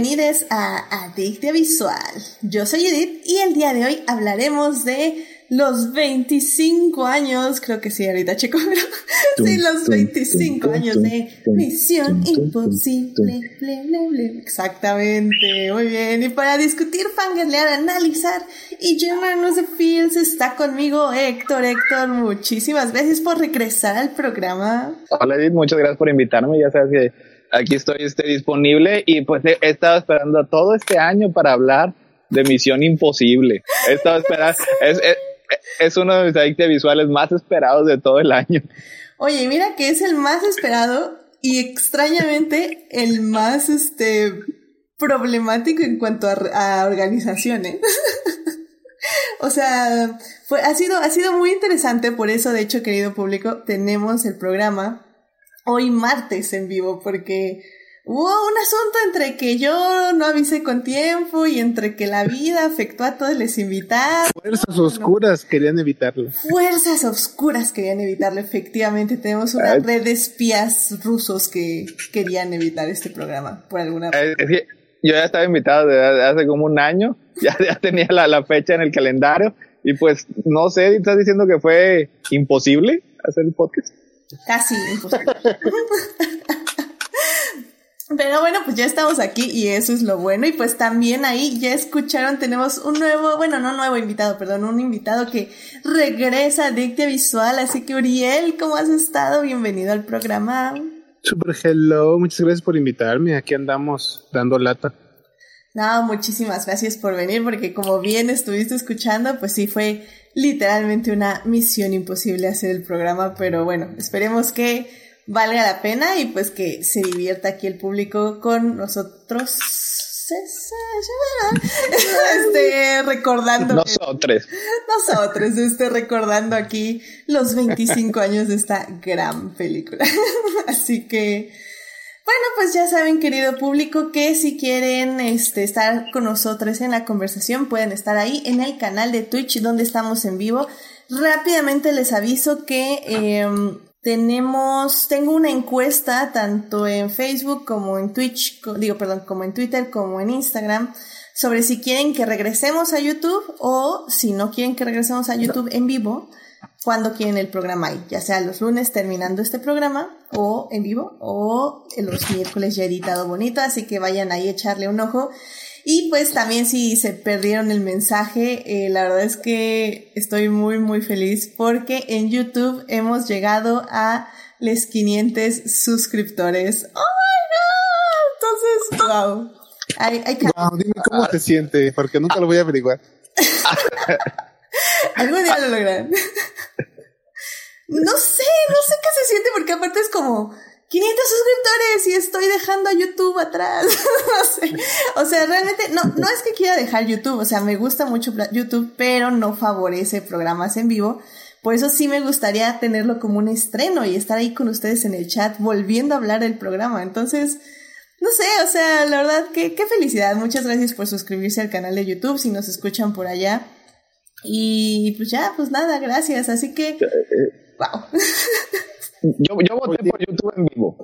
Bienvenidos a Adictia Visual. Yo soy Edith y el día de hoy hablaremos de los 25 años, creo que sí, ahorita checo, pero sí, los 25 años de Misión Imposible. Exactamente, muy bien. Y para discutir, fangirlear, analizar y llenarnos de feels está conmigo Héctor. Héctor, muchísimas gracias por regresar al programa. Hola Edith, muchas gracias por invitarme. Ya sabes que aquí estoy disponible y pues he, estado esperando todo este año para hablar de Misión Imposible. He estado esperando, es, uno de mis adictos visuales más esperados de todo el año. Oye, mira que es el más esperado y extrañamente el más este problemático en cuanto a, organizaciones. o sea, ha sido, ha sido muy interesante, por eso, de hecho, querido público, tenemos el programa hoy martes en vivo, porque hubo un asunto entre que yo no avisé con tiempo y entre que la vida afectó a todos los invitados. Fuerzas oscuras querían evitarlo. Fuerzas oscuras querían evitarlo, efectivamente. Tenemos una red de espías rusos que querían evitar este programa por alguna razón. yo ya estaba invitado desde hace como un año, ya, ya tenía la, la fecha en el calendario y pues no sé, estás diciendo que fue imposible hacer el podcast. Casi imposible. Pero bueno, pues ya estamos aquí y eso es lo bueno. Y pues también ahí ya escucharon, tenemos un nuevo, bueno, no nuevo invitado, perdón, un invitado que regresa a Dictia Visual. Así que Uriel, ¿cómo has estado? Bienvenido al programa. Super hello, muchas gracias por invitarme. Aquí andamos dando lata. No, muchísimas gracias por venir porque como bien estuviste escuchando, pues sí fue literalmente una misión imposible hacer el programa, pero bueno, esperemos que valga la pena y pues que se divierta aquí el público con nosotros. Este, recordando. Nosotros. Nosotros, este, recordando aquí los 25 años de esta gran película. Así que, bueno, pues ya saben, querido público, que si quieren este, estar con nosotros en la conversación, pueden estar ahí en el canal de Twitch donde estamos en vivo. Rápidamente les aviso que em, tenemos, tengo una encuesta tanto en Facebook como en Twitch, digo, perdón, como en Twitter, como en Instagram, sobre si quieren que regresemos a YouTube o si no quieren que regresemos a YouTube en vivo cuando quieren el programa ahí, ya sea los lunes terminando este programa o en vivo o los miércoles ya editado bonito, así que vayan ahí a echarle un ojo. Y pues también si se perdieron el mensaje, eh, la verdad es que estoy muy muy feliz porque en YouTube hemos llegado a los 500 suscriptores. ¡Oh my god! Entonces, wow. Hay, hay wow, dime cómo te siente, porque nunca lo voy a averiguar. Algún día lo logran. no sé, no sé qué se siente porque aparte es como 500 suscriptores y estoy dejando a YouTube atrás. no sé. O sea, realmente no, no es que quiera dejar YouTube, o sea, me gusta mucho YouTube, pero no favorece programas en vivo. Por eso sí me gustaría tenerlo como un estreno y estar ahí con ustedes en el chat volviendo a hablar del programa. Entonces, no sé, o sea, la verdad, qué, qué felicidad. Muchas gracias por suscribirse al canal de YouTube si nos escuchan por allá. Y pues ya, pues nada, gracias. Así que, wow. Yo, yo voté por YouTube en vivo.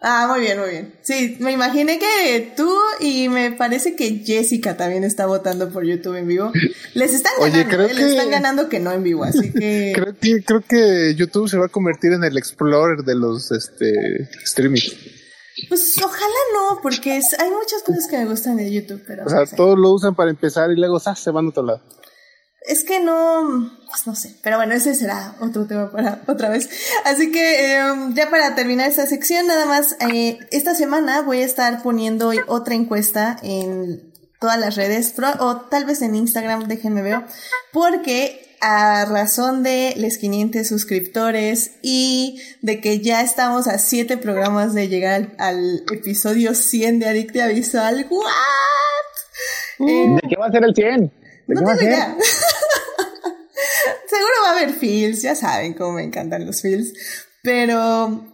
Ah, muy bien, muy bien. Sí, me imaginé que tú y me parece que Jessica también está votando por YouTube en vivo. Les están ganando, creo ¿eh? que... están ganando que no en vivo, así que... creo que... Creo que YouTube se va a convertir en el Explorer de los este streaming. Pues ojalá no, porque hay muchas cosas que me gustan de YouTube, pero... O sea, todos lo usan para empezar y luego se van a otro lado. Es que no, pues no sé, pero bueno, ese será otro tema para otra vez. Así que em, ya para terminar esta sección, nada más, eh, esta semana voy a estar poniendo otra encuesta en todas las redes, o tal vez en Instagram, déjenme ver, porque a razón de los 500 suscriptores y de que ya estamos a 7 programas de llegar al, episodio 100 de Adictia Visual, ¿what? ¿De qué va a ser el 100? No tengo idea. Seguro va a haber feels, ya saben cómo me encantan los feels. Pero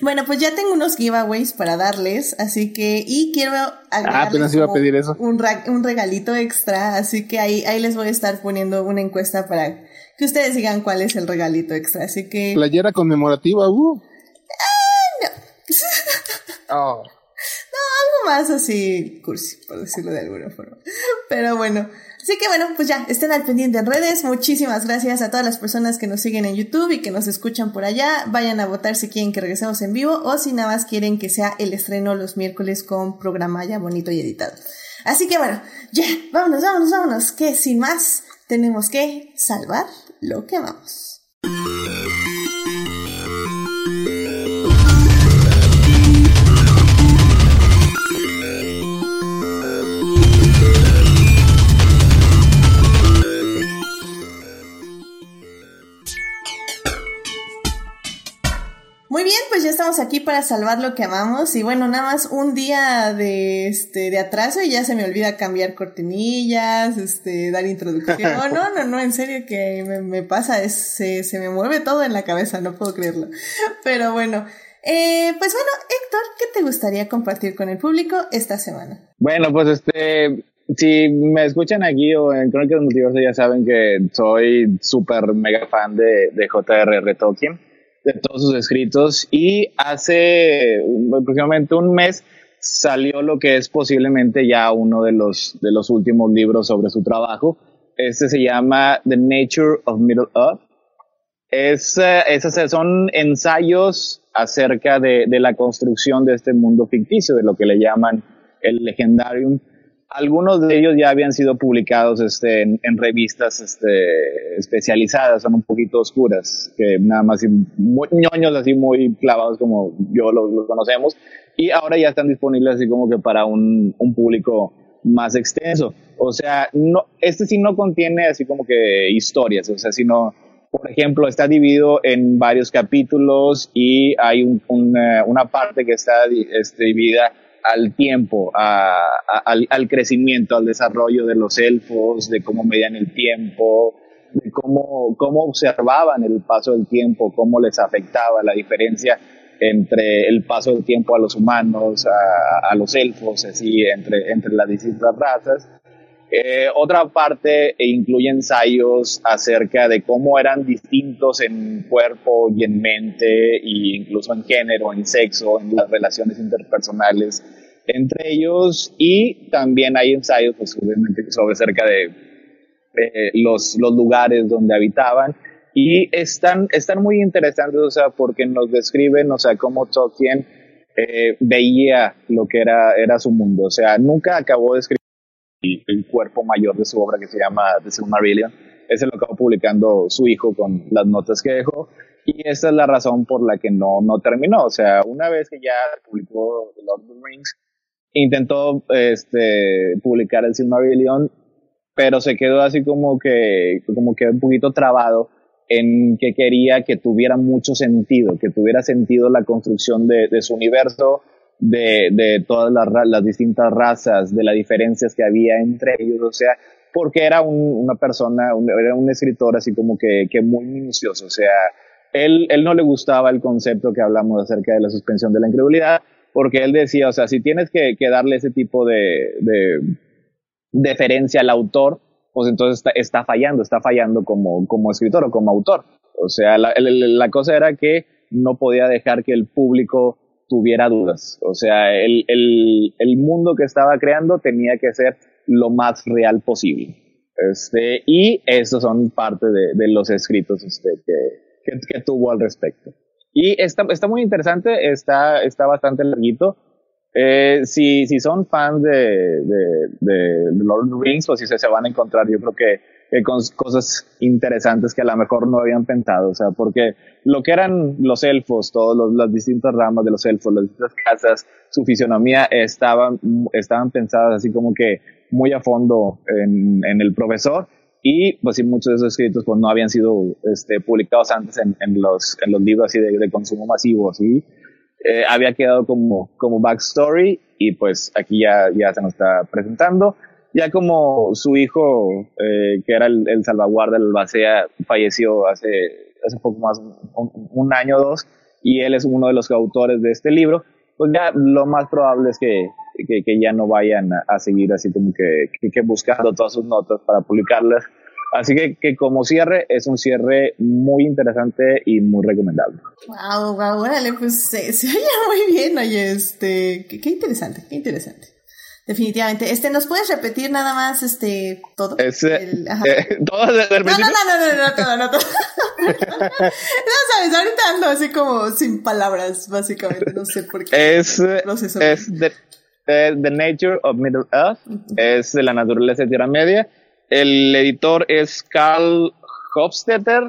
bueno, pues ya tengo unos giveaways para darles, así que, y quiero ah, iba a pedir eso. Un, un, regalito extra, así que ahí, ahí les voy a estar poniendo una encuesta para que ustedes digan cuál es el regalito extra, así que... Playera conmemorativa, uh. no. oh. No, algo más así cursi, por decirlo de alguna forma. Pero bueno, así que bueno, pues ya, estén al pendiente en redes. Muchísimas gracias a todas las personas que nos siguen en YouTube y que nos escuchan por allá. Vayan a votar si quieren que regresemos en vivo o si nada más quieren que sea el estreno los miércoles con programa ya bonito y editado. Así que bueno, ya, vámonos, vámonos, vámonos, que sin más tenemos que salvar lo que amamos. Estamos aquí para salvar lo que amamos y bueno, nada más un día de este de atraso y ya se me olvida cambiar cortinillas, este, dar introducción. No, no, no, en serio que me, pasa, es, se, se, me mueve todo en la cabeza, no puedo creerlo. Pero bueno, eh, pues bueno, Héctor, ¿qué te gustaría compartir con el público esta semana? Bueno, pues este, si me escuchan aquí o en Crónicas Multiverso ya saben que soy súper mega fan de, de J.R.R. Tolkien de todos sus escritos y hace aproximadamente un mes salió lo que es posiblemente ya uno de los, de los últimos libros sobre su trabajo. Este se llama The Nature of Middle Earth. Es, eh, son ensayos acerca de, de, la construcción de este mundo ficticio, de lo que le llaman el Legendarium algunos de ellos ya habían sido publicados este, en, revistas este, especializadas, son un poquito oscuras, que nada más muy, ñoños así muy clavados como yo los, conocemos, y ahora ya están disponibles así como que para un, un público más extenso. O sea, no, este sí no contiene así como que historias, o sea, sino, por ejemplo, está dividido en varios capítulos y hay un, una, una parte que está este, dividida al tiempo, al, crecimiento, al desarrollo de los elfos, de cómo medían el tiempo, de cómo, cómo observaban el paso del tiempo, cómo les afectaba la diferencia entre el paso del tiempo a los humanos, a, los elfos, así, entre, entre las distintas razas. Eh, otra parte incluye ensayos acerca de cómo eran distintos en cuerpo y en mente, e incluso en género, en sexo, en las relaciones interpersonales entre ellos, y también hay ensayos, pues obviamente, sobre cerca de eh, los, los lugares donde habitaban. Y están, están muy interesantes, o sea, porque nos describen, o sea, cómo Tolkien eh, veía lo que era, era su mundo. O sea, nunca acabó de escribir el cuerpo mayor de su obra que se llama The Silmarillion. Ese lo acabó publicando su hijo con las notas que dejó. Y esa es la razón por la que no, no terminó. O sea, una vez que ya publicó The Lord of the Rings, intentó este, publicar el Silmarillion, pero se quedó así como que, como que un poquito trabado en que quería que tuviera mucho sentido, que tuviera sentido la construcción de, de su universo, de, de todas las, las, distintas razas, de las diferencias que había entre ellos, o sea, porque era un, una persona, era un escritor así como que, que muy minucioso, o sea, él, él no le gustaba el concepto que hablamos acerca de la suspensión de la incredulidad, porque él decía, o sea, si tienes que, que darle ese tipo de, de, deferencia al autor, pues entonces está, está, fallando, está fallando como, como escritor o como autor. O sea, la, la, cosa era que no podía dejar que el público tuviera dudas. O sea, el, el, el mundo que estaba creando tenía que ser lo más real posible. Este, y esos son parte de, de los escritos este, que, que, tuvo al respecto. Y está, está muy interesante, está, está bastante larguito. Eh, si, si son fans de, de, Lord of the Rings, pues sí se, se van a encontrar, yo creo que, con cosas interesantes que a lo mejor no habían pensado, o sea, porque lo que eran los elfos, todas las distintas ramas de los elfos, las distintas casas, su fisionomía estaban, estaban pensadas así como que muy a fondo en, en el profesor y pues sí, muchos de esos escritos pues no habían sido este, publicados antes en, en, los, en los libros así de, de consumo masivo, ¿sí? Eh, había quedado como, como backstory y pues aquí ya, ya se nos está presentando. Ya como su hijo, eh, que era el, el salvaguarda del Albacea, falleció hace, hace poco más, un, año o dos, y él es uno de los autores de este libro, pues ya lo más probable es que, que, ya no vayan a, seguir así como que, que, buscando todas sus notas para publicarlas. Así que, que como cierre, es un cierre muy interesante y muy recomendable. Wow, wow, órale, pues se, se oye muy bien, oye, este, qué, qué interesante, qué interesante. Definitivamente. Este, ¿nos puedes repetir nada más, este, todo? Es, el, eh, todo desde el no, no, no, no, no, no, todo, no, todo. no, sabes, ahorita ando así como sin palabras, básicamente, no sé por qué. Es, es the, the, Nature of Middle Earth, es de la naturaleza de Tierra Media. El editor es Carl Hofstetter,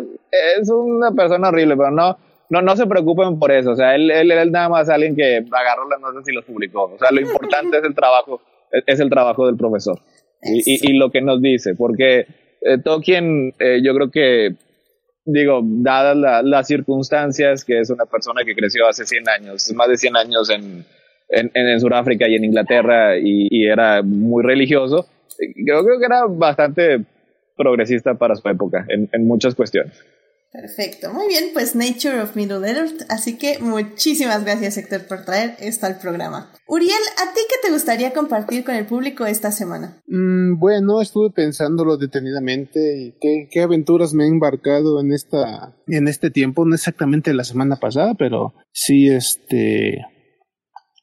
es una persona horrible, pero no, no, no se preocupen por eso. O sea, él, él, él nada más alguien que agarró las notas y los publicó. O sea, lo importante es el trabajo, es el trabajo del profesor. Y, y, y, lo que nos dice, porque eh, Tolkien, eh, yo creo que, digo, dadas la, las circunstancias, que es una persona que creció hace 100 años, más de 100 años en, en, en Sudáfrica y en Inglaterra y, y era muy religioso, yo creo que era bastante progresista para su época en, en muchas cuestiones. Perfecto, muy bien, pues Nature of Middle Earth, así que muchísimas gracias Héctor por traer esto al programa. Uriel, ¿a ti qué te gustaría compartir con el público esta semana? Mm, bueno, estuve pensándolo detenidamente qué, qué, aventuras me he embarcado en esta, en este tiempo, no exactamente la semana pasada, pero sí este,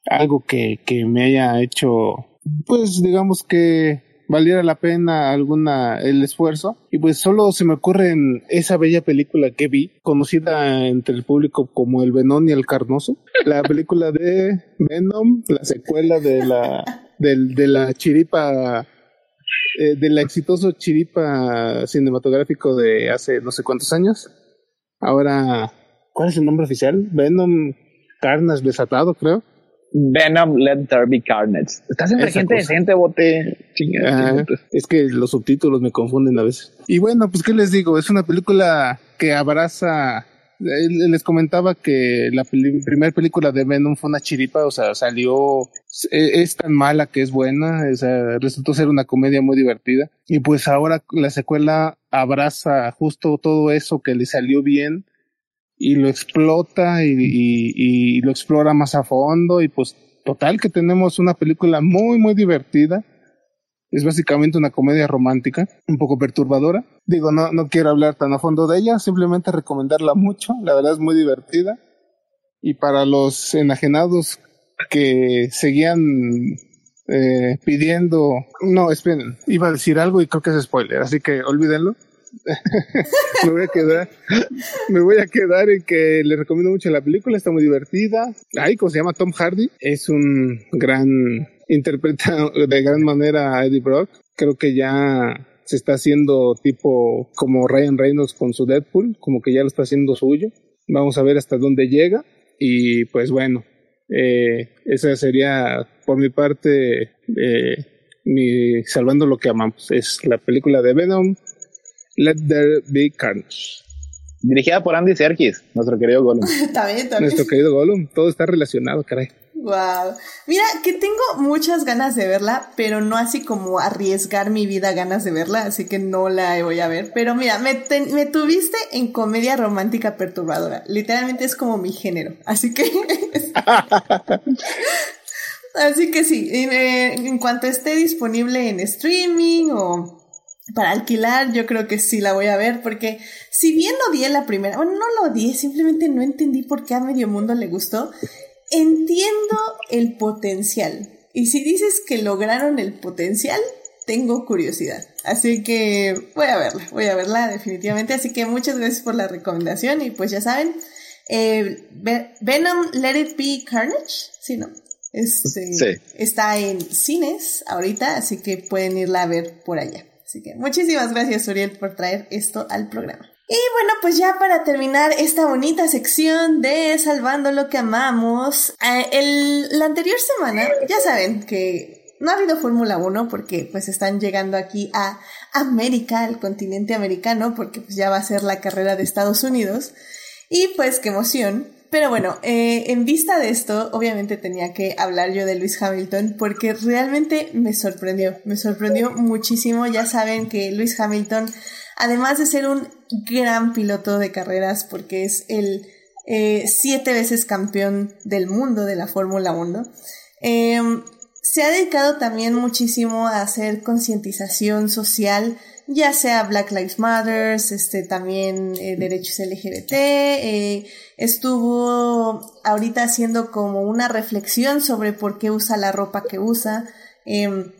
algo que, que me haya hecho, pues digamos que valiera la pena alguna el esfuerzo. Y pues solo se me ocurre en esa bella película que vi conocida entre el público como el Venón y el Carnoso la película de Venom la secuela de la de la chiripa eh, del exitoso chiripa cinematográfico de hace no sé cuántos años. Ahora ¿cuál es el nombre oficial? Venom Carnage desatado creo Venom Let There Be Carnage. Estás en gente decente, bote. Chingada, es que los subtítulos me confunden a veces. Y bueno, pues qué les digo, es una película que abraza. Les comentaba que la primera película de Venom fue una chiripa, o sea, salió, e, es tan mala que es buena, o sea, resultó ser una comedia muy divertida. Y pues ahora la secuela abraza justo todo eso que le salió bien y lo explota y, lo explora más a fondo y pues total que tenemos una película muy muy divertida. Es básicamente una comedia romántica, un poco perturbadora. Digo, no, no quiero hablar tan a fondo de ella, simplemente recomendarla mucho. La verdad es muy divertida. Y para los enajenados que seguían eh, pidiendo... No, esperen, iba a decir algo y creo que es spoiler, así que olvídenlo. me voy a quedar, me voy a quedar en que le recomiendo mucho la película, está muy divertida. Ahí, como se llama Tom Hardy, es un gran interpreta de gran manera a Eddie Brock. Creo que ya se está haciendo tipo como Ryan Reynolds con su Deadpool, como que ya lo está haciendo suyo. Vamos a ver hasta dónde llega. Y pues bueno, eh, esa sería por mi parte eh, mi Salvando lo que amamos. Es la película de Venom Let There Be Carnage. Dirigida por Andy Serkis, nuestro querido Gollum. también, también. Nuestro querido Gollum, todo está relacionado, caray. Wow. Mira, que tengo muchas ganas de verla, pero no así como arriesgar mi vida a ganas de verla, así que no la voy a ver. Pero mira, me, me tuviste en comedia romántica perturbadora. Literalmente es como mi género. Así que. así que sí, en, en cuanto esté disponible en streaming o para alquilar, yo creo que sí la voy a ver, porque si bien odié la primera, bueno, no lo odié, simplemente no entendí por qué a medio mundo le gustó, entiendo el potencial. Y si dices que lograron el potencial, tengo curiosidad. Así que voy a verla, voy a verla definitivamente. Así que muchas gracias por la recomendación y pues ya saben, eh, Venom Let It Be Carnage, ¿sí, no? Este, sí. Está en cines ahorita, así que pueden irla a ver por allá. Así que muchísimas gracias, Uriel, por traer esto al programa. Y bueno, pues ya para terminar esta bonita sección de Salvando lo que amamos, eh, el, la anterior semana, ya saben que no ha habido Fórmula 1 porque pues están llegando aquí a América, al continente americano, porque pues ya va a ser la carrera de Estados Unidos. Y pues qué emoción. Pero bueno, eh, en vista de esto, obviamente tenía que hablar yo de Luis Hamilton porque realmente me sorprendió, me sorprendió muchísimo. Ya saben que Luis Hamilton, además de ser un gran piloto de carreras porque es el eh, siete veces campeón del mundo de la Fórmula 1, eh, se ha dedicado también muchísimo a hacer concientización social ya sea Black Lives Matter, este, también eh, derechos LGBT, eh, estuvo ahorita haciendo como una reflexión sobre por qué usa la ropa que usa, em,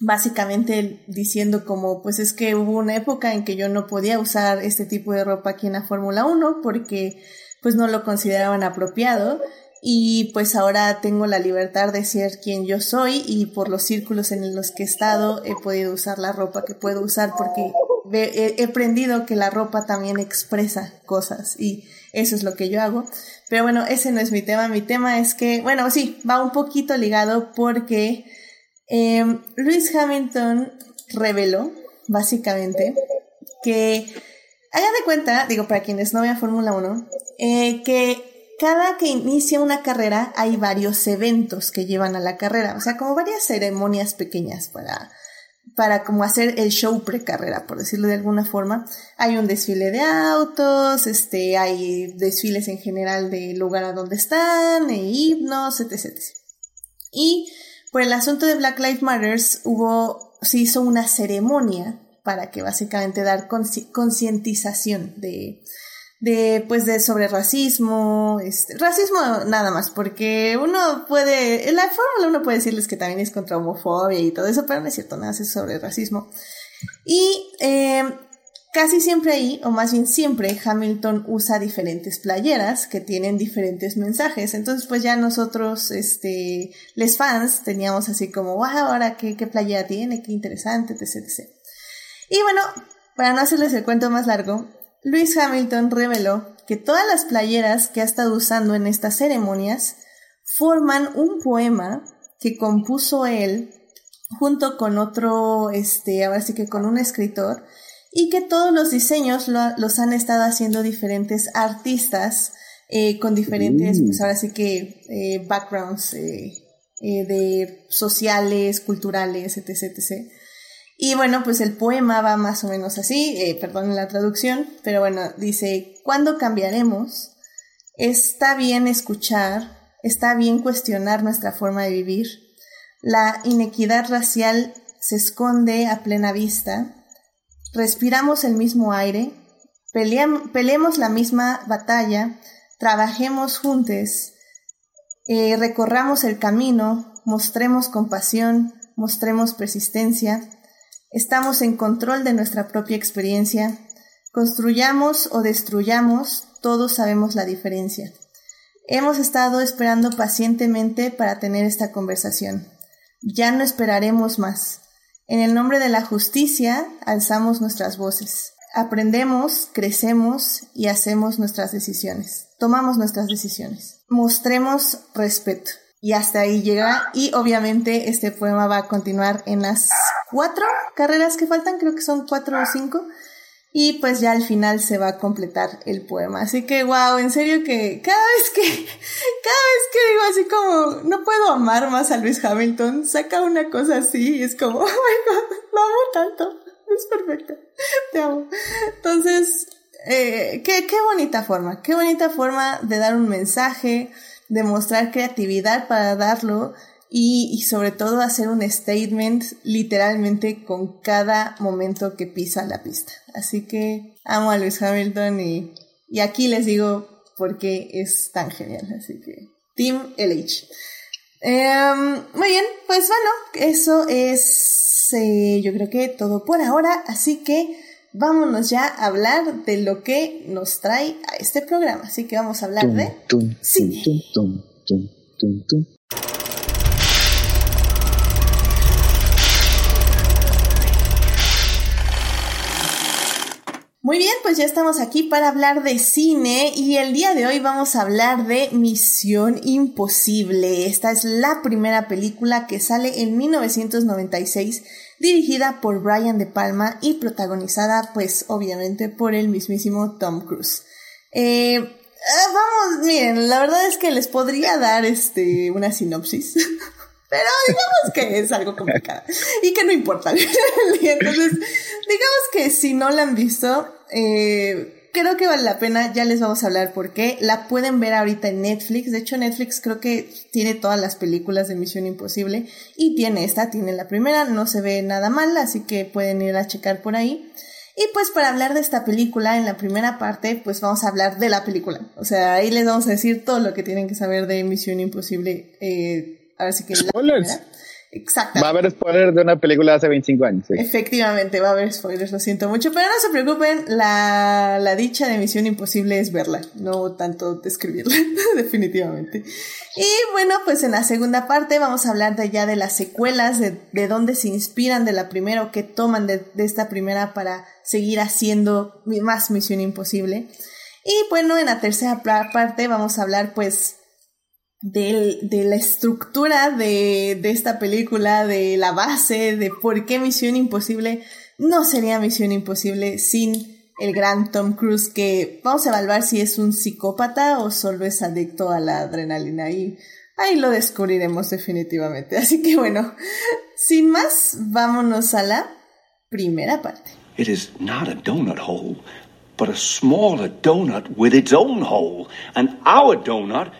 básicamente diciendo como, pues es que hubo una época en que yo no podía usar este tipo de ropa aquí en la Fórmula 1 porque pues no lo consideraban apropiado y pues ahora tengo la libertad de ser quien yo soy y por los círculos en los que he estado he podido usar la ropa que puedo usar porque he, aprendido que la ropa también expresa cosas y eso es lo que yo hago. Pero bueno, ese no es mi tema, mi tema es que, bueno, sí, va un poquito ligado porque eh, Lewis Hamilton reveló, básicamente, que, hagan de cuenta, digo, para quienes no vean Fórmula 1, eh, que cada que inicia una carrera hay varios eventos que llevan a la carrera, o sea, como varias ceremonias pequeñas para, para como hacer el show precarrera, por decirlo de alguna forma. Hay un desfile de autos, este, hay desfiles en general del lugar a donde están, e himnos, etc, etc. Y por el asunto de Black Lives Matter hubo, se hizo una ceremonia para que básicamente dar concientización de, de pues de sobre racismo, este, racismo nada más, porque uno puede, en la fórmula uno puede decirles que también es contra homofobia y todo eso, pero no es cierto, nada es sobre racismo. Y eh, casi siempre ahí, o más bien siempre, Hamilton usa diferentes playeras que tienen diferentes mensajes. Entonces, pues ya nosotros, este, les fans, teníamos así como, wow, ahora qué, qué playera tiene, qué interesante, etc, etc. Y bueno, para no hacerles el cuento más largo, Luis Hamilton reveló que todas las playeras que ha estado usando en estas ceremonias forman un poema que compuso él junto con otro, este, ahora sí que con un escritor, y que todos los diseños los han estado haciendo diferentes artistas eh, con diferentes, pues ahora sí que eh, backgrounds eh, de sociales, culturales, etc, etc. Y bueno, pues el poema va más o menos así, eh, perdón la traducción, pero bueno, dice, ¿cuándo cambiaremos? Está bien escuchar, está bien cuestionar nuestra forma de vivir. La inequidad racial se esconde a plena vista. Respiramos el mismo aire, peleemos la misma batalla, trabajemos juntos, eh, recorramos el camino, mostremos compasión, mostremos persistencia, Estamos en control de nuestra propia experiencia. Construyamos o destruyamos, todos sabemos la diferencia. Hemos estado esperando pacientemente para tener esta conversación. Ya no esperaremos más. En el nombre de la justicia, alzamos nuestras voces. Aprendemos, crecemos y hacemos nuestras decisiones. Tomamos nuestras decisiones. Mostremos respeto. Y hasta ahí llega. Y obviamente este poema va a continuar en las cuatro carreras que faltan, creo que son cuatro o cinco. Y pues ya al final se va a completar el poema. Así que, wow, en serio que cada vez que, cada vez que digo así como, no puedo amar más a Luis Hamilton, saca una cosa así y es como, oh my god, lo amo tanto. Es perfecto. Te amo. Entonces, eh, qué, qué bonita forma, qué bonita forma de dar un mensaje, de mostrar creatividad para darlo y, sobre todo hacer un statement literalmente con cada momento que pisa la pista. Así que amo a Luis Hamilton y, y aquí les digo por qué es tan genial. Así que Team LH. Em, muy bien, pues bueno, eso es eh, yo creo que todo por ahora. Así que vámonos ya a hablar de lo que nos trae a este programa. Así que vamos a hablar de cine. Muy bien, pues ya estamos aquí para hablar de cine y el día de hoy vamos a hablar de Misión Imposible. Esta es la primera película que sale en 1996, dirigida por Brian De Palma y protagonizada pues obviamente por el mismísimo Tom Cruise. Eh, ah, vamos, miren, la verdad es que les podría dar este una sinopsis. Pero digamos que es algo complicado y que no importa. Entonces, digamos que si no la han visto, eh, creo que vale la pena, ya les vamos a hablar por qué. La pueden ver ahorita en Netflix. De hecho, Netflix creo que tiene todas las películas de Misión Imposible. Y tiene esta, tiene la primera, no se ve nada mal, así que pueden ir a checar por ahí. Y pues para hablar de esta película, en la primera parte, pues vamos a hablar de la película. O sea, ahí les vamos a decir todo lo que tienen que saber de Misión Imposible. Eh, a ver si que Spoilers. Exacto. Va a haber spoilers de una película de hace 25 años. Sí. Efectivamente, va a haber spoilers, lo siento mucho, pero no se preocupen, la, la dicha de Misión Imposible es verla, no tanto describirla, definitivamente. Y bueno, pues en la segunda parte vamos a hablar de ya de las secuelas, de, de dónde se inspiran de la primera o qué toman de, de esta primera para seguir haciendo más Misión Imposible. Y bueno, en la tercera parte vamos a hablar pues de, de la estructura de, esta película, de la base, de por qué Misión Imposible no sería Misión Imposible sin el gran Tom Cruise, que vamos a evaluar si es un psicópata o solo es adicto a la adrenalina y ahí lo descubriremos definitivamente. Así que bueno, sin más, vámonos a la primera parte. It is not a donut hole, but a smaller donut with its own hole. And our donut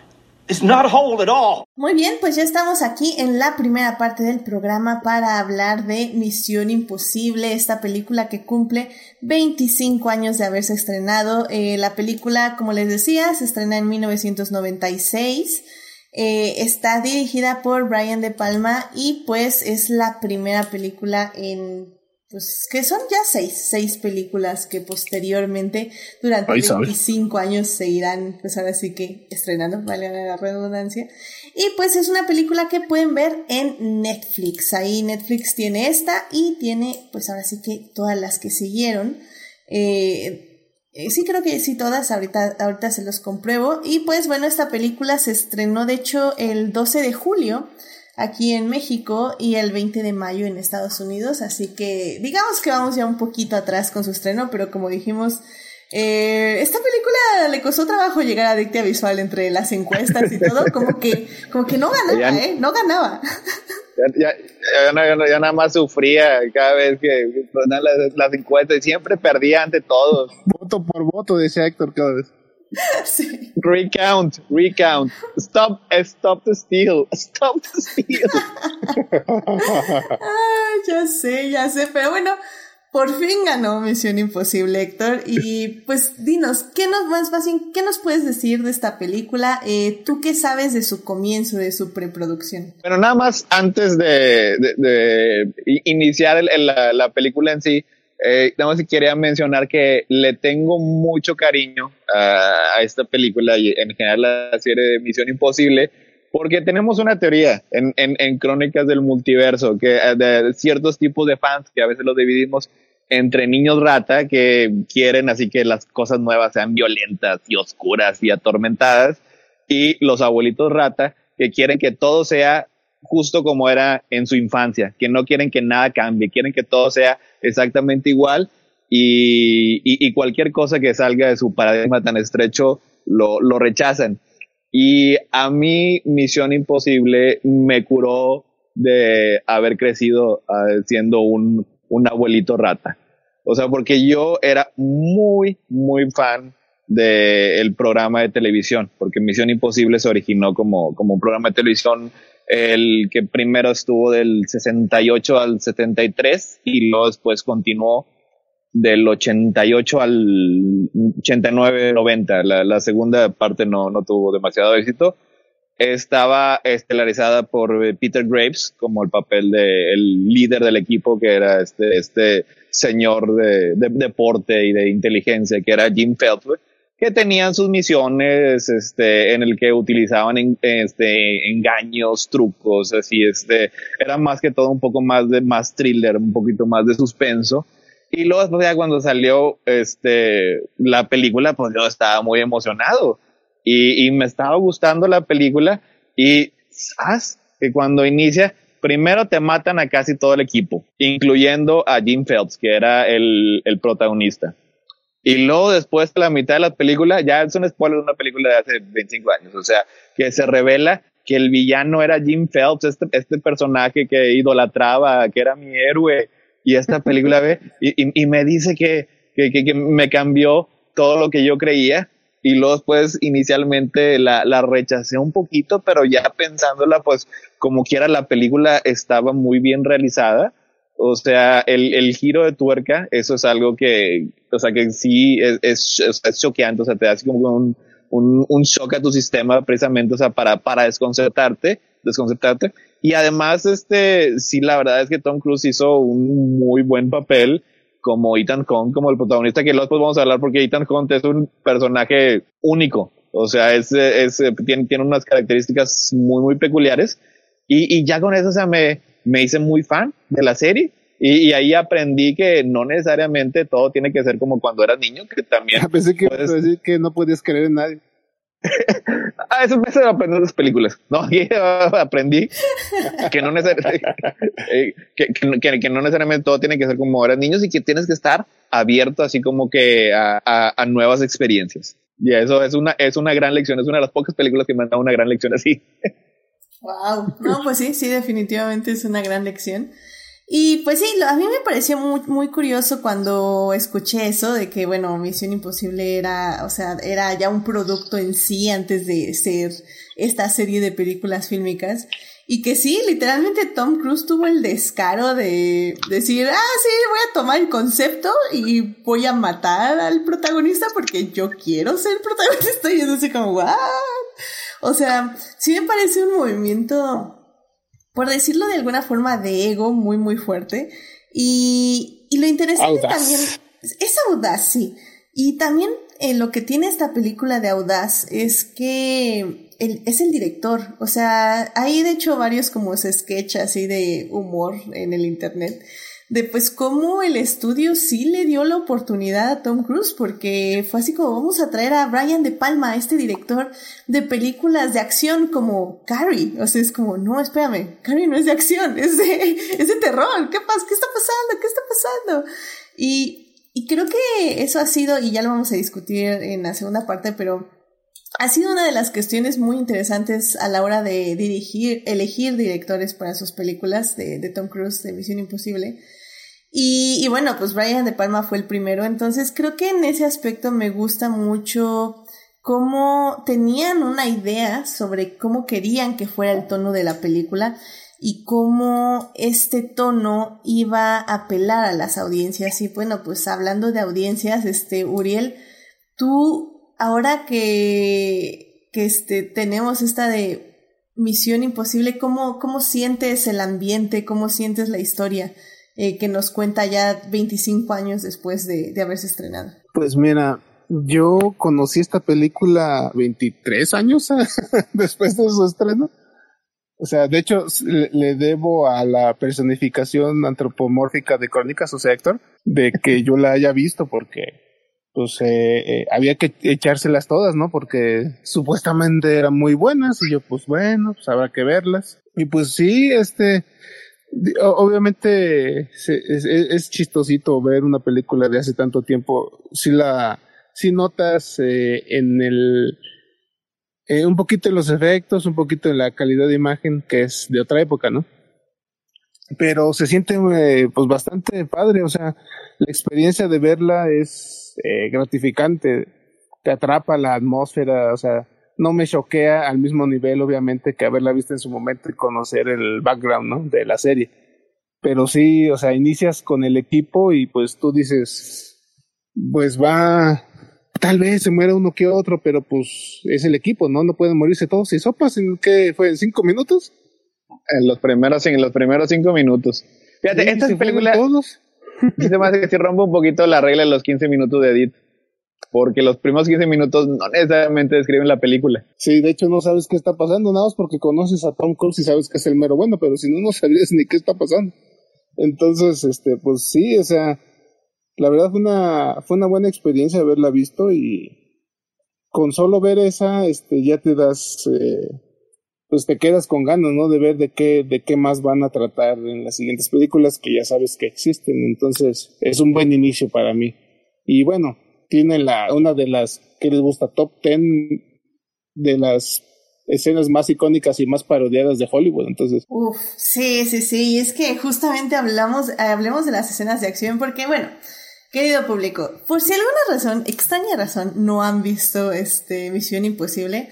Muy bien, pues ya estamos aquí en la primera parte del programa para hablar de Misión Imposible, esta película que cumple 25 años de haberse estrenado. Eh, la película, como les decía, se estrena en 1996. Eh, está dirigida por Brian De Palma y pues es la primera película en pues que son ya seis, seis películas que posteriormente durante Ahí sabe. 25 años se irán, pues ahora sí que estrenando, vale la redundancia. Y pues es una película que pueden ver en Netflix. Ahí Netflix tiene esta y tiene, pues ahora sí que todas las que siguieron. Eh, eh, sí, creo que sí, todas, ahorita, ahorita se los compruebo. Y pues bueno, esta película se estrenó de hecho el 12 de julio aquí en México y el 20 de mayo en Estados Unidos, así que digamos que vamos ya un poquito atrás con su estreno, pero como dijimos, eh, esta película le costó trabajo llegar a Dictia Visual entre las encuestas y todo, como que, como que no ganaba, Ya- ¿eh? No ganaba. Ya, ya, ya, ya- ya- ya nada más sufría cada vez que ponían las, las encuestas y siempre perdía ante todos. Voto por voto, decía Héctor cada vez. sí. Recount, recount. Stop, stop the steal. Stop the steal. Ya sé, ya sé, pero bueno, por fin ganó Misión Imposible, Héctor. Y pues dinos, ¿qué nos más fácil, qué nos puedes decir de esta película? Eh, ¿Tú qué sabes de su comienzo, de su preproducción? Bueno, nada más antes de, de- iniciar el- el- la, la película en sí, eh, nada más si quería mencionar que le tengo mucho cariño a, a esta película y en general a la serie de Misión Imposible, porque tenemos una teoría en, en, en Crónicas del Multiverso, que eh, de ciertos tipos de fans que a veces los dividimos entre niños rata que quieren así que las cosas nuevas sean violentas y oscuras y atormentadas, y los abuelitos rata que quieren que todo sea justo como era en su infancia, que no quieren que nada cambie, quieren que todo sea exactamente igual y, cualquier cosa que salga de su paradigma tan estrecho lo, rechazan. Y a mí Misión Imposible me curó de haber crecido ah, siendo un, abuelito rata. O sea, porque yo era muy, muy fan del programa de televisión, porque Misión Imposible se originó como, como un programa de televisión, el que primero estuvo del 68 al 73 y luego después continuó del 88 al 89, 90. La, segunda parte no, no tuvo demasiado éxito. Estaba estelarizada por eh, Peter Graves como el papel de el líder del equipo, que era este, este señor de, de deporte y de inteligencia, que era Jim Phelps, que tenían sus misiones, este, en el que utilizaban en- este, engaños, trucos, así, este, era más que todo un poco más de, más thriller, un poquito más de suspenso. Y luego después ya cuando salió, este, la película, pues yo estaba muy emocionado y, y me estaba gustando la película y, ¿sabes? Que cuando inicia, primero te matan a casi todo el equipo, incluyendo a Jim Phelps, que era el, el protagonista. Y luego después de la mitad de la película, ya es un spoiler de una película de hace 25 años, o sea, que se revela que el villano era Jim Phelps, este, este personaje que idolatraba, que era mi héroe, y esta película ve, y, y, y me dice que, que, que, que me cambió todo lo que yo creía y luego después inicialmente la, la rechacé un poquito, pero ya pensándola, pues como quiera la película estaba muy bien realizada. O sea, el, el giro de tuerca, eso es algo que, o sea, que sí es, es, es choqueante, o sea, te da así como un, un, un shock a tu sistema precisamente, o sea, para, para desconcertarte, desconcertarte. Y además, este, sí, la verdad es que Tom Cruise hizo un muy buen papel como Ethan Hunt, como el protagonista, que luego vamos a hablar porque Ethan Hunt es un personaje único. O sea, es, es, tiene, tiene unas características muy, muy peculiares. Y, y ya con eso, o sea, me, me hice muy fan de la serie. Y, y, ahí aprendí que no necesariamente todo tiene que ser como cuando eras niño, que también. Pensé que, puedes... que no podías creer en nadie. ah, eso me hace aprender las películas. No, aprendí que no, necesariamente, que, que, que, no necesariamente todo tiene que ser como eras niños y que tienes que estar abierto así como que a, a, a nuevas experiencias. Y eso es una, es una gran lección, es una de las pocas películas que me han dado una gran lección así. Wow, no, pues sí, sí, definitivamente es una gran lección. Y pues sí, a mí me pareció muy, muy curioso cuando escuché eso de que, bueno, Misión Imposible era, o sea, era ya un producto en sí antes de ser esta serie de películas fílmicas. Y que sí, literalmente Tom Cruise tuvo el descaro de decir, ah, sí, voy a tomar el concepto y voy a matar al protagonista porque yo quiero ser protagonista. Y yo sé como, ¿what? O sea, sí me parece un movimiento por decirlo de alguna forma, de ego muy, muy fuerte. Y, y lo interesante audaz. también es audaz, sí. Y también eh, lo que tiene esta película de audaz es que él, es el director. O sea, hay de hecho varios como sketches así de humor en el internet de pues cómo el estudio sí le dio la oportunidad a Tom Cruise, porque fue así como vamos a traer a Brian De Palma, este director de películas de acción como Carrie. O sea, es como, no, espérame, Carrie no es de acción, es de, es de terror. ¿Qué pasa? ¿Qué está pasando? ¿Qué está pasando? Y, y creo que eso ha sido, y ya lo vamos a discutir en la segunda parte, pero ha sido una de las cuestiones muy interesantes a la hora de dirigir, elegir directores para sus películas de, Tom Cruise de Misión Imposible. Y, y, bueno, pues Brian De Palma fue el primero, entonces creo que en ese aspecto me gusta mucho cómo tenían una idea sobre cómo querían que fuera el tono de la película y cómo este tono iba a apelar a las audiencias. Y bueno, pues hablando de audiencias, este, Uriel, tú ahora que, que este, tenemos esta de Misión Imposible, ¿cómo, cómo sientes el ambiente? ¿Cómo sientes la historia eh, que nos cuenta ya 25 años después de, de haberse estrenado? Pues mira, yo conocí esta película 23 años después de su estreno. O sea, de hecho, le, le, debo a la personificación antropomórfica de Crónicas, o sea, Héctor, de que yo la haya visto, porque pues eh, eh, había que echárselas todas, ¿no? Porque supuestamente eran muy buenas y yo pues bueno, pues habrá que verlas. Y pues sí, este, obviamente es, chistosito ver una película de hace tanto tiempo. Si la, si notas eh, en el, eh, un poquito en los efectos, un poquito en la calidad de imagen que es de otra época, ¿no? Pero se siente pues bastante padre, o sea, la experiencia de verla es eh, gratificante, te atrapa la atmósfera, o sea, no me choquea al mismo nivel, obviamente, que haberla visto en su momento y conocer el background, ¿no? De la serie. Pero sí, o sea, inicias con el equipo y pues tú dices, pues va, tal vez se muera uno que otro, pero pues es el equipo, ¿no? No pueden morirse todos. ¿Y sopas en qué fue? ¿En cinco minutos? En los primeros, en los primeros cinco minutos. Fíjate, sí, esta película. Todos? se me hace que si rompo un poquito la regla de los 15 minutos de edit. Porque los primeros 15 minutos no necesariamente describen la película. Sí, de hecho no sabes qué está pasando, nada más porque conoces a Tom Cruise y sabes que es el mero bueno, pero si no, no sabrías ni qué está pasando. Entonces, este, pues sí, o sea, la verdad fue una, fue una buena experiencia haberla visto y con solo ver esa, este, ya te das, eh, pues te quedas con ganas, ¿no? De ver de qué, de qué más van a tratar en las siguientes películas que ya sabes que existen. Entonces, es un buen inicio para mí. Y bueno, tiene la, una de las que les gusta, top 10 de las escenas más icónicas y más parodiadas de Hollywood, entonces. Uf, sí, sí, sí, y es que justamente hablamos, hablemos de las escenas de acción porque, bueno, Querido público, por si alguna razón, extraña razón, no han visto este Misión Imposible,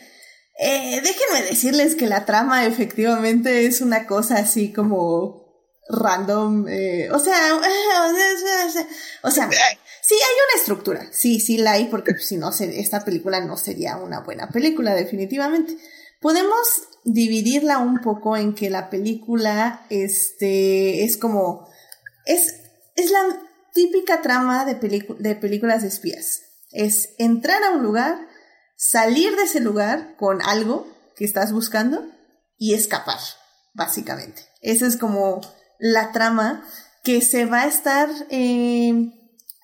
eh, déjenme decirles que la trama efectivamente es una cosa así como random, eh, o sea, o sea, sí hay una estructura, sí, sí la hay, porque si no, esta película no sería una buena película, definitivamente. Podemos dividirla un poco en que la película, este, es como, es, es la típica trama de, de películas de espías. Es entrar a un lugar, salir de ese lugar con algo que estás buscando y escapar, básicamente. Esa es como la trama que se va a estar eh,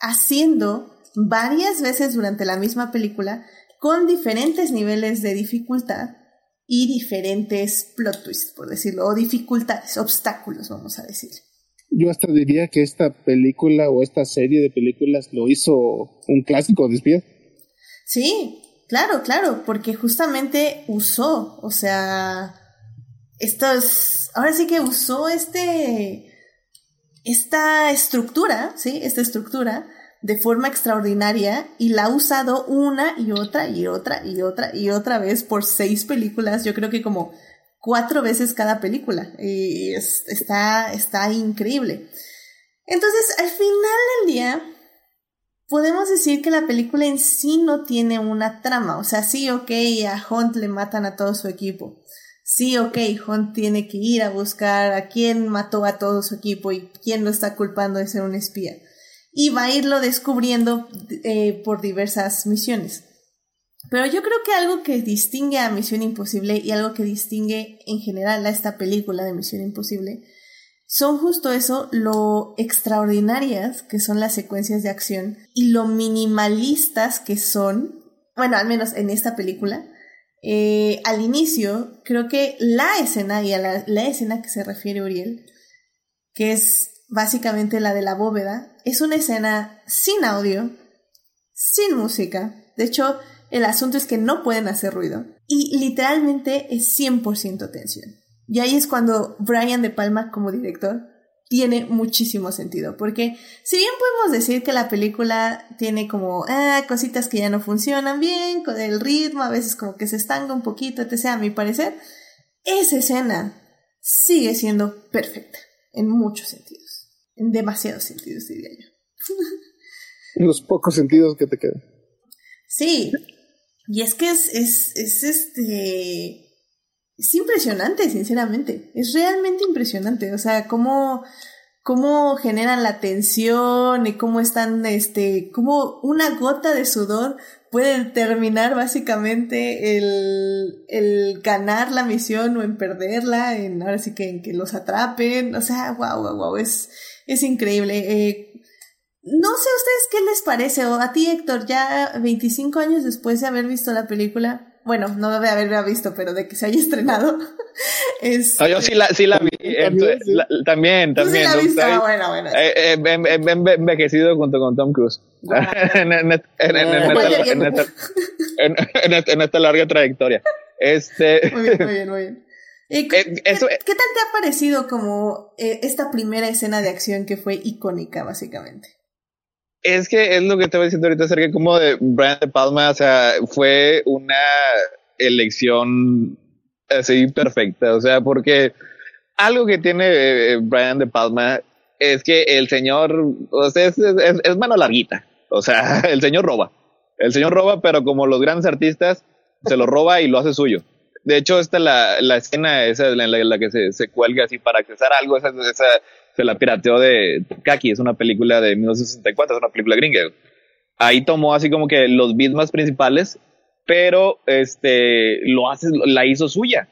haciendo varias veces durante la misma película con diferentes niveles de dificultad y diferentes plot twists, por decirlo, o dificultades, obstáculos, vamos a decir. Yo hasta diría que esta película o esta serie de películas lo hizo un clásico de espías. Sí, claro, claro, porque justamente usó, o sea, esto es, ahora sí que usó este, esta estructura, ¿sí? Esta estructura de forma extraordinaria y la ha usado una y otra y otra y otra y otra vez por seis películas, yo creo que como cuatro veces cada película y está, está increíble. Entonces, al final del día, podemos decir que la película en sí no tiene una trama, o sea, sí, ok, a Hunt le matan a todo su equipo. Sí, ok, Hunt tiene que ir a buscar a quién mató a todo su equipo y quién lo está culpando de ser un espía y va a irlo descubriendo eh, por diversas misiones. Pero yo creo que algo que distingue a Misión Imposible y algo que distingue en general a esta película de Misión Imposible son justo eso, lo extraordinarias que son las secuencias de acción y lo minimalistas que son, bueno, al menos en esta película. Eh, al inicio, creo que la escena y a la, la escena que se refiere Uriel, que es básicamente la de la bóveda, es una escena sin audio, sin música. De hecho, el asunto es que no pueden hacer ruido. Y literalmente es 100% tensión. Y ahí es cuando Brian De Palma como director tiene muchísimo sentido. Porque si bien podemos decir que la película tiene como ah, cositas que ya no funcionan bien, con el ritmo, a veces como que se estanca un poquito, etc. A mi parecer, esa escena sigue siendo perfecta en muchos sentidos en demasiados sentidos, diría yo. En los pocos sentidos que te quedan. Sí, y es que es, es, es este... Es impresionante, sinceramente. Es realmente impresionante. O sea, cómo, cómo generan la tensión y cómo están, este, cómo una gota de sudor puede determinar básicamente el, el ganar la misión o en perderla, en ahora sí que en que los atrapen. O sea, wow, wow, wow. Es, es increíble. Eh, no sé a ustedes qué les parece, o a ti Héctor, ya 25 años después de haber visto la película, bueno, no debe haberla visto, pero de que se haya estrenado. es, yo sí la, sí la vi, también, también. Sí la visto? Ah, bueno, bueno. Eh, eh, envejecido junto con Tom Cruise. En esta larga trayectoria. Este... Muy bien, muy bien, muy bien. Eh, ¿Qué, tal te ha parecido como eh, esta primera escena de acción que fue icónica, básicamente? Es que es lo que voy diciendo ahorita acerca como de Brian De Palma, o sea, fue una elección así perfecta, o sea, porque algo que tiene eh, Brian De Palma es que el señor, o sea, es, mano larguita, o sea, el señor roba, el señor roba, pero como los grandes artistas, se lo roba y lo hace suyo. De hecho, esta la, la escena esa en la, que se, se, cuelga así para accesar algo, esa, esa se la pirateó de Kaki, es una película de 1964, es una película gringa. Ahí tomó así como que los beats más principales, pero este lo hace, la hizo suya.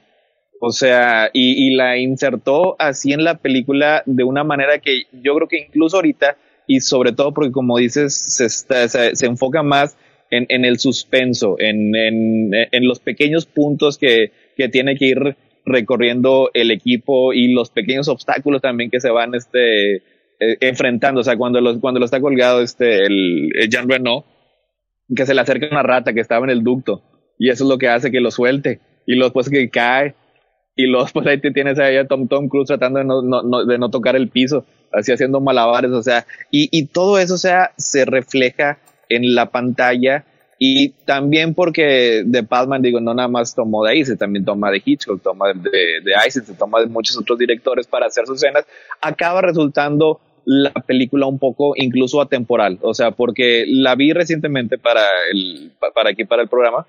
O sea, y, y la insertó así en la película de una manera que yo creo que incluso ahorita, y sobre todo porque como dices, se, se, se enfoca más en, en el suspenso, en, en, en, los pequeños puntos que, que tiene que ir recorriendo el equipo y los pequeños obstáculos también que se van este, eh, enfrentando. O sea, cuando lo, cuando lo está colgado este, el, Jean Renault, que se le acerca una rata que estaba en el ducto y eso es lo que hace que lo suelte y luego después que cae y luego después ahí te tienes ahí a Tom Tom Cruise tratando de no, de no tocar el piso así haciendo malabares, o sea, y, y todo eso, sea, se refleja en la pantalla y también porque de Palman, digo, no nada más tomó de ahí, se también toma de Hitchcock, toma de, de, se toma de muchos otros directores para hacer sus escenas, acaba resultando la película un poco incluso atemporal, o sea, porque la vi recientemente para el, para aquí, para el programa,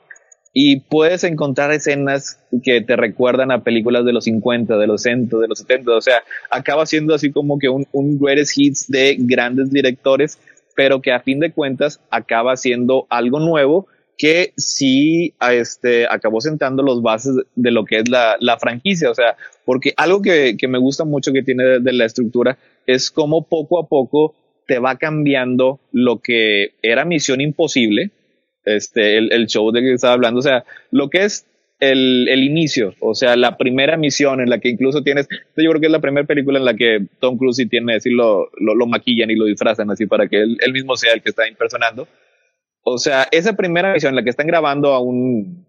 y puedes encontrar escenas que te recuerdan a películas de los 50, de los 60, de los 70, o sea, acaba siendo así como que un, un greatest hits de grandes directores pero que a fin de cuentas acaba siendo algo nuevo que sí este, acabó sentando los bases de lo que es la, la franquicia. O sea, porque algo que, que, me gusta mucho que tiene de, la estructura es cómo poco a poco te va cambiando lo que era Misión Imposible, este, el, el show de que estaba hablando. O sea, lo que es el, el, inicio, o sea, la primera misión en la que incluso tienes, yo creo que es la primera película en la que Tom Cruise tiene así lo, lo, maquillan y lo disfrazan así para que él, él, mismo sea el que está impersonando. O sea, esa primera misión en la que están grabando a un,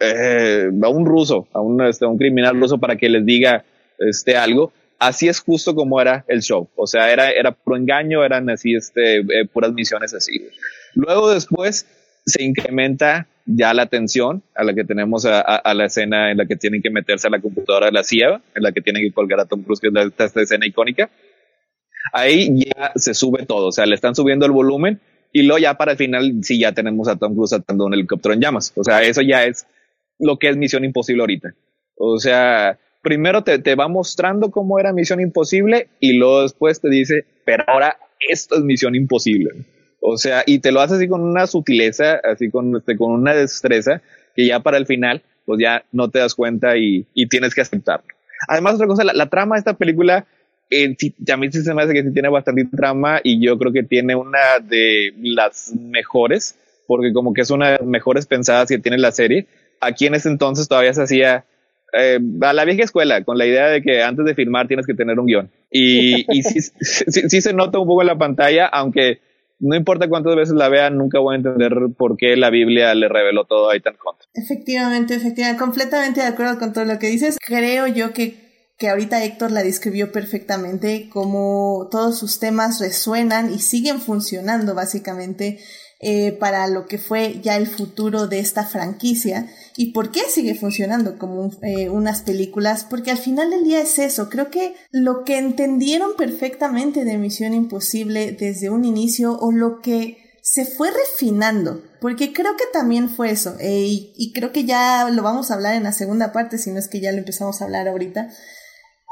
eh, a un ruso, a un, este, un criminal ruso para que les diga este, algo, así es justo como era el show. O sea, era, era pro engaño, eran así, este, eh, puras misiones así. Luego después se incrementa ya la atención a la que tenemos a, la escena en la que tienen que meterse a la computadora de la CIA, en la que tienen que colgar a Tom Cruise, que es esta escena icónica. Ahí ya se sube todo, o sea, le están subiendo el volumen y luego ya para el final sí ya tenemos a Tom Cruise atando un helicóptero en llamas. O sea, eso ya es lo que es Misión Imposible ahorita. O sea, primero te, te va mostrando cómo era Misión Imposible y luego después te dice, pero ahora esto es Misión Imposible. O sea, y te lo hace así con una sutileza, así con, este, con una destreza, que ya para el final, pues ya no te das cuenta y, y tienes que aceptarlo. Además, otra cosa, la, trama de esta película, eh, a mí sí se me hace que sí tiene bastante trama y yo creo que tiene una de las mejores, porque como que es una de las mejores pensadas que tiene la serie. Aquí en ese entonces todavía se hacía eh, a la vieja escuela, con la idea de que antes de filmar tienes que tener un guion. Y, y sí, sí, sí, se nota un poco en la pantalla, aunque no importa cuántas veces la vean, nunca voy a entender por qué la Biblia le reveló todo a Ethan Hunt. Efectivamente, efectivamente, completamente de acuerdo con todo lo que dices. Creo yo que, que ahorita Héctor la describió perfectamente, como todos sus temas resuenan y siguen funcionando básicamente eh, para lo que fue ya el futuro de esta franquicia y por qué sigue funcionando como eh, unas películas, porque al final del día es eso, creo que lo que entendieron perfectamente de Misión Imposible desde un inicio o lo que se fue refinando, porque creo que también fue eso, eh, y, y creo que ya lo vamos a hablar en la segunda parte, si no es que ya lo empezamos a hablar ahorita,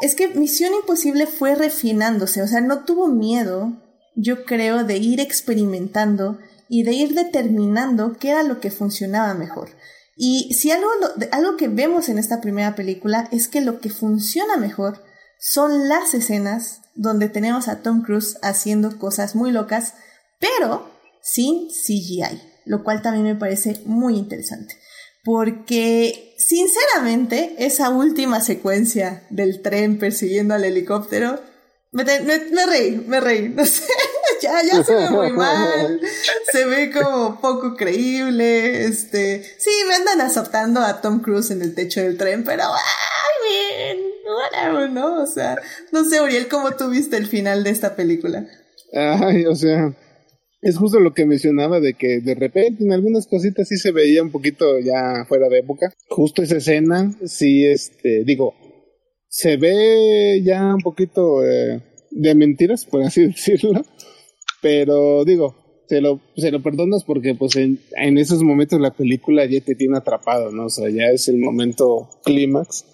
es que Misión Imposible fue refinándose, o sea, no tuvo miedo, yo creo, de ir experimentando y de ir determinando qué era lo que funcionaba mejor. Y si algo, algo que vemos en esta primera película es que lo que funciona mejor son las escenas donde tenemos a Tom Cruise haciendo cosas muy locas, pero sin CGI, lo cual también me parece muy interesante. Porque, sinceramente, esa última secuencia del tren persiguiendo al helicóptero, me, me reí, me reí, no sé ya, ya se ve muy mal, se ve como poco creíble, este, sí, me andan azotando a Tom Cruise en el techo del tren, pero, ay, whatever, ¿no? O sea, no sé, Uriel, ¿cómo tuviste el final de esta película? Ay, o sea, es justo lo que mencionaba de que de repente en algunas cositas sí se veía un poquito ya fuera de época. Justo esa escena, sí, este, digo, se ve ya un poquito eh, de mentiras, por así decirlo. Pero digo, se lo, se lo perdonas porque pues en, en, esos momentos la película ya te tiene atrapado, ¿no? O sea, ya es el momento clímax.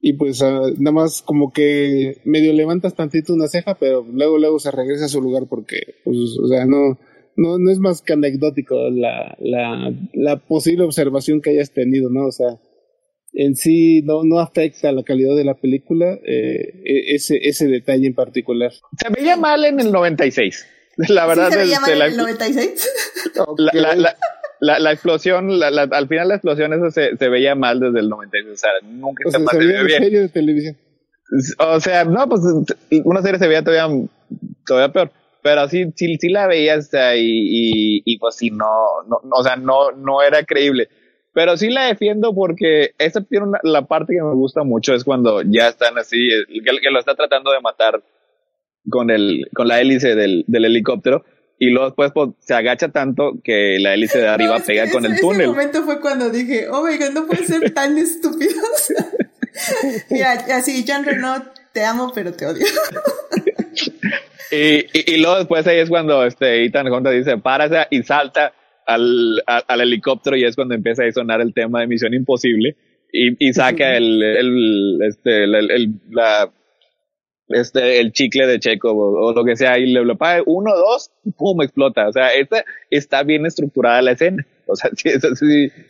Y pues ah, nada más como que medio levantas tantito una ceja, pero luego luego se regresa a su lugar porque, pues, o sea, no, no, no es más que anecdótico la, la, la posible observación que hayas tenido, ¿no? O sea, en sí no, no afecta la calidad de la película, eh, e, ese, ese detalle en particular. Se veía mal en el 96. La verdad ¿Sí se veía mal en el 96? la, la, la, la, explosión, la, al final la explosión eso se, se veía mal desde el 96. O sea, nunca o sea, se, veía bien. serie de televisión. O sea, no, pues una serie se veía todavía, todavía peor. Pero sí, sí, sí la veías y, y, y pues sí, no, no, o sea, no, no era creíble. Pero sí la defiendo porque esa tiene la parte que me gusta mucho es cuando ya están así, que, que lo está tratando de matar con el, con la hélice del, del helicóptero y luego después pues, se agacha tanto que la hélice de arriba pega con el túnel. Ese momento fue cuando dije, oh my god, no puede ser tan estúpido. Mira, así, John Renault, te amo, pero te odio. y, y, luego después ahí es cuando este Ethan Hunt dice, párase y salta al, al, helicóptero y es cuando empieza a sonar el tema de Misión Imposible y, y saca el, el, este, el, el, la este, el chicle de Checo o, lo que sea, y le lo paga uno, dos, pum, explota. O sea, esta está bien estructurada la escena. O sea, sí,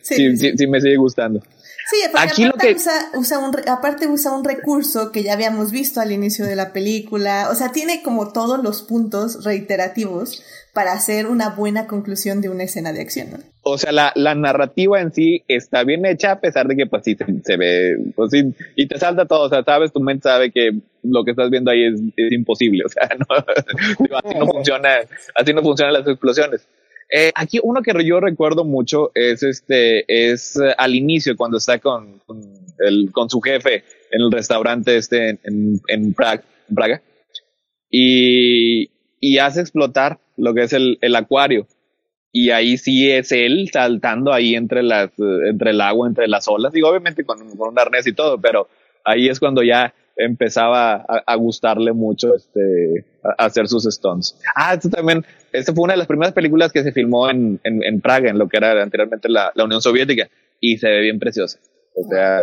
sí, sí, sí, me sigue gustando. Sí, Aquí aparte, usa, usa un, aparte usa un recurso que ya habíamos visto al inicio de la película. O sea, tiene como todos los puntos reiterativos para hacer una buena conclusión de una escena de acción, ¿no? O sea, la, la narrativa en sí está bien hecha a pesar de que pues sí se, ve, pues sí, y te salta todo, o sea, sabes, tu mente sabe que lo que estás viendo ahí es, es imposible, o sea, no, así no funciona, así no funcionan las explosiones. Eh, aquí uno que yo recuerdo mucho es este, es eh, al inicio cuando está con, con, el, con su jefe en el restaurante este en, en, Praga, Praga y, y hace explotar lo que es el, el acuario. Y ahí sí es él saltando ahí entre las, entre el agua, entre las olas. Digo, obviamente con, con un arnés y todo, pero ahí es cuando ya empezaba a, a gustarle mucho este, a, hacer sus stunts. Ah, esto también, esta fue una de las primeras películas que se filmó en, en, en Praga, en lo que era anteriormente la, la, Unión Soviética, y se ve bien preciosa. O sea,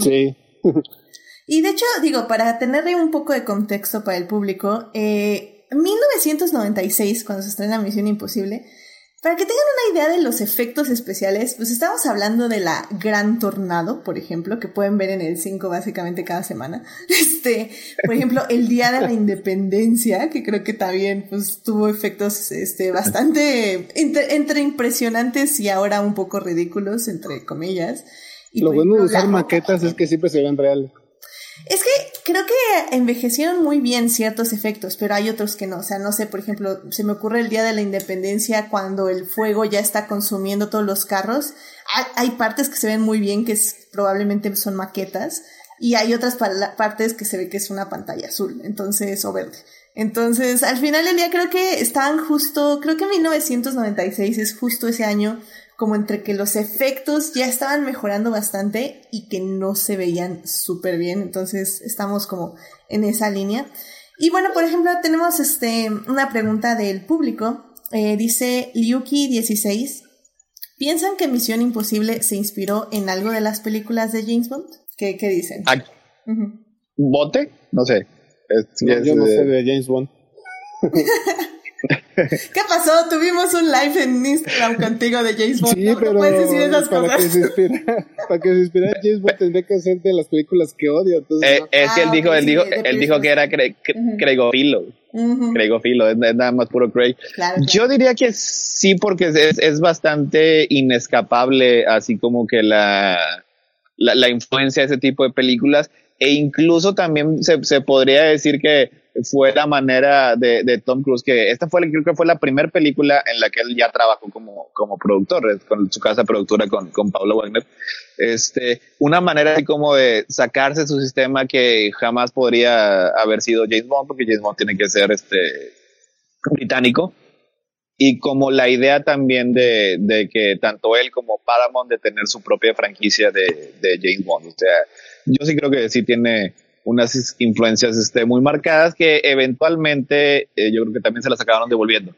sí. y de hecho, digo, para tenerle un poco de contexto para el público, eh, 1996, cuando se estrena Misión Imposible, para que tengan una idea de los efectos especiales, pues estamos hablando de la Gran Tornado, por ejemplo, que pueden ver en el 5 básicamente cada semana. Este, por ejemplo, el Día de la Independencia, que creo que también pues tuvo efectos este bastante entre, impresionantes y ahora un poco ridículos entre comillas. Y Lo bueno de usar maquetas es que siempre se ven reales. Es que creo que envejecieron muy bien ciertos efectos, pero hay otros que no. O sea, no sé, por ejemplo, se me ocurre el Día de la Independencia cuando el fuego ya está consumiendo todos los carros. Hay, partes que se ven muy bien, que probablemente son maquetas, y hay otras partes que se ve que es una pantalla azul, entonces, o verde. Entonces, al final del día creo que están justo, creo que 1996 es justo ese año como entre que los efectos ya estaban mejorando bastante y que no se veían súper bien. Entonces estamos como en esa línea. Y bueno, por ejemplo, tenemos este, una pregunta del público. Eh, dice Liuki16. ¿Piensan que Misión Imposible se inspiró en algo de las películas de James Bond? ¿Qué, qué dicen? ¿Bote? No sé. yo no sé de James Bond. ¿Qué pasó? Tuvimos un live en Instagram contigo de James Bond. Sí, pero puedes decir esas para cosas. Que se inspira, para que se inspirara James Bond tendría que ser de las películas que odio. Entonces, eh, Es que él ah, dijo, él dijo, él dijo que era cre Craigofilo. Craigofilo, es, nada más puro Craig. Yo diría que sí, porque es, es bastante inescapable, así como que la, la, la influencia de ese tipo de películas. E incluso también se, se podría decir que fue la manera de, de, Tom Cruise, que esta fue, creo que fue la primera película en la que él ya trabajó como, como productor, con su casa productora con, con Pablo Wagner. Este, una manera así como de sacarse su sistema que jamás podría haber sido James Bond, porque James Bond tiene que ser este, británico. Y como la idea también de, de que tanto él como Paramount de tener su propia franquicia de, de James Bond. O sea, yo sí creo que sí tiene, unas influencias este, muy marcadas que eventualmente eh, yo creo que también se las acabaron devolviendo.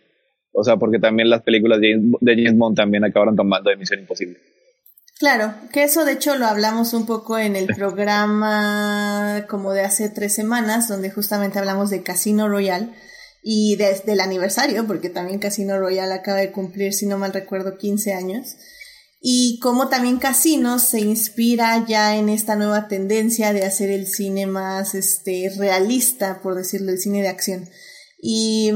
O sea, porque también las películas de James Bond también acabaron tomando de Misión Imposible. Claro, que eso de hecho lo hablamos un poco en el programa como de hace tres semanas, donde justamente hablamos de Casino Royale y desde el aniversario, porque también Casino Royale acaba de cumplir, si no mal recuerdo, 15 años y cómo también Casino se inspira ya en esta nueva tendencia de hacer el cine más este, realista, por decirlo, el cine de acción. Y,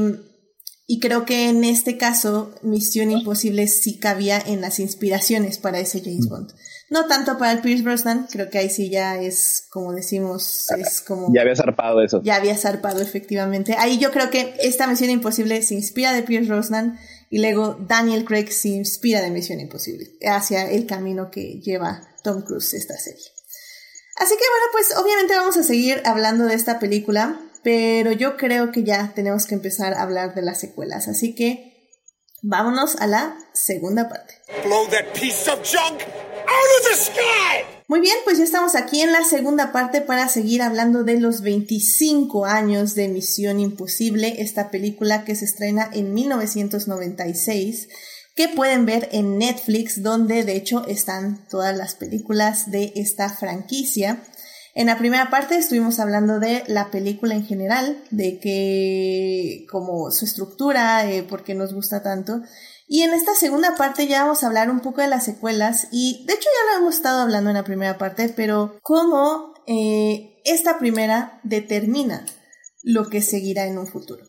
y creo que en este caso Misión Imposible sí cabía en las inspiraciones para ese James Bond. No tanto para el Pierce Brosnan, creo que ahí sí ya es, como decimos, es como... Ya había zarpado eso. Ya había zarpado, efectivamente. Ahí yo creo que esta Misión Imposible se inspira de Pierce Brosnan y luego Daniel Craig se inspira de Misión Imposible hacia el camino que lleva Tom Cruise esta serie. Así que bueno, pues obviamente vamos a seguir hablando de esta película. pero yo creo que ya tenemos que empezar a hablar de las secuelas, así que vámonos a la segunda parte. Blow that piece of junk out of the sky! Muy bien, pues ya estamos aquí en la segunda parte para seguir hablando de los 25 años de Misión Imposible, esta película que se estrena en 1996, que pueden ver en Netflix, donde de hecho están todas las películas de esta franquicia. En la primera parte estuvimos hablando de la película en general, de que como su estructura, eh, por qué nos gusta tanto. Y en esta segunda parte ya vamos a hablar un poco de las secuelas y de hecho ya lo hemos estado hablando en la primera parte, pero cómo eh, esta primera determina lo que seguirá en un futuro.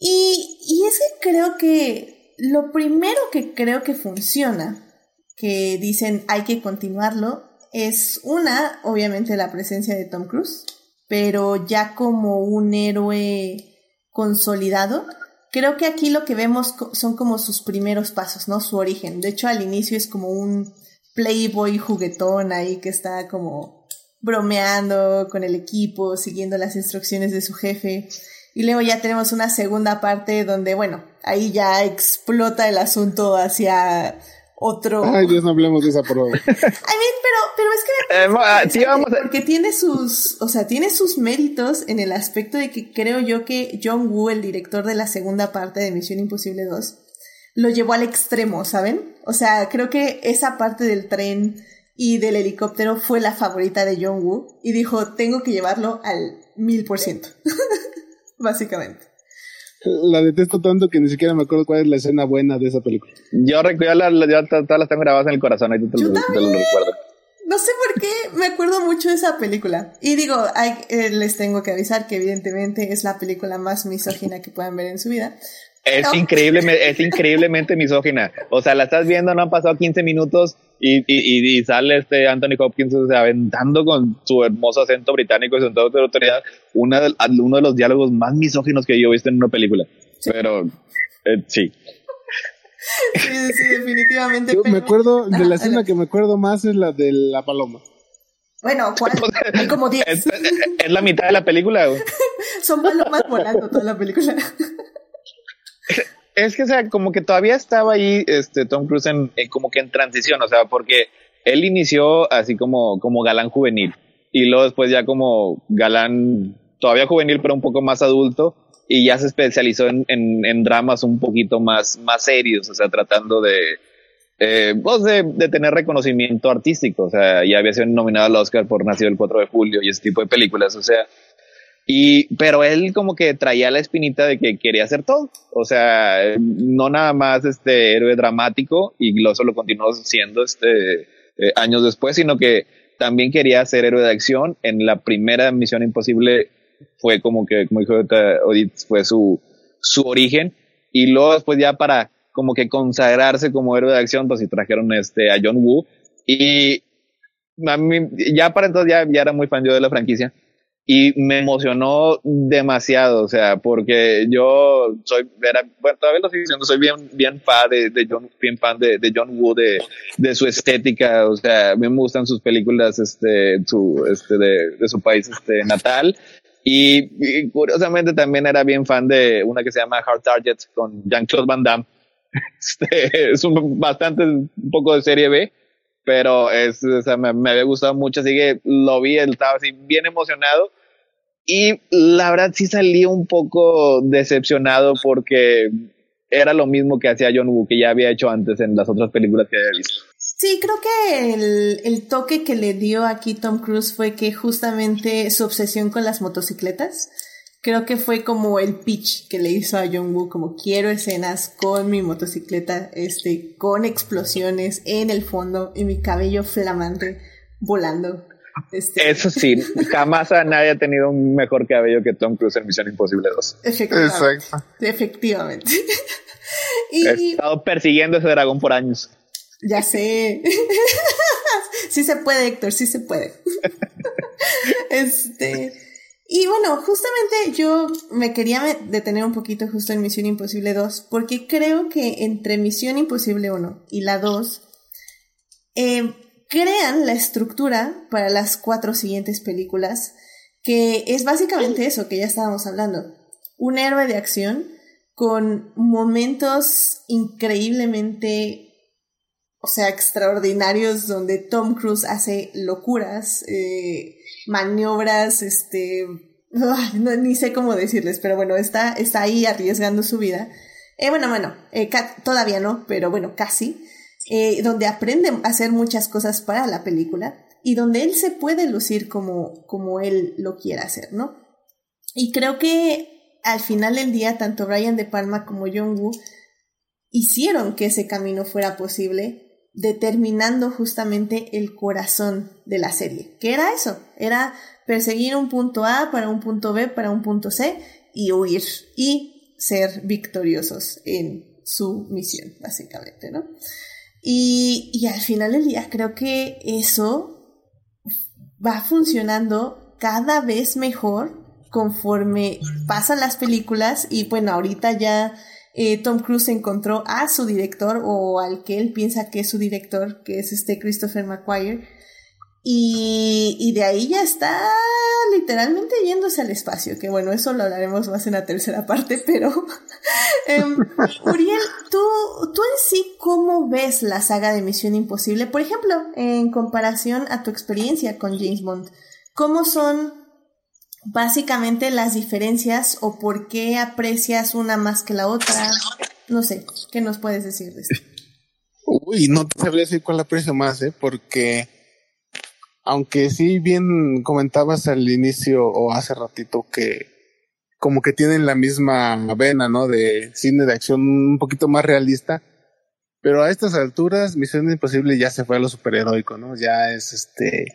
Y, y es que creo que lo primero que creo que funciona, que dicen hay que continuarlo, es una, obviamente la presencia de Tom Cruise, pero ya como un héroe consolidado Creo que aquí lo que vemos son como sus primeros pasos, ¿no? Su origen. De hecho, al inicio es como un playboy juguetón ahí que está como bromeando con el equipo, siguiendo las instrucciones de su jefe. Y luego ya tenemos una segunda parte donde, bueno, ahí ya explota el asunto hacia otro. Ay, Dios, no hablemos de esa prueba. I mean, pero, pero es que. Eh, ah, sí, vamos a- Porque tiene sus. O sea, tiene sus méritos en el aspecto de que creo yo que John Woo, el director de la segunda parte de Misión Imposible 2, lo llevó al extremo, ¿saben? O sea, creo que esa parte del tren y del helicóptero fue la favorita de John Woo y dijo, tengo que llevarlo al mil por ciento. Básicamente. La detesto tanto que ni siquiera me acuerdo cuál es la escena buena de esa película. Yo recuerdo, yo todas las tengo grabadas en el corazón, ahí te, Yo lo, te lo también. recuerdo. No sé por qué me acuerdo mucho de esa película. Y digo, hay- eh, les tengo que avisar que evidentemente es la película más misógina que puedan ver en su vida. Es, No. increíble, es increíblemente misógina. O sea, la estás viendo, no han pasado 15 minutos y, y, y- y sale este Anthony Hopkins o sea, aventando con su hermoso acento británico y su toda autoridad una del- uno de los diálogos más misóginos que yo he visto en una película. Pero eh, sí. Sí, sí, definitivamente. Yo pero- me acuerdo de la escena adelante. que me acuerdo más es la de la paloma. Bueno, ¿cuál? Hay como 10. Es, es la mitad de la película. Son palomas volando toda la película. Es que, o sea, como que todavía estaba ahí este, Tom Cruise en, en como que en transición, o sea, porque él inició así como, como galán juvenil y luego después ya como galán todavía juvenil, pero un poco más adulto y ya se especializó en, en, en dramas un poquito más, más serios, o sea, tratando de, eh, pues de, de tener reconocimiento artístico, o sea, ya había sido nominado al Oscar por Nacido el 4 de julio y ese tipo de películas, o sea, y, pero él como que traía la espinita de que quería hacer todo. O sea, no nada más este héroe dramático y lo solo continuó siendo este eh, años después, sino que también quería ser héroe de acción. En la primera Misión Imposible fue como que, como dijo Odit, fue su, su origen. Y luego después ya para como que consagrarse como héroe de acción, pues sí trajeron este a John Woo. Y a mí, ya para entonces ya, ya era muy fan yo de la franquicia y me emocionó demasiado, o sea, porque yo soy, bueno, todavía lo sigo diciendo, soy bien, bien fan de, de John, bien fan de, de John Woo, de, de su estética, o sea, a mí me gustan sus películas, este, su, este, de, su país, este, natal, y, y curiosamente también era bien fan de una que se llama Hard Target con Jean-Claude Van Damme, este, es un, bastante, un poco de serie B, pero es, o sea, me, me había gustado mucho, así que lo vi, él estaba así bien emocionado y la verdad sí salí un poco decepcionado porque era lo mismo que hacía John Woo, que ya había hecho antes en las otras películas que había visto. Sí, creo que el, el toque que le dio aquí Tom Cruise fue que justamente su obsesión con las motocicletas, creo que fue como el pitch que le hizo a John Woo, como quiero escenas con mi motocicleta, este, con explosiones en el fondo y mi cabello flamante volando. Este, Eso sí, jamás a nadie ha tenido un mejor cabello que Tom Cruise en Misión Imposible 2. efectivamente. Exacto. Efectivamente. He y estado persiguiendo ese dragón por años. ya sé. sí se puede, Héctor, sí se puede. este. Y bueno, justamente yo me quería detener un poquito justo en Misión Imposible 2, porque creo que entre Misión Imposible 1 y la 2 eh, crean la estructura para las cuatro siguientes películas que es básicamente eso que ya estábamos hablando. Un héroe de acción con momentos increíblemente, o sea, extraordinarios donde Tom Cruise hace locuras, eh, maniobras, este, ni sé cómo decirles, pero bueno, está, está ahí arriesgando su vida. Eh, bueno, bueno, eh, todavía no, pero bueno, casi. Eh, donde aprende a hacer muchas cosas para la película y donde él se puede lucir como, como él lo quiera hacer, ¿no? Y creo que al final del día, tanto Brian De Palma como John Woo hicieron que ese camino fuera posible, determinando justamente el corazón de la serie. ¿Qué era eso? Era perseguir un punto A para un punto B para un punto C y huir y ser victoriosos en su misión, básicamente, ¿no? Y, y al final del día creo que eso va funcionando cada vez mejor conforme pasan las películas y bueno, ahorita ya eh, Tom Cruise encontró a su director o al que él piensa que es su director, que es este Christopher McQuire, y, de ahí ya está literalmente yéndose al espacio, que bueno, eso lo hablaremos más en la tercera parte, pero um, Uriel, ¿tú, tú en sí cómo ves la saga de Misión Imposible? Por ejemplo, en comparación a tu experiencia con James Bond, ¿cómo son básicamente las diferencias o por qué aprecias una más que la otra? No sé, ¿qué nos puedes decir de esto? Uy, no te sabría decir cuál aprecio más, ¿eh? Porque aunque sí bien comentabas al inicio o hace ratito que como que tienen la misma vena, ¿no? De cine de acción un poquito más realista. Pero a estas alturas, Misión Imposible ya se fue a lo superheroico, ¿no? Ya es este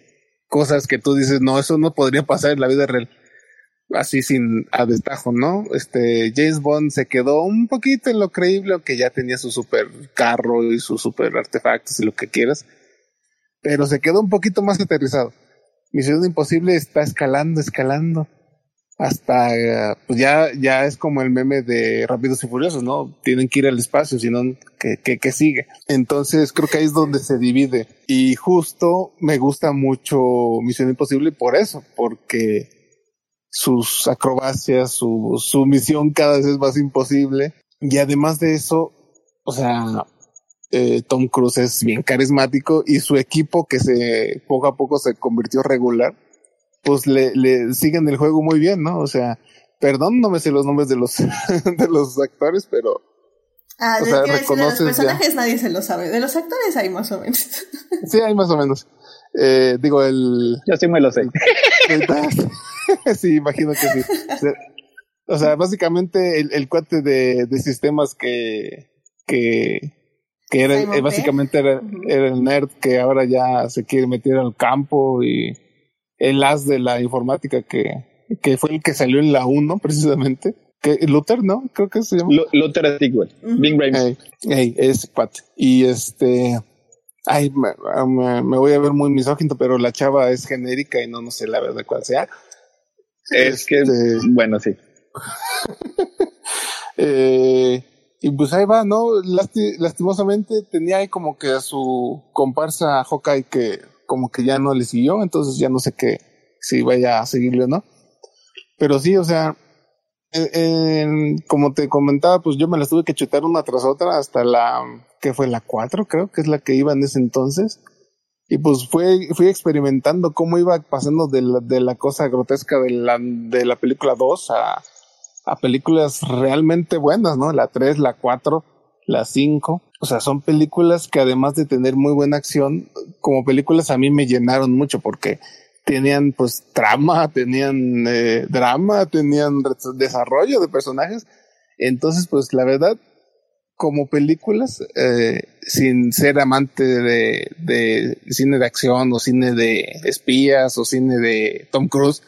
cosas que tú dices, no, eso no podría pasar en la vida real. Así sin a destajo, ¿no? Este James Bond se quedó un poquito en lo creíble, que ya tenía su super carro y sus super artefactos y lo que quieras pero se quedó un poquito más aterrizado. Misión Imposible está escalando, escalando. Hasta, pues ya, ya es como el meme de Rápidos y Furiosos, ¿no? Tienen que ir al espacio, sino que, que, que sigue. Entonces creo que ahí es donde se divide. Y justo me gusta mucho Misión Imposible por eso, porque sus acrobacias, su, su misión cada vez es más imposible. Y además de eso, o sea, eh, Tom Cruise es bien carismático y su equipo que se poco a poco se convirtió regular, pues le, le siguen el juego muy bien, ¿no? O sea, perdón, no me sé los nombres de los, de los actores, pero... Ah, o sea, de los personajes nadie se lo sabe. De los actores hay más o menos. sí, hay más o menos. Eh, digo, el... Yo sí me lo sé. sí, imagino que sí. O sea, básicamente el, el cuate de, de sistemas que, que que era eh, básicamente era, el nerd que ahora ya se quiere meter al campo y el as de la informática que, que fue el que salió en la 1 precisamente. Que, Luther, ¿no? Creo que se llama. Luther Stigwell. Bing Rames. Hey, ese pat. Y este. Ay, me, me, voy a ver muy misógino, pero la chava es genérica y no, no sé la verdad cuál sea. Es que, este, bueno, sí. eh, y pues ahí va, ¿no? lastimosamente tenía ahí como que a su comparsa Hawkeye que como que ya no le siguió, entonces ya no sé qué, si vaya a seguirle o no. Pero sí, o sea, como te comentaba, pues yo me las tuve que chutar una tras otra hasta la, que fue la 4, creo que es la que iba en ese entonces. Y pues fue, fui experimentando cómo iba pasando de la, de la cosa grotesca de la, de la película 2 a, a películas realmente buenas, ¿no? La 3, la 4, la 5. O sea, son películas que además de tener muy buena acción, como películas a mí me llenaron mucho porque tenían pues trama, tenían eh, drama, tenían desarrollo de personajes. Entonces, pues la verdad, como películas, eh, sin ser amante de, de, cine de acción o cine de espías o cine de Tom Cruise,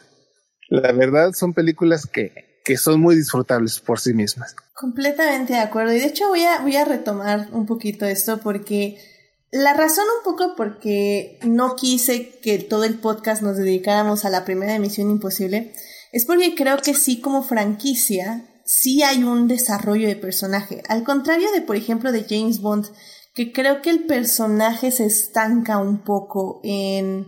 la verdad son películas que que son muy disfrutables por sí mismas. Completamente de acuerdo. Y de hecho voy a, voy a retomar un poquito esto porque la razón un poco porque no quise que todo el podcast nos dedicáramos a la primera emisión imposible es porque creo que sí como franquicia sí hay un desarrollo de personaje. Al contrario de, por ejemplo, de James Bond, que creo que el personaje se estanca un poco en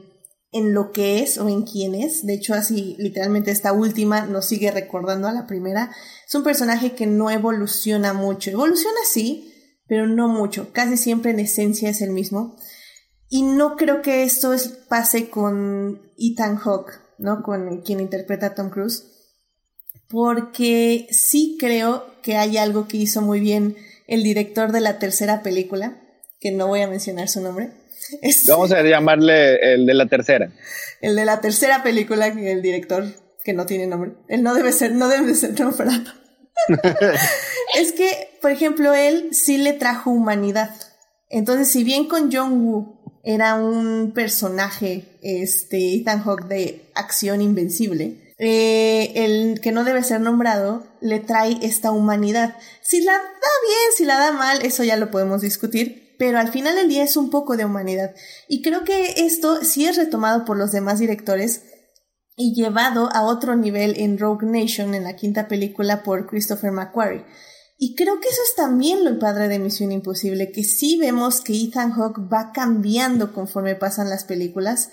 en lo que es o en quién es. De hecho, así literalmente esta última nos sigue recordando a la primera. Es un personaje que no evoluciona mucho. Evoluciona sí, pero no mucho. Casi siempre en esencia es el mismo. Y no creo que esto pase con Ethan Hawke, ¿no? Con quien interpreta a Tom Cruise. Porque sí creo que hay algo que hizo muy bien el director de la tercera película, que no voy a mencionar su nombre. Vamos a llamarle el de la tercera. El de la tercera película, el director, que no tiene nombre. Él no debe ser, no debe ser nombrado. es que, por ejemplo, él sí le trajo humanidad. Entonces, si bien con John Woo era un personaje, este, Ethan Hawke de acción invencible, eh, el que no debe ser nombrado le trae esta humanidad. Si la da bien, si la da mal, eso ya lo podemos discutir, pero al final del día es un poco de humanidad. Y creo que esto sí es retomado por los demás directores y llevado a otro nivel en Rogue Nation, en la quinta película por Christopher McQuarrie. Y creo que eso es también lo padre de Misión Imposible, que sí vemos que Ethan Hawke va cambiando conforme pasan las películas.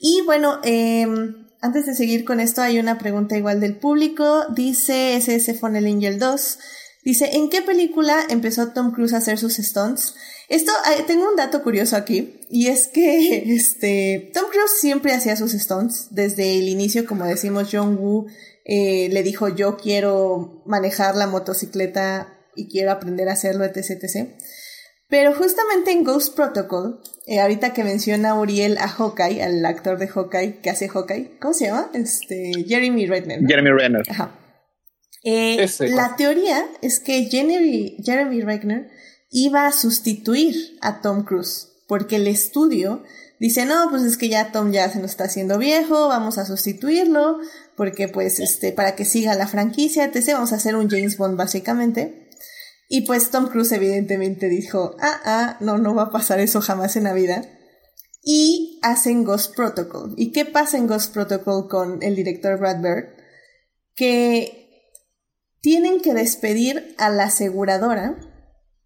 Y bueno, em, antes de seguir con esto, hay una pregunta igual del público. Dice SS Funnel Angel 2. Dice, ¿en qué película empezó Tom Cruise a hacer sus stunts? Esto, tengo un dato curioso aquí, y es que este, Tom Cruise siempre hacía sus stunts desde el inicio, como decimos, John Woo eh, le dijo yo quiero manejar la motocicleta y quiero aprender a hacerlo, etc, etc. Pero justamente en Ghost Protocol, eh, ahorita que menciona Uriel a Hawkeye, al actor de Hawkeye que hace Hawkeye, ¿cómo se llama? Este, Jeremy Renner. Jeremy Renner. Ajá. Eh, la teoría es que Jeremy, Jeremy Renner iba a sustituir a Tom Cruise, porque el estudio dice, no, pues es que ya Tom ya se nos está haciendo viejo, vamos a sustituirlo, porque pues este, para que siga la franquicia, etc., vamos a hacer un James Bond básicamente. Y pues Tom Cruise evidentemente dijo, ah, ah, no, no va a pasar eso jamás en la vida. Y hacen Ghost Protocol. ¿Y qué pasa en Ghost Protocol con el director Brad Bird? Que tienen que despedir a la aseguradora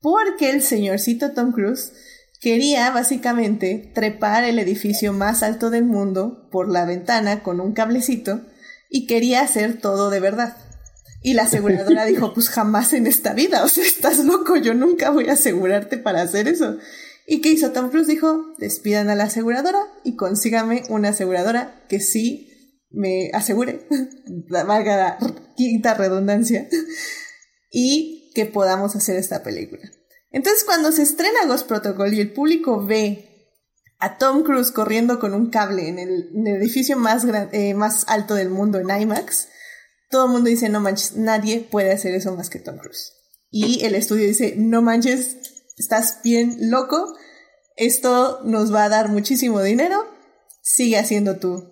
porque el señorcito Tom Cruise quería básicamente trepar el edificio más alto del mundo por la ventana con un cablecito y quería hacer todo de verdad. Y la aseguradora dijo, pues jamás en esta vida, o sea, estás loco, yo nunca voy a asegurarte para hacer eso. ¿Y qué hizo Tom Cruise? Dijo, despidan a la aseguradora y consígame una aseguradora que sí me asegure, valga la quinta redundancia, y que podamos hacer esta película. Entonces cuando se estrena Ghost Protocol y el público ve a Tom Cruise corriendo con un cable en el, edificio más, eh, más alto del mundo en IMAX, todo el mundo dice, no manches, nadie puede hacer eso más que Tom Cruise. Y el estudio dice, no manches, estás bien loco, esto nos va a dar muchísimo dinero, sigue haciendo tú,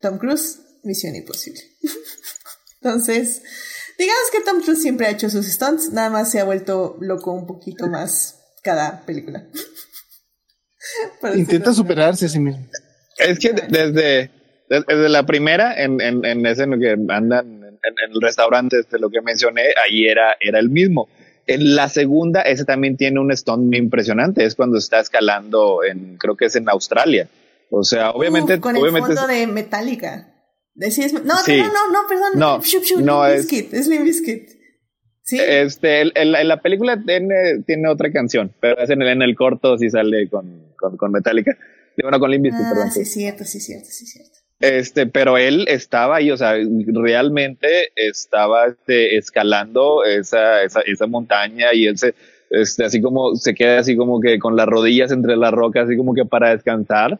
Tom Cruise, misión imposible. Entonces, digamos que Tom Cruise siempre ha hecho sus stunts, nada más se ha vuelto loco un poquito más cada película. Intenta superarse a sí mismo. Es que desde, desde la primera, en, en, en ese en lo que andan en, el restaurante, de lo que mencioné, ahí era, era el mismo. En la segunda, ese también tiene un stunt muy impresionante, es cuando está escalando en, creo que es en Australia. O sea, obviamente. con el fondo de Metallica. no, no, no, perdón. No, no es, es Limp ¿Sí? Este, en la película tiene, tiene otra canción, pero es en el, en el corto si sale con, con, con Metallica. Bueno, con Limp ah, perdón. Sí, cierto, sí, cierto, sí, cierto. Este, pero él estaba ahí, o sea, realmente estaba este, escalando esa, esa, esa montaña y él se, este, así como se queda así como que con las rodillas entre las rocas, así como que para descansar.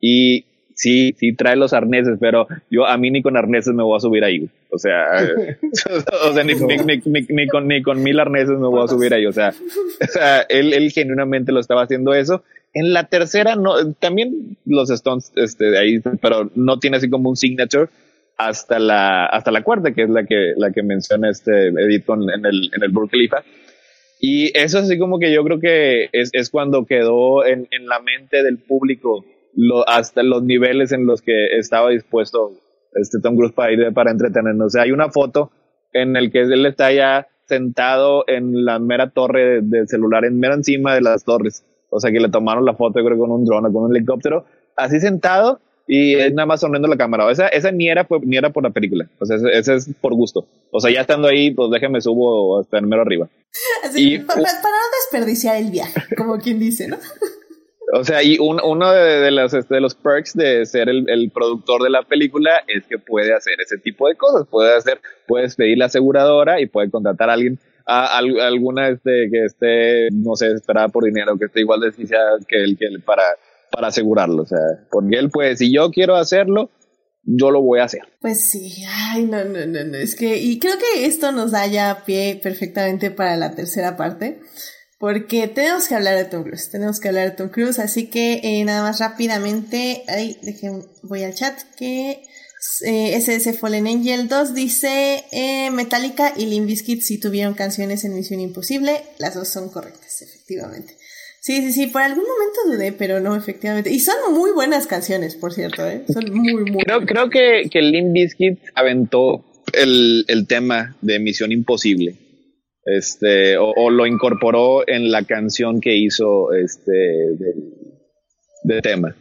Y sí, sí trae los arneses, pero yo a mí ni con arneses me voy a subir ahí. O sea, o sea ni, ni, con, ni con mil arneses me voy a subir ahí. O sea, o sea él, él genuinamente lo estaba haciendo eso. En la tercera, no, también los Stones, este, de ahí, pero no tiene así como un signature hasta la, hasta la cuarta, que es la que, la que menciona este Edith en el, en el Burj. Y eso así como que yo creo que es, es cuando quedó en, en la mente del público lo, hasta los niveles en los que estaba dispuesto este Tom Cruise para ir para entretenernos. O sea, hay una foto en el que él está ya sentado en la mera torre del celular, en mera encima de las torres. O sea, que le tomaron la foto, creo, con un dron o con un helicóptero, así sentado, y es nada más sonriendo la cámara. Esa, esa ni era, ni era por la película. O sea, ese, es por gusto. O sea, ya estando ahí, pues déjame subo hasta el mero arriba. y, para, para, no desperdiciar el viaje, como quien dice, ¿no? O sea, y uno de, los, este, de los perks de ser el, el, productor de la película es que puede hacer ese tipo de cosas. Puede hacer, puedes pedir la aseguradora y puede contratar a alguien, a, alguna este, que esté, no sé, esperada por dinero, que esté igual de que él, que él para, para asegurarlo. O sea, porque él puede, si yo quiero hacerlo, yo lo voy a hacer. Pues sí, ay, no, no, no, no, es que, y creo que esto nos da ya pie perfectamente para la tercera parte porque tenemos que hablar de Tom Cruise, tenemos que hablar de Tom Cruise, así que eh, nada más rápidamente, ahí, dejen, voy al chat, que eh, SS Fallen Angel 2 dice eh, Metallica y Limp Bizkit sí tuvieron canciones en Misión Imposible, las dos son correctas, efectivamente. Sí, sí, sí, por algún momento dudé, pero no, efectivamente. Y son muy buenas canciones, por cierto, ¿eh? Son muy, muy Creo, creo que, que Limp Bizkit aventó el, el tema de Misión Imposible este, o, lo incorporó en la canción que hizo este de, tema.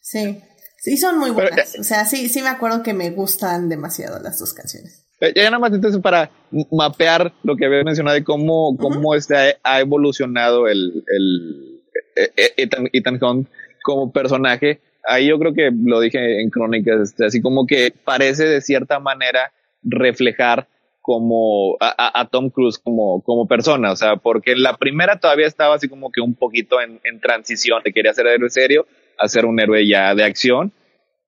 Sí, sí son muy buenas. o sea, sí, sí me acuerdo que me gustan demasiado las dos canciones. Ya nada más entonces para mapear lo que había mencionado de cómo, cómo este ha, evolucionado el, el, eh, eh, Ethan, Ethan Hunt como personaje. Ahí yo creo que lo dije en crónicas, este, así como que parece de cierta manera reflejar como a, Tom Cruise como, como persona, o sea, porque la primera todavía estaba así como que un poquito en, en transición, de quería ser héroe serio a ser un héroe ya de acción.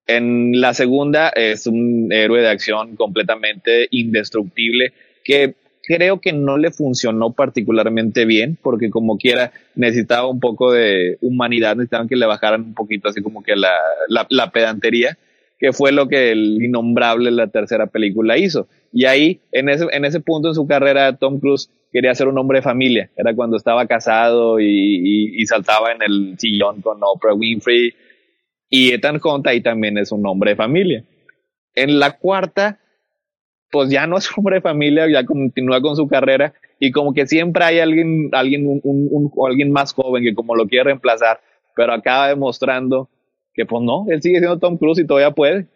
En la segunda es un héroe de acción completamente indestructible que creo que no le funcionó particularmente bien porque como quiera necesitaba un poco de humanidad, necesitaban que le bajaran un poquito así como que la, la, pedantería, que fue lo que el innombrable la tercera película hizo. Y ahí, en ese, en ese punto en su carrera, Tom Cruise quería ser un hombre de familia. Era cuando estaba casado y, y, saltaba en el sillón con Oprah Winfrey. Y Ethan Hunt ahí también es un hombre de familia. En la cuarta, pues ya no es hombre de familia, ya continúa con su carrera y como que siempre hay alguien, alguien, un, un, alguien más joven que como lo quiere reemplazar, pero acaba demostrando que pues no, él sigue siendo Tom Cruise y todavía puede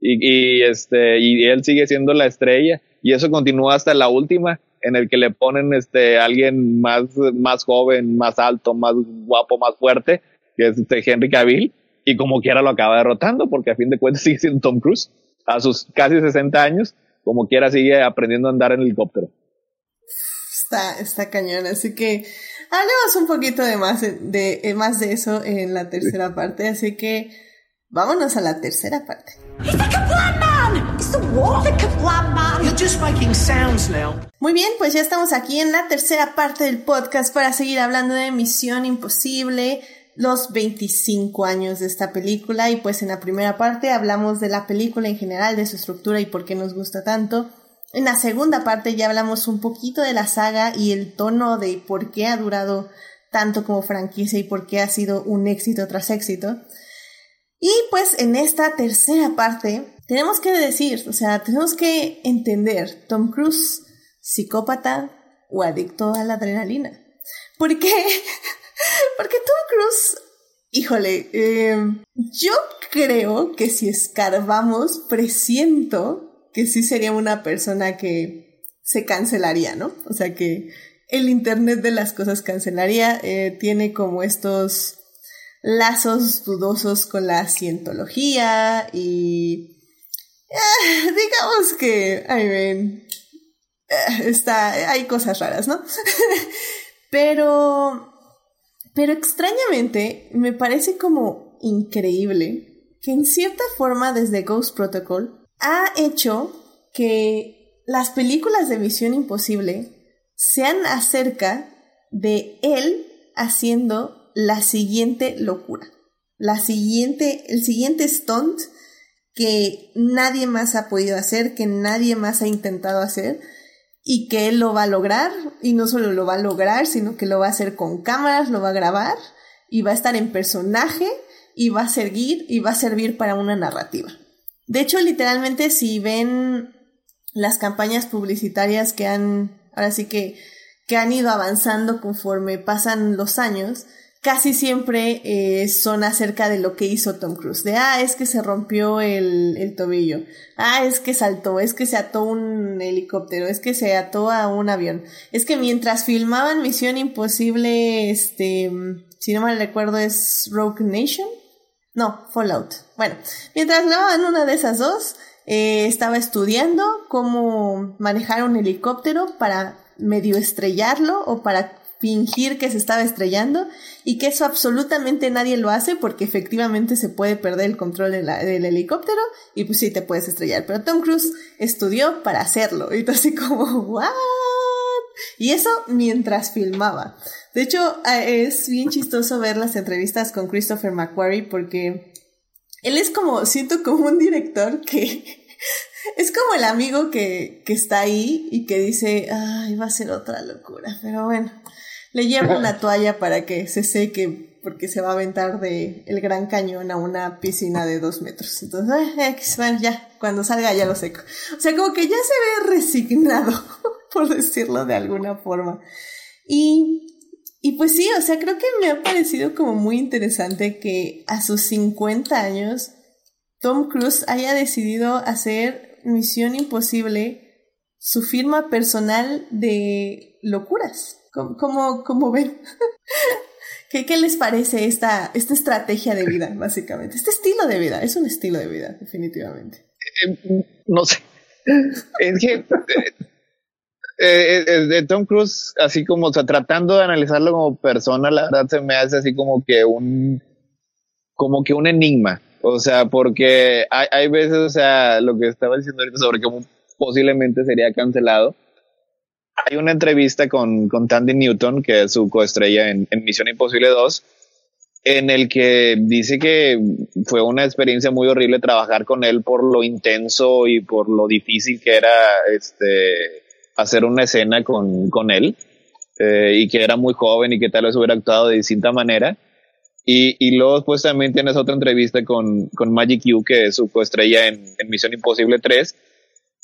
y, y, este, y él sigue siendo la estrella y eso continúa hasta la última en el que le ponen este alguien más, más joven, más alto, más guapo, más fuerte, que es este Henry Cavill, y como quiera lo acaba derrotando, porque a fin de cuentas sigue siendo Tom Cruise, a sus casi 60 años, como quiera sigue aprendiendo a andar en helicóptero. Está, está cañón, así que hablemos un poquito de más de, más de eso en la tercera parte, así que vámonos a la tercera parte. Muy bien, pues ya estamos aquí en la tercera parte del podcast para seguir hablando de Misión Imposible, los 25 años de esta película y pues en la primera parte hablamos de la película en general, de su estructura y por qué nos gusta tanto. En la segunda parte ya hablamos un poquito de la saga y el tono de por qué ha durado tanto como franquicia y por qué ha sido un éxito tras éxito. Y pues en esta tercera parte tenemos que decir, o sea, tenemos que entender Tom Cruise, psicópata o adicto a la adrenalina. ¿Por qué? Porque Tom Cruise, híjole, em, yo creo que si escarbamos, presiento que sí sería una persona que se cancelaría, ¿no? O sea que el Internet de las cosas cancelaría, eh, tiene como estos lazos dudosos con la cientología y eh, digamos que, I mean, eh, está, hay cosas raras, ¿no? pero, pero extrañamente me parece como increíble que en cierta forma desde Ghost Protocol ha hecho que las películas de Misión Imposible sean acerca de él haciendo la siguiente locura, la siguiente, el siguiente stunt que nadie más ha podido hacer, que nadie más ha intentado hacer y que él lo va a lograr y no solo lo va a lograr, sino que lo va a hacer con cámaras, lo va a grabar y va a estar en personaje y va a seguir y va a servir para una narrativa. De hecho, literalmente si ven las campañas publicitarias que han, ahora sí que, que han ido avanzando conforme pasan los años, casi siempre eh, son acerca de lo que hizo Tom Cruise. De, ah, es que se rompió el, el, tobillo. Ah, es que saltó, es que se ató un helicóptero, es que se ató a un avión. Es que mientras filmaban Misión Imposible, este, si no mal recuerdo es Rogue Nation. No, Fallout. Bueno, mientras grababan una de esas dos, eh, estaba estudiando cómo manejar un helicóptero para medio estrellarlo o para fingir que se estaba estrellando y que eso absolutamente nadie lo hace porque efectivamente se puede perder el control del helicóptero y pues sí te puedes estrellar. Pero Tom Cruise estudió para hacerlo y así como, ¿what? Y eso mientras filmaba. De hecho, es bien chistoso ver las entrevistas con Christopher McQuarrie porque él es como, siento como un director que es como el amigo que, que está ahí y que dice, ay, va a ser otra locura, pero bueno, le llevo una toalla para que se seque porque se va a aventar de el gran cañón a una piscina de dos metros. Entonces, eh, bueno, ya, cuando salga ya lo seco. O sea, como que ya se ve resignado, por decirlo de alguna forma. Y, y pues sí, o sea, creo que me ha parecido como muy interesante que a sus 50 años Tom Cruise haya decidido hacer Misión Imposible su firma personal de locuras. ¿Cómo, ven? ¿Qué, ¿Qué, les parece esta, esta estrategia de vida, básicamente? Este estilo de vida, es un estilo de vida, definitivamente. Eh, no sé. Es que eh, eh, de Tom Cruise, así como, o sea, tratando de analizarlo como persona, la verdad se me hace así como que un, como que un enigma. O sea, porque hay, hay veces, o sea, lo que estaba diciendo ahorita sobre cómo posiblemente sería cancelado hay una entrevista con, con Tandy Newton, que es su coestrella en, en Misión Imposible 2, en el que dice que fue una experiencia muy horrible trabajar con él por lo intenso y por lo difícil que era este, hacer una escena con, con él, eh, y que era muy joven y que tal vez hubiera actuado de distinta manera. Y, y luego después también tienes otra entrevista con, con Magic Q, que es su coestrella en, en Misión Imposible 3,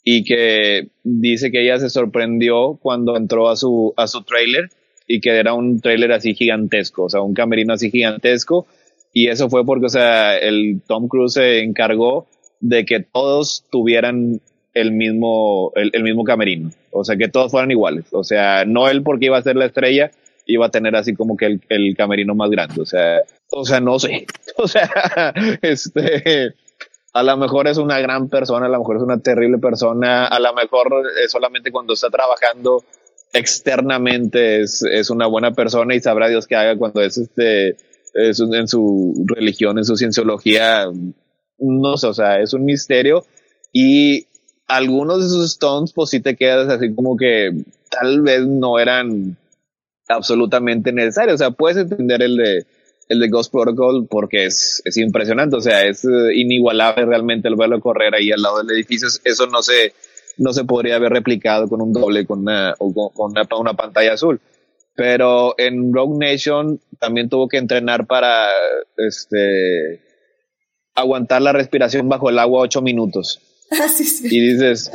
y que dice que ella se sorprendió cuando entró a su, a su trailer y que era un trailer así gigantesco, o sea, un camerino así gigantesco. Y eso fue porque, o sea, el Tom Cruise se encargó de que todos tuvieran el mismo, el, el mismo camerino. O sea, que todos fueran iguales. O sea, no él porque iba a ser la estrella, iba a tener así como que el, el camerino más grande. O sea, o sea, no sé. O sea, este, a lo mejor es una gran persona, a lo mejor es una terrible persona, a lo mejor es solamente cuando está trabajando externamente es, es una buena persona y sabrá Dios que haga cuando es este es en su religión, en su cienciología, no sé, o sea, es un misterio. Y algunos de sus stones pues sí te quedas así como que tal vez no eran absolutamente necesarios, o sea, puedes entender el de el de Ghost Protocol porque es, es impresionante, o sea, es eh, inigualable realmente el verlo correr ahí al lado del edificio, eso no se, no se podría haber replicado con un doble, con una, o con una, una pantalla azul. Pero en Rogue Nation también tuvo que entrenar para este aguantar la respiración bajo el agua ocho minutos. Ah, sí, sí. Y dices,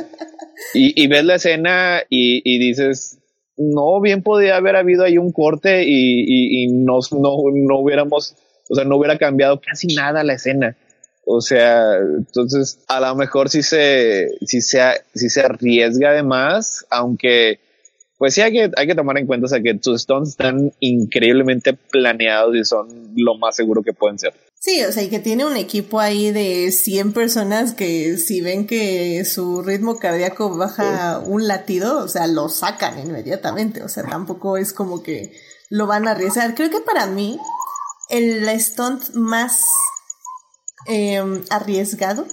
y, y ves la escena y, y dices, no bien podía haber habido ahí un corte y, y, y no, no, no hubiéramos, o sea, no hubiera cambiado casi nada la escena. O sea, entonces a lo mejor sí se, sí se, sí se arriesga además, aunque pues sí hay que, hay que tomar en cuenta o sea, que sus stones están increíblemente planeados y son lo más seguro que pueden ser. Sí, o sea, y que tiene un equipo ahí de 100 personas que si ven que su ritmo cardíaco baja un latido, o sea, lo sacan inmediatamente. O sea, tampoco es como que lo van a arriesgar. Creo que para mí, el stunt más em, arriesgado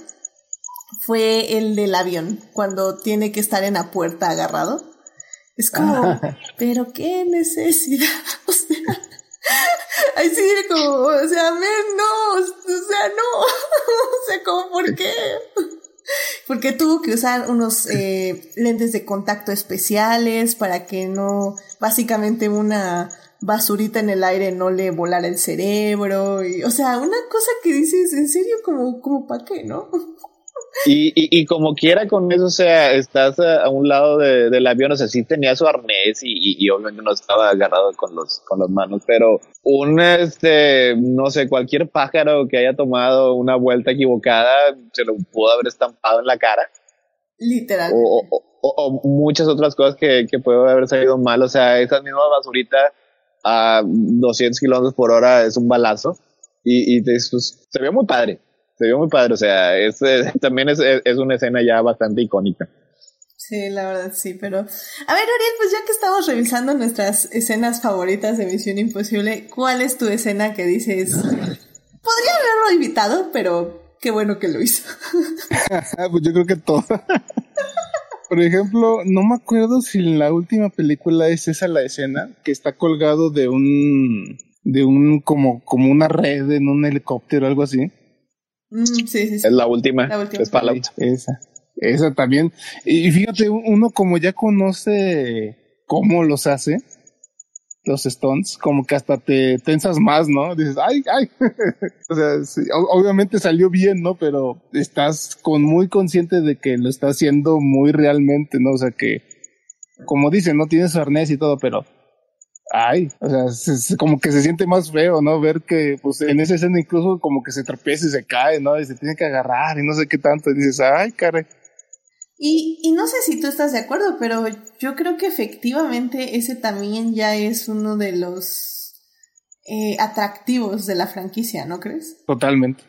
fue el del avión, cuando tiene que estar en la puerta agarrado. Es como, pero qué necesidad. O sea, Ahí sí, como, o sea, men, no, o sea, no, o sea, como, ¿por qué? Porque tuvo que usar unos eh, lentes de contacto especiales para que no, básicamente una basurita en el aire no le volara el cerebro, y, o sea, una cosa que dices, en serio, como, como, ¿para qué, no? Y, y, y, como quiera con eso, o sea, estás a, un lado de, del avión, o sea, sí tenía su arnés y, y, obviamente no estaba agarrado con los, con las manos, pero un, este, no sé, cualquier pájaro que haya tomado una vuelta equivocada se lo pudo haber estampado en la cara. Literal. O, o, o, muchas otras cosas que, que puede haber salido mal, o sea, esa misma basurita a 200 kilómetros por hora es un balazo y, y pues, se vio muy padre se vio muy padre, o sea, es, también es, es, una escena ya bastante icónica. Sí, la verdad sí, pero... A ver, Ariel, pues ya que estamos revisando nuestras escenas favoritas de Misión Imposible, ¿cuál es tu escena que dices, podría haberlo invitado, pero qué bueno que lo hizo? pues yo creo que todo. Por ejemplo, no me acuerdo si en la última película es esa la escena que está colgado de un de un como como una red en un helicóptero o algo así. Mm, sí, sí, Es la última. Es Fallout. Esa. Esa también. Y fíjate, uno como ya conoce cómo los hace, los Stones, como que hasta te tensas más, ¿no? Dices, ay, ay. o sea, obviamente salió bien, ¿no? Pero estás con muy consciente de que lo está haciendo muy realmente, ¿no? O sea que, como dicen, no tiene su arnés y todo, pero ay, o sea, como que se siente más feo, ¿no? Ver que, pues, en esa escena incluso como que se tropieza y se cae, ¿no? Y se tiene que agarrar y no sé qué tanto. Y dices, ay, caray. Y, y no sé si tú estás de acuerdo, pero yo creo que efectivamente ese también ya es uno de los eh, atractivos de la franquicia, ¿no crees? Totalmente.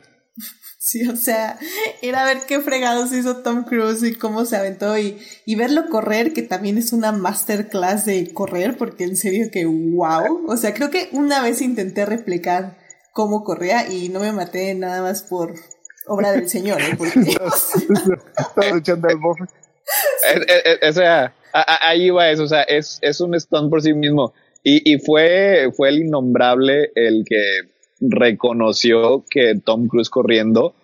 Sí, o sea, era ver qué fregados hizo Tom Cruise y cómo se aventó y, y verlo correr, que también es una masterclass de correr, porque en serio que wow. O sea, creo que una vez intenté replicar cómo corría y no me maté nada más por obra del Señor, ¿eh? Porque, Estaba echando el bofe. O sea, ahí va eso, o sea, es, es un stunt por sí mismo. Y, y fue, fue el innombrable el que reconoció que Tom Cruise corriendo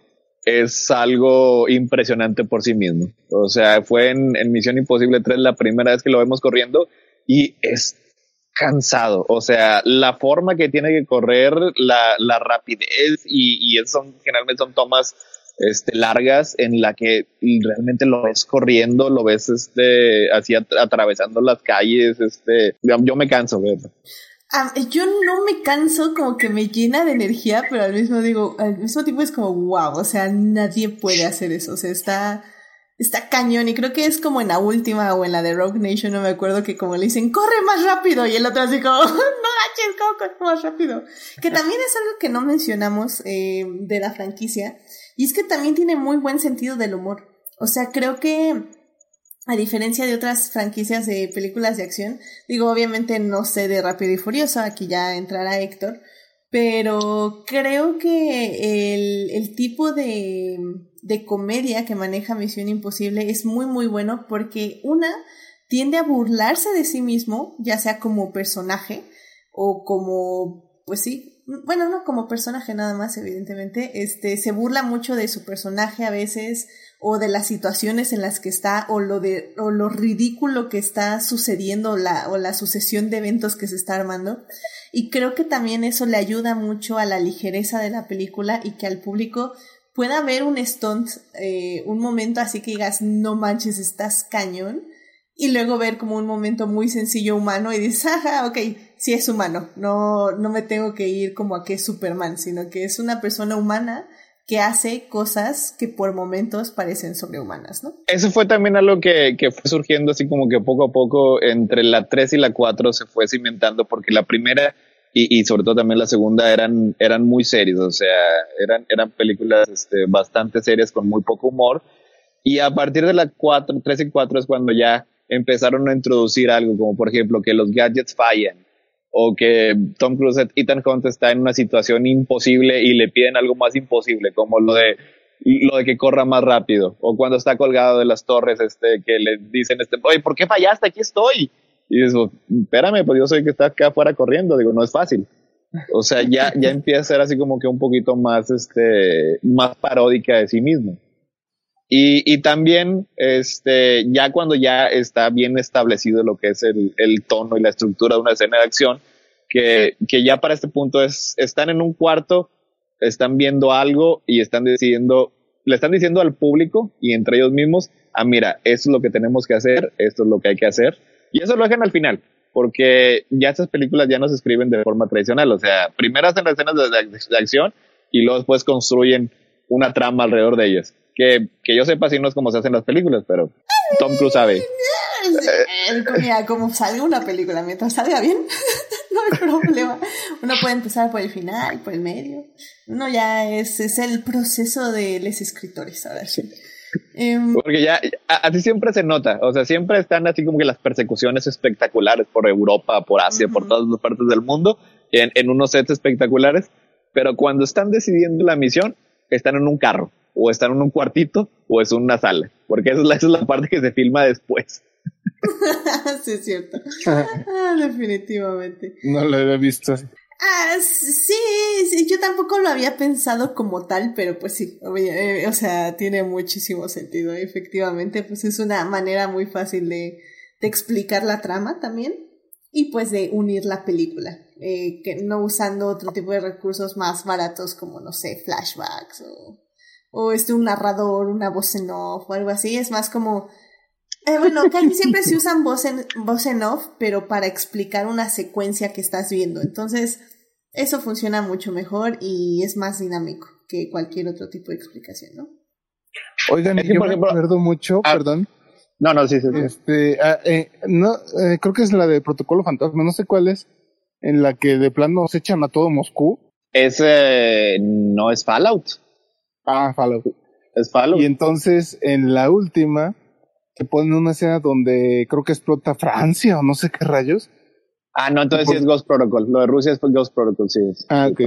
es algo impresionante por sí mismo. O sea, fue en, Misión Imposible 3 la primera vez que lo vemos corriendo y es cansado. O sea, la forma que tiene que correr, la, la rapidez y, y son, generalmente son tomas este, largas en la que realmente lo ves corriendo, lo ves este, así atravesando las calles, este, yo me canso, ¿verdad? Yo no me canso, como que me llena de energía, pero al mismo digo, al mismo tiempo es como wow, o sea, nadie puede hacer eso, o sea, está, está cañón y creo que es como en la última o en la de Rogue Nation, no me acuerdo que como le dicen, corre más rápido y el otro así como, no manches, ¿cómo corre más rápido? Que también es algo que no mencionamos eh, de la franquicia y es que también tiene muy buen sentido del humor, o sea, creo que a diferencia de otras franquicias de películas de acción, digo, obviamente no sé de Rápido y Furioso, aquí ya entrará Héctor, pero creo que el, el tipo de, de comedia que maneja Misión Imposible es muy, muy bueno porque una tiende a burlarse de sí mismo, ya sea como personaje o como, pues sí, bueno, no como personaje nada más, evidentemente, este, se burla mucho de su personaje a veces, o de las situaciones en las que está o lo de o lo ridículo que está sucediendo la, o la sucesión de eventos que se está armando. Y creo que también eso le ayuda mucho a la ligereza de la película y que al público pueda ver un stunt eh, un momento así que digas no manches estás cañón y luego ver como un momento muy sencillo humano y dices ajá ok sí es humano no no me tengo que ir como a que es Superman sino que es una persona humana que hace cosas que por momentos parecen sobrehumanas, ¿no? Eso fue también algo que, que, fue surgiendo así como que poco a poco entre la 3 y la 4 se fue cimentando porque la primera y, y sobre todo también la segunda eran, eran muy serios, o sea, eran, eran películas este, bastante serias con muy poco humor y a partir de la 4, 3 y 4 es cuando ya empezaron a introducir algo como por ejemplo que los gadgets fallan o que Tom Cruise, Ethan Hunt está en una situación imposible y le piden algo más imposible, como lo de lo de que corra más rápido, o cuando está colgado de las torres, este, que le dicen, este, ¿por qué fallaste? Aquí estoy. Y dices, espérame, pues yo soy que está acá afuera corriendo, digo, no es fácil. O sea, ya, ya empieza a ser así como que un poquito más, este, más paródica de sí mismo. Y, y también, este, ya cuando ya está bien establecido lo que es el, el tono y la estructura de una escena de acción, que, que ya para este punto es, están en un cuarto, están viendo algo y están decidiendo le están diciendo al público y entre ellos mismos, ah, mira, esto es lo que tenemos que hacer, esto es lo que hay que hacer. Y eso lo dejan al final, porque ya estas películas ya no se escriben de forma tradicional. O sea, primero hacen las escenas de, acción y luego después construyen una trama alrededor de ellas. Que, que yo sepa si no es como se hacen las películas, pero Tom Cruise sabe. Mira, como salga una película, mientras salga bien, no hay problema. Uno puede empezar por el final, por el medio. No, ya es, es el proceso de los escritores, ahora sí. Em, Porque ya, así siempre se nota, o sea, siempre están así como que las persecuciones espectaculares por Europa, por Asia, por todas las partes del mundo, en, en unos sets espectaculares, pero cuando están decidiendo la misión, están en un carro, o están en un cuartito, o es una sala, porque esa es la, esa es la parte que se filma después. sí, es cierto. Ah, definitivamente. No lo había visto. Ah, sí, sí, yo tampoco lo había pensado como tal, pero pues sí, eh, o sea, tiene muchísimo sentido. Efectivamente, pues es una manera muy fácil de, de explicar la trama también y pues de unir la película, eh, que no usando otro tipo de recursos más baratos como, no sé, flashbacks o, o este, un narrador, una voz en off o algo así. Es más como eh, bueno, casi siempre se usan voz en, voz en off, pero para explicar una secuencia que estás viendo. Entonces, eso funciona mucho mejor y es más dinámico que cualquier otro tipo de explicación, ¿no? Oigan, yo me acuerdo mucho, ah, perdón. No, no, sí, sí. Este, ah, eh, no, eh, creo que es la de Protocolo Fantasma, no sé cuál es, en la que de plano se echan a todo Moscú. Ese no es Fallout. Ah, Fallout. Es Fallout. Y entonces, en la última, te ponen una escena donde creo que explota Francia o no sé qué rayos. Ah, no, entonces sí es Ghost Protocol. Lo de Rusia es Ghost Protocol, sí. ah, ok.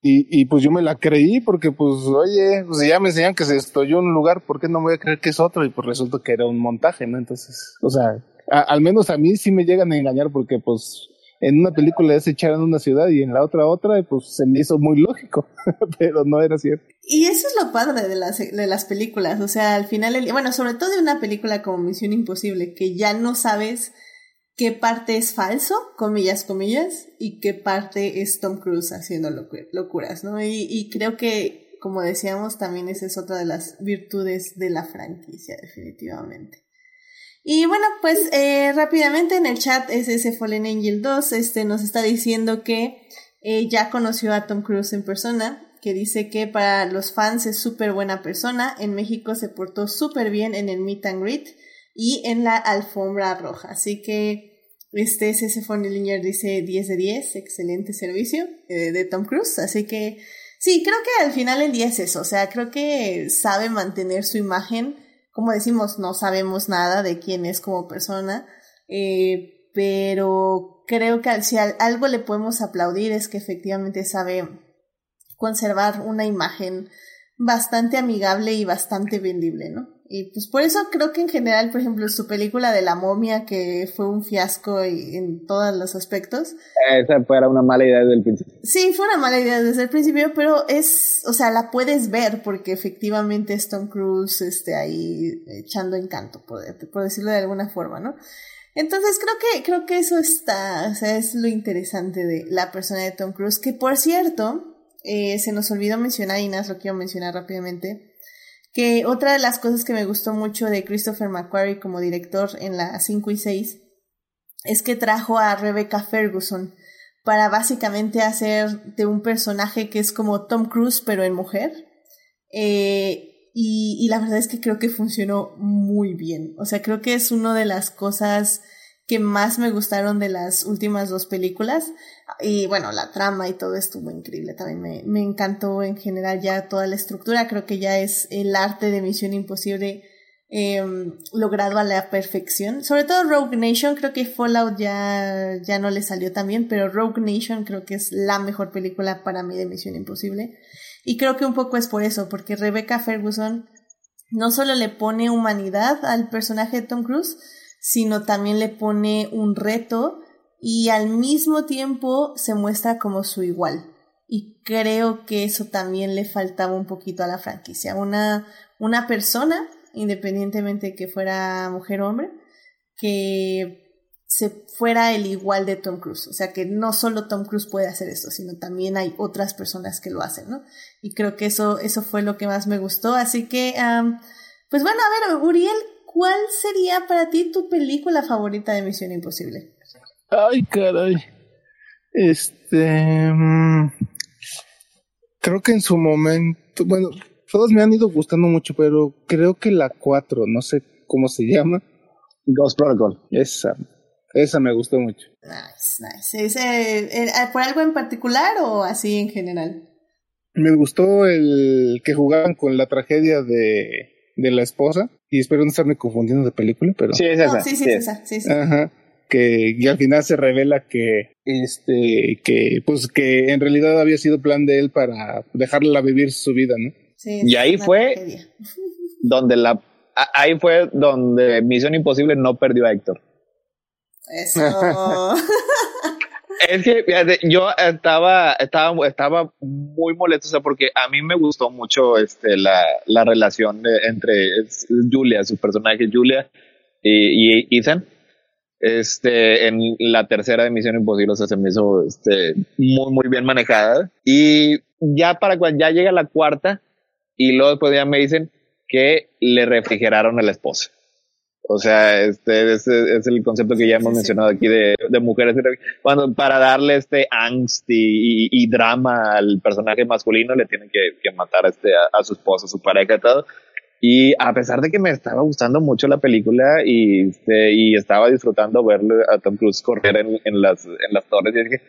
Y, y pues yo me la creí porque pues, oye, pues ya me enseñan que se estoyó un lugar, ¿por qué no me voy a creer que es otro? Y pues resulta que era un montaje, ¿no? Entonces, o sea, al menos a mí sí me llegan a engañar porque pues en una película ya se echaron una ciudad y en la otra otra, pues se me hizo muy lógico, pero no era cierto. Y eso es lo padre de las, de las películas, o sea, al final, el, bueno, sobre todo de una película como Misión Imposible, que ya no sabes qué parte es falso, comillas, comillas, y qué parte es Tom Cruise haciendo locuras, ¿no? Y, y creo que, como decíamos, también esa es otra de las virtudes de la franquicia, definitivamente. Y bueno, pues eh, rápidamente en el chat ese Fallen Angel 2 este, nos está diciendo que eh, ya conoció a Tom Cruise en persona, que dice que para los fans es súper buena persona, en México se portó súper bien en el meet and greet y en la alfombra roja. Así que este ese Angel dice 10 de 10, excelente servicio eh, de Tom Cruise. Así que sí, creo que al final el día es eso, o sea, creo que sabe mantener su imagen como decimos, no sabemos nada de quién es como persona, eh, pero creo que si algo le podemos aplaudir es que efectivamente sabe conservar una imagen bastante amigable y bastante vendible, ¿no? Y pues por eso creo que en general, por ejemplo, su película de la momia, que fue un fiasco en todos los aspectos. Esa fue una mala idea desde el principio. Sí, fue una mala idea desde el principio, pero es, o sea, la puedes ver porque efectivamente es Tom Cruise este, ahí echando encanto, por, por decirlo de alguna forma, ¿no? Entonces creo que, creo que eso está, o sea, es lo interesante de la persona de Tom Cruise, que por cierto, eh, se nos olvidó mencionar, Inés, lo quiero mencionar rápidamente que otra de las cosas que me gustó mucho de Christopher McQuarrie como director en la 5 y 6 es que trajo a Rebecca Ferguson para básicamente hacer de un personaje que es como Tom Cruise pero en mujer. Eh, y, y, la verdad es que creo que funcionó muy bien. O sea, creo que es una de las cosas que más me gustaron de las últimas dos películas. Y bueno, la trama y todo estuvo increíble. También me, me encantó en general ya toda la estructura. Creo que ya es el arte de Misión Imposible eh, logrado a la perfección. Sobre todo Rogue Nation, creo que Fallout ya, ya no le salió tan bien, pero Rogue Nation creo que es la mejor película para mí de Misión Imposible. Y creo que un poco es por eso, porque Rebecca Ferguson no solo le pone humanidad al personaje de Tom Cruise, sino también le pone un reto y al mismo tiempo se muestra como su igual. Y creo que eso también le faltaba un poquito a la franquicia. Una, una persona, independientemente de que fuera mujer o hombre, que se fuera el igual de Tom Cruise. O sea, que no solo Tom Cruise puede hacer esto, sino también hay otras personas que lo hacen, ¿no? Y creo que eso, eso fue lo que más me gustó. Así que, pues bueno, a ver, Uriel, ¿cuál sería para ti tu película favorita de Misión Imposible? Ay, caray. Este. Mm, creo que en su momento. Bueno, todos me han ido gustando mucho, pero creo que la 4, no sé cómo se llama. Ghost Protocol. Esa. Esa me gustó mucho. Nice, nice. Eh, ¿Por algo en particular o así en general? Me gustó el que jugaban con la tragedia de, de la esposa. Y espero no estarme confundiendo de película, pero. Sí, es esa. sí, sí, es esa. Sí, sí. Ajá que y al final se revela que este que pues que en realidad había sido plan de él para dejarla vivir su vida, ¿no? Sí, y ahí fue donde la ahí fue donde Misión Imposible no perdió a Héctor. Eso. es que yo estaba, estaba, estaba muy molesto, o sea, porque a mí me gustó mucho este, la, la relación entre Julia, su personaje Julia y, y Ethan este, en la tercera de Misión Imposible, o se me hizo este, muy, muy bien manejada. Y ya para cuando ya llega la cuarta, y luego después ya me dicen que le refrigeraron a la esposa. O sea, este, es el concepto que ya hemos mencionado aquí de, de, mujeres. Cuando para darle este angst y, y, drama al personaje masculino, le tienen que, que matar a, este, a, a su esposa, a su pareja y todo. Y a pesar de que me estaba gustando mucho la película y, este, y estaba disfrutando ver a Tom Cruise correr en, en, las, en las torres, y dije,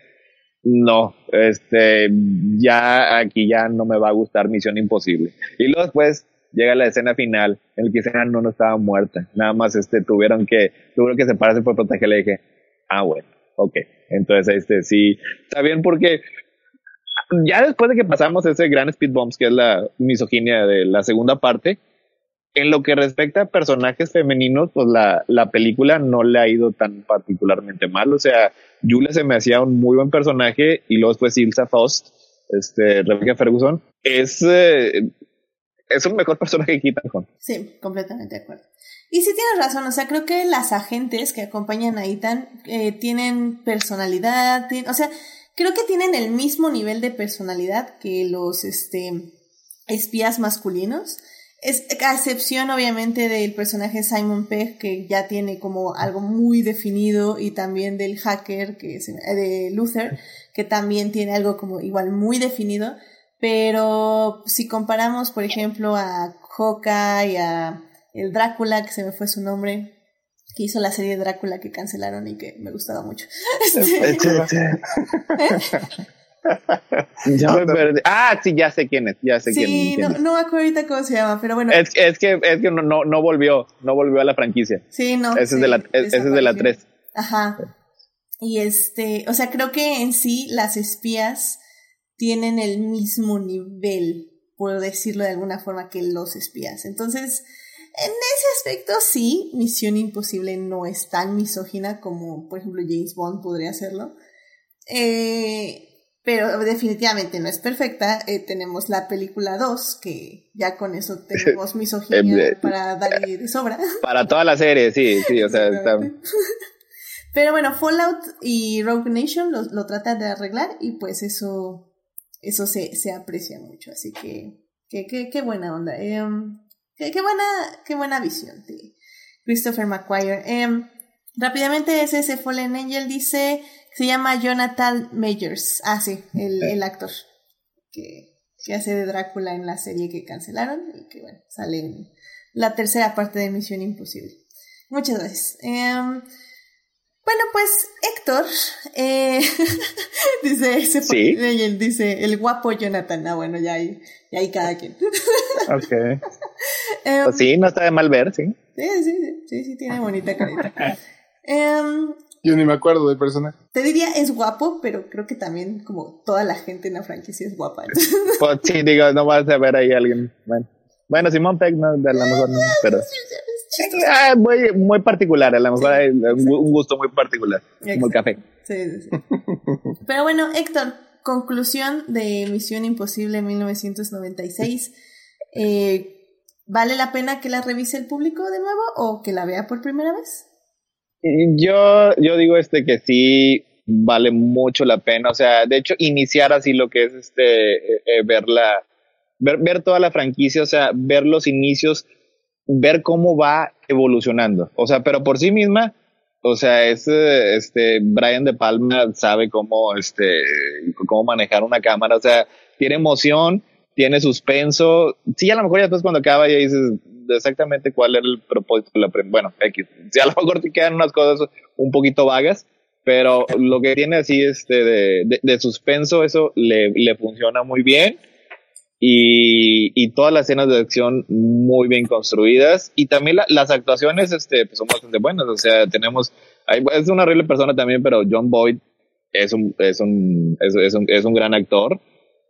no, este, ya aquí ya no me va a gustar Misión Imposible. Y luego después llega la escena final en la que dicen, ah, no, no estaba muerta. Nada más este, tuvieron que, tuvieron que separarse por protegerle. Y dije, ah, bueno, ok. Entonces, este, sí, está bien porque ya después de que pasamos ese gran speed bumps, que es la misoginia de la segunda parte, en lo que respecta a personajes femeninos, pues la, la película no le ha ido tan particularmente mal. O sea, Julia se me hacía un muy buen personaje y luego después Ilsa Faust, este, Rebecca Ferguson, es, eh, es un mejor personaje que Ethan Hunt. Sí, completamente de acuerdo. Y sí tienes razón, o sea, creo que las agentes que acompañan a Ethan eh, tienen personalidad, o sea, creo que tienen el mismo nivel de personalidad que los este, espías masculinos. Es, a excepción, obviamente, del personaje Simon Pegg, que ya tiene como algo muy definido, y también del hacker, que es eh, de Luther, que también tiene algo como igual muy definido. Pero si comparamos, por ejemplo, a y a el Drácula, que se me fue su nombre, que hizo la serie Drácula que cancelaron y que me gustaba mucho. ya me perdí. Ah, sí, ya sé quién es, ya sé quién, Sí, no, no me acuerdo ahorita cómo se llama, pero bueno. Es, es que, es que no, no, no, volvió, no volvió a la franquicia. Sí, no. Ese es de la, ese es de la 3. Ajá. Y este, o sea, creo que en sí las espías tienen el mismo nivel, por decirlo de alguna forma, que los espías. Entonces, en ese aspecto sí, Misión Imposible no es tan misógina como, por ejemplo, James Bond podría hacerlo. Eh, pero definitivamente no es perfecta. Eh, tenemos la película 2, que ya con eso tenemos misoginia para darle de sobra. Para toda la serie, sí, sí, o sea, está... Pero bueno, Fallout y Rogue Nation lo, lo tratan de arreglar y pues eso, eso se, se aprecia mucho. Así que, qué buena onda. Em, qué, buena, qué buena visión de Christopher McQuire. Em, rápidamente, ese Fallen Angel dice se llama Jonathan Majors. Ah, sí, el, el actor que, que, hace de Drácula en la serie que cancelaron y que, bueno, sale en la tercera parte de Misión Imposible. Muchas gracias. Em, bueno, pues Héctor eh, dice ese ¿Sí? dice el guapo Jonathan. Ah, bueno, ya hay, ya hay cada quien. ok. Em, pues sí, no está de mal ver, sí. Sí, sí, sí, sí, sí tiene bonita carita. um, yo ni me acuerdo del personaje. Te diría es guapo, pero creo que también como toda la gente en la franquicia es guapa. Pues sí, digo, no vas a ver ahí a alguien. Bueno, bueno Simón Peck no, a lo mejor no, pero... Ah, muy, muy particular, a lo mejor hay un gusto muy particular, como el café. Sí, sí, sí. Pero bueno, Héctor, conclusión de Misión Imposible 1996. Eh, ¿Vale la pena que la revise el público de nuevo o que la vea por primera vez? Yo, yo digo este que sí vale mucho la pena. O sea, de hecho, iniciar así lo que es este eh, eh, ver la ver, ver toda la franquicia, o sea, ver los inicios, ver cómo va evolucionando. O sea, pero por sí misma, o sea, es eh, este Brian De Palma sabe cómo este cómo manejar una cámara, o sea, tiene emoción, tiene suspenso. Sí, a lo mejor ya después cuando acaba ya dices exactamente cuál era el propósito. La bueno, X. Sí, a lo mejor te quedan unas cosas un poquito vagas, pero lo que tiene así este de, de, suspenso, eso le, le, funciona muy bien. Y, y, todas las escenas de acción muy bien construidas y también las actuaciones este, pues son bastante buenas. O sea, tenemos, es una horrible persona también, pero John Boyd es un, es un, es, es un, es un gran actor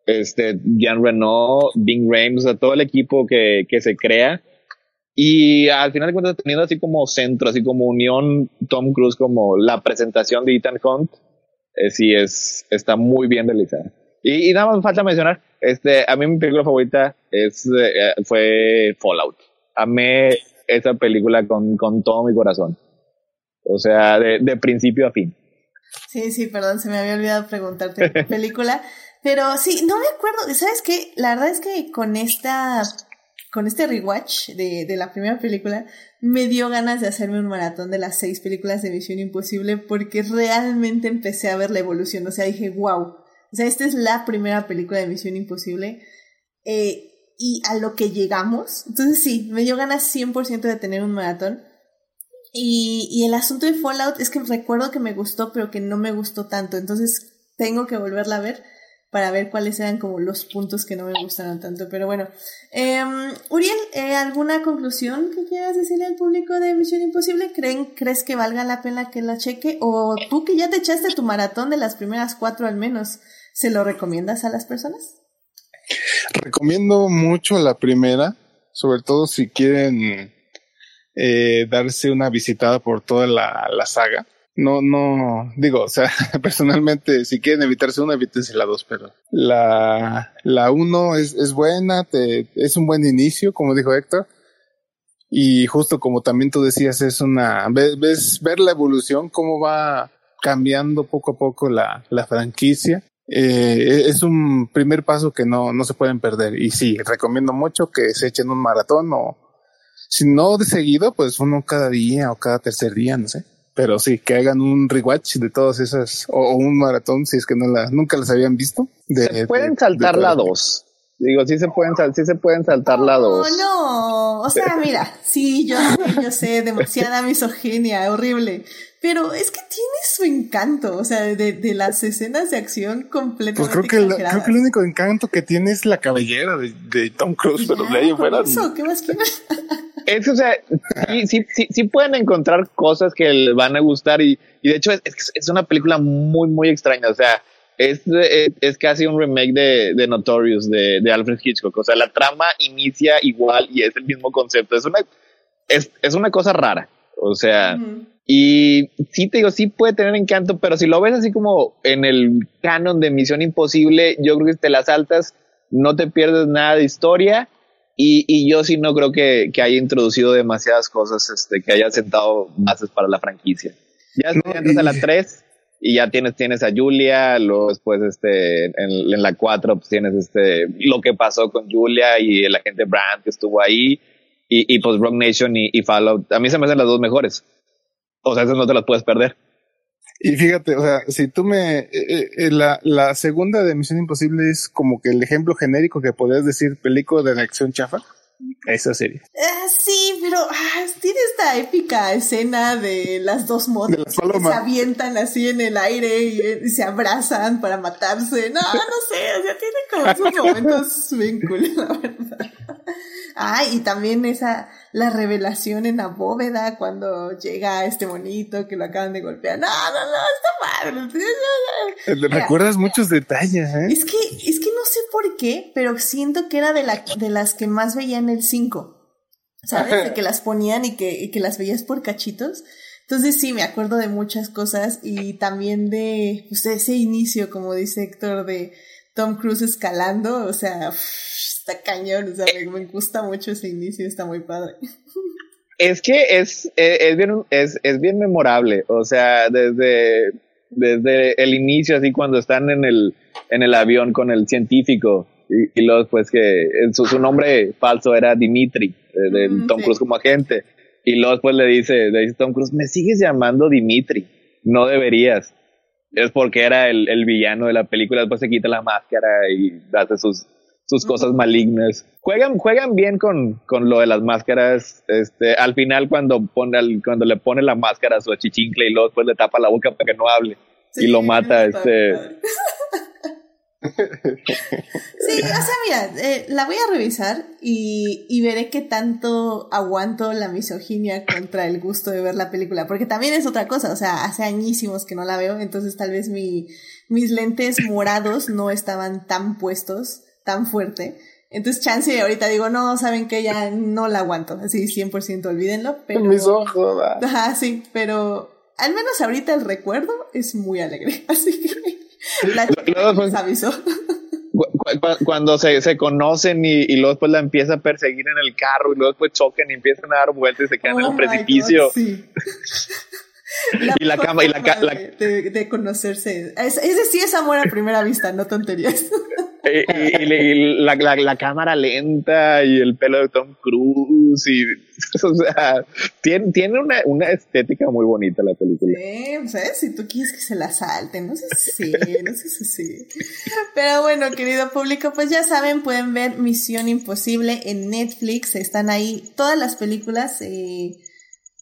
este, Jean Renault, Bing Rames, o sea, todo el equipo que, que se crea. Y al final de cuentas, teniendo así como centro, así como unión, Tom Cruise como la presentación de Ethan Hunt, eh, sí es, está muy bien realizada. Y, y, nada más falta mencionar, este, a mí mi película favorita es, eh, fue Fallout. Amé esa película con, con todo mi corazón. O sea, de, de principio a fin. Sí, sí, perdón, se me había olvidado preguntarte película. Pero sí, no me acuerdo. ¿Sabes qué? La verdad es que con esta. Con este rewatch de, de la primera película, me dio ganas de hacerme un maratón de las seis películas de Misión Imposible porque realmente empecé a ver la evolución. O sea, dije, wow. O sea, esta es la primera película de Misión Imposible. Eh, y a lo que llegamos. Entonces sí, me dio ganas 100% de tener un maratón. Y, y el asunto de Fallout es que recuerdo que me gustó, pero que no me gustó tanto. Entonces tengo que volverla a ver para ver cuáles eran como los puntos que no me gustaron tanto. Pero bueno, eh, Uriel, eh, ¿alguna conclusión que quieras decirle al público de Misión Imposible? ¿Creen, ¿Crees que valga la pena que la cheque? O tú que ya te echaste tu maratón de las primeras cuatro al menos, ¿se lo recomiendas a las personas? Recomiendo mucho la primera, sobre todo si quieren eh, darse una visitada por toda la, la saga no, no, digo, o sea, personalmente, si quieren evitarse una, evítense la dos, pero la, la uno es, es buena, te, es un buen inicio, como dijo Héctor. Y justo como también tú decías, es una, ves, ver la evolución, cómo va cambiando poco a poco la, la franquicia. Eh, es un primer paso que no, no se pueden perder. Y sí, recomiendo mucho que se echen un maratón o, si no de seguido, pues uno cada día o cada tercer día, no sé pero sí, que hagan un rewatch de todas esas, o, un maratón, si es que no la, nunca las habían visto. se pueden saltar la dos. Digo, sí se pueden, sí se pueden saltar la dos. No, o sea, mira, sí, yo, yo sé, demasiada misoginia, horrible. Pero es que tiene su encanto, o sea, de, de las escenas de acción completamente. Pues creo que, creo que el único encanto que tiene es la cabellera de, de Tom Cruise, pero de ahí fuera. ¿Qué más quieres? es, o sea, sí, sí, sí, pueden encontrar cosas que les van a gustar y, y de hecho es, es, una película muy, muy extraña. O sea, es, es, casi un remake de, de Notorious de, de, Alfred Hitchcock. O sea, la trama inicia igual y es el mismo concepto. Es una, es, es una cosa rara. O sea, y sí te digo, sí puede tener encanto, pero si lo ves así como en el canon de Misión Imposible, yo creo que te las altas, no te pierdes nada de historia y, y yo sí no creo que, que, haya introducido demasiadas cosas este, que haya sentado bases para la franquicia. Ya no, entras a la 3 y ya tienes, tienes a Julia, luego después este, en, la 4 pues tienes este, lo que pasó con Julia y el agente Brandt que estuvo ahí y, y pues Rock Nation y, y Fallout. A mí se me hacen las dos mejores. O sea, esas no te las puedes perder. Y fíjate, o sea, si tú me... Eh, eh, la, la segunda de Misión Imposible es como que el ejemplo genérico que podrías decir película de acción chafa. Esa serie. Uh, sí, pero ah, tiene esta épica escena de las dos motos que se avientan así en el aire y, y, se abrazan para matarse. No, no sé, o sea, tiene como sus momentos bien cool, la verdad. Ah, y también esa, la revelación en la bóveda cuando llega este bonito que lo acaban de golpear. No, no, no, está padre. Recuerdas muchos detalles, ¿eh? Es que, es que no sé por qué, pero siento que era de, la, de las que más veía en el 5. ¿Sabes? De que las ponían y que, y que las veías por cachitos. Entonces sí, me acuerdo de muchas cosas y también de, pues, ese inicio, como dice Héctor, de Tom Cruise escalando, o sea, está cañón, o sea, me, gusta mucho ese inicio, está muy padre. Es que es, es, bien, es, es bien memorable, o sea, desde, desde el inicio, así cuando están en el, en el avión con el científico, y, luego pues que su, su, nombre falso era Dimitri, de, Mm, Tom sí. Cruise como agente, y luego después le dice, le dice Tom Cruise, me sigues llamando Dimitri, no deberías. Es porque era el, el villano de la película, después se quita la máscara y hace sus, sus cosas malignas. Juegan, juegan bien con, con lo de las máscaras. Este, al final cuando pone al- cuando le pone la máscara a su achichincle y luego después le tapa la boca para que no hable y lo mata, este. Sí, o sea, mira, eh, la voy a revisar y, y veré qué tanto aguanto la misoginia contra el gusto de ver la película, porque también es otra cosa, o sea, hace añísimos que no la veo, entonces tal vez mi, mis lentes morados no estaban tan puestos, tan fuerte. Entonces, chance, ahorita digo, no, saben que ya no la aguanto, así 100% olvídenlo, pero... Mis ojos. ah. Ajá, sí, pero al menos ahorita el recuerdo es muy alegre, así que la Luego, chica pues, nos avisó. cu- cu- cu- cuando se, se conocen y, y luego después la empieza a perseguir en el carro y luego después chocan y empiezan a dar vueltas y se quedan en Oh un my precipicio. God, sí. Y la cama- y la ca- la- de, de- conocerse. Es, ese sí es amor a primera vista, no tonterías. Y, y- y- y la, la- la cámara lenta y el pelo de Tom Cruise y o sea tiene, tiene una, una estética muy bonita la película Sí, ¿sabes? Si tú quieres que se la salten, no sé si, no sé si. Pero bueno, querido público, pues ya saben, pueden ver Misión Imposible en Netflix. Están ahí todas las películas, eh,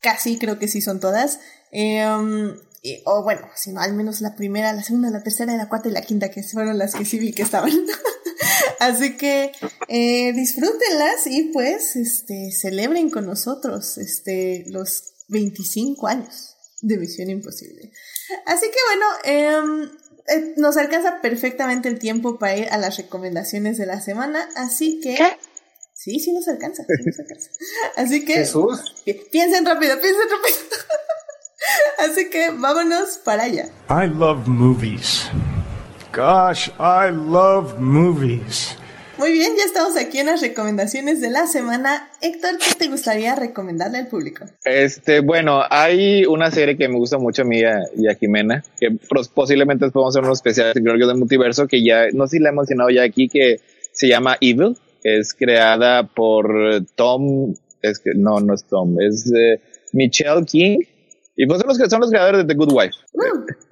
casi creo que sí son todas. Eh, um, y- o bueno, si no, al menos la primera, la segunda, la tercera, la cuarta y la quinta, que fueron las que sí vi que estaban. Así que eh, disfrútenlas y pues este celebren con nosotros este los 25 años de Misión Imposible. Así que bueno, em, eh, nos alcanza perfectamente el tiempo para ir a las recomendaciones de la semana, así que sí, sí nos alcanza, sí nos alcanza. Así que Jesús. pi- piensen rápido, piensen rápido. Así que vámonos para allá. I love movies. Gosh, I love movies. Muy bien, ya estamos aquí en las recomendaciones de la semana. Héctor, ¿qué te gustaría recomendarle al público? este bueno hay una serie que me gusta mucho a mí y a, Jimena que posiblemente después vamos a hacer unos especiales de Glorios del multiverso que ya no sé si la he mencionado ya aquí que se llama Evil es creada por Tom es que no no es Tom es eh, Michelle King y pues son los que son los creadores de The Good Wife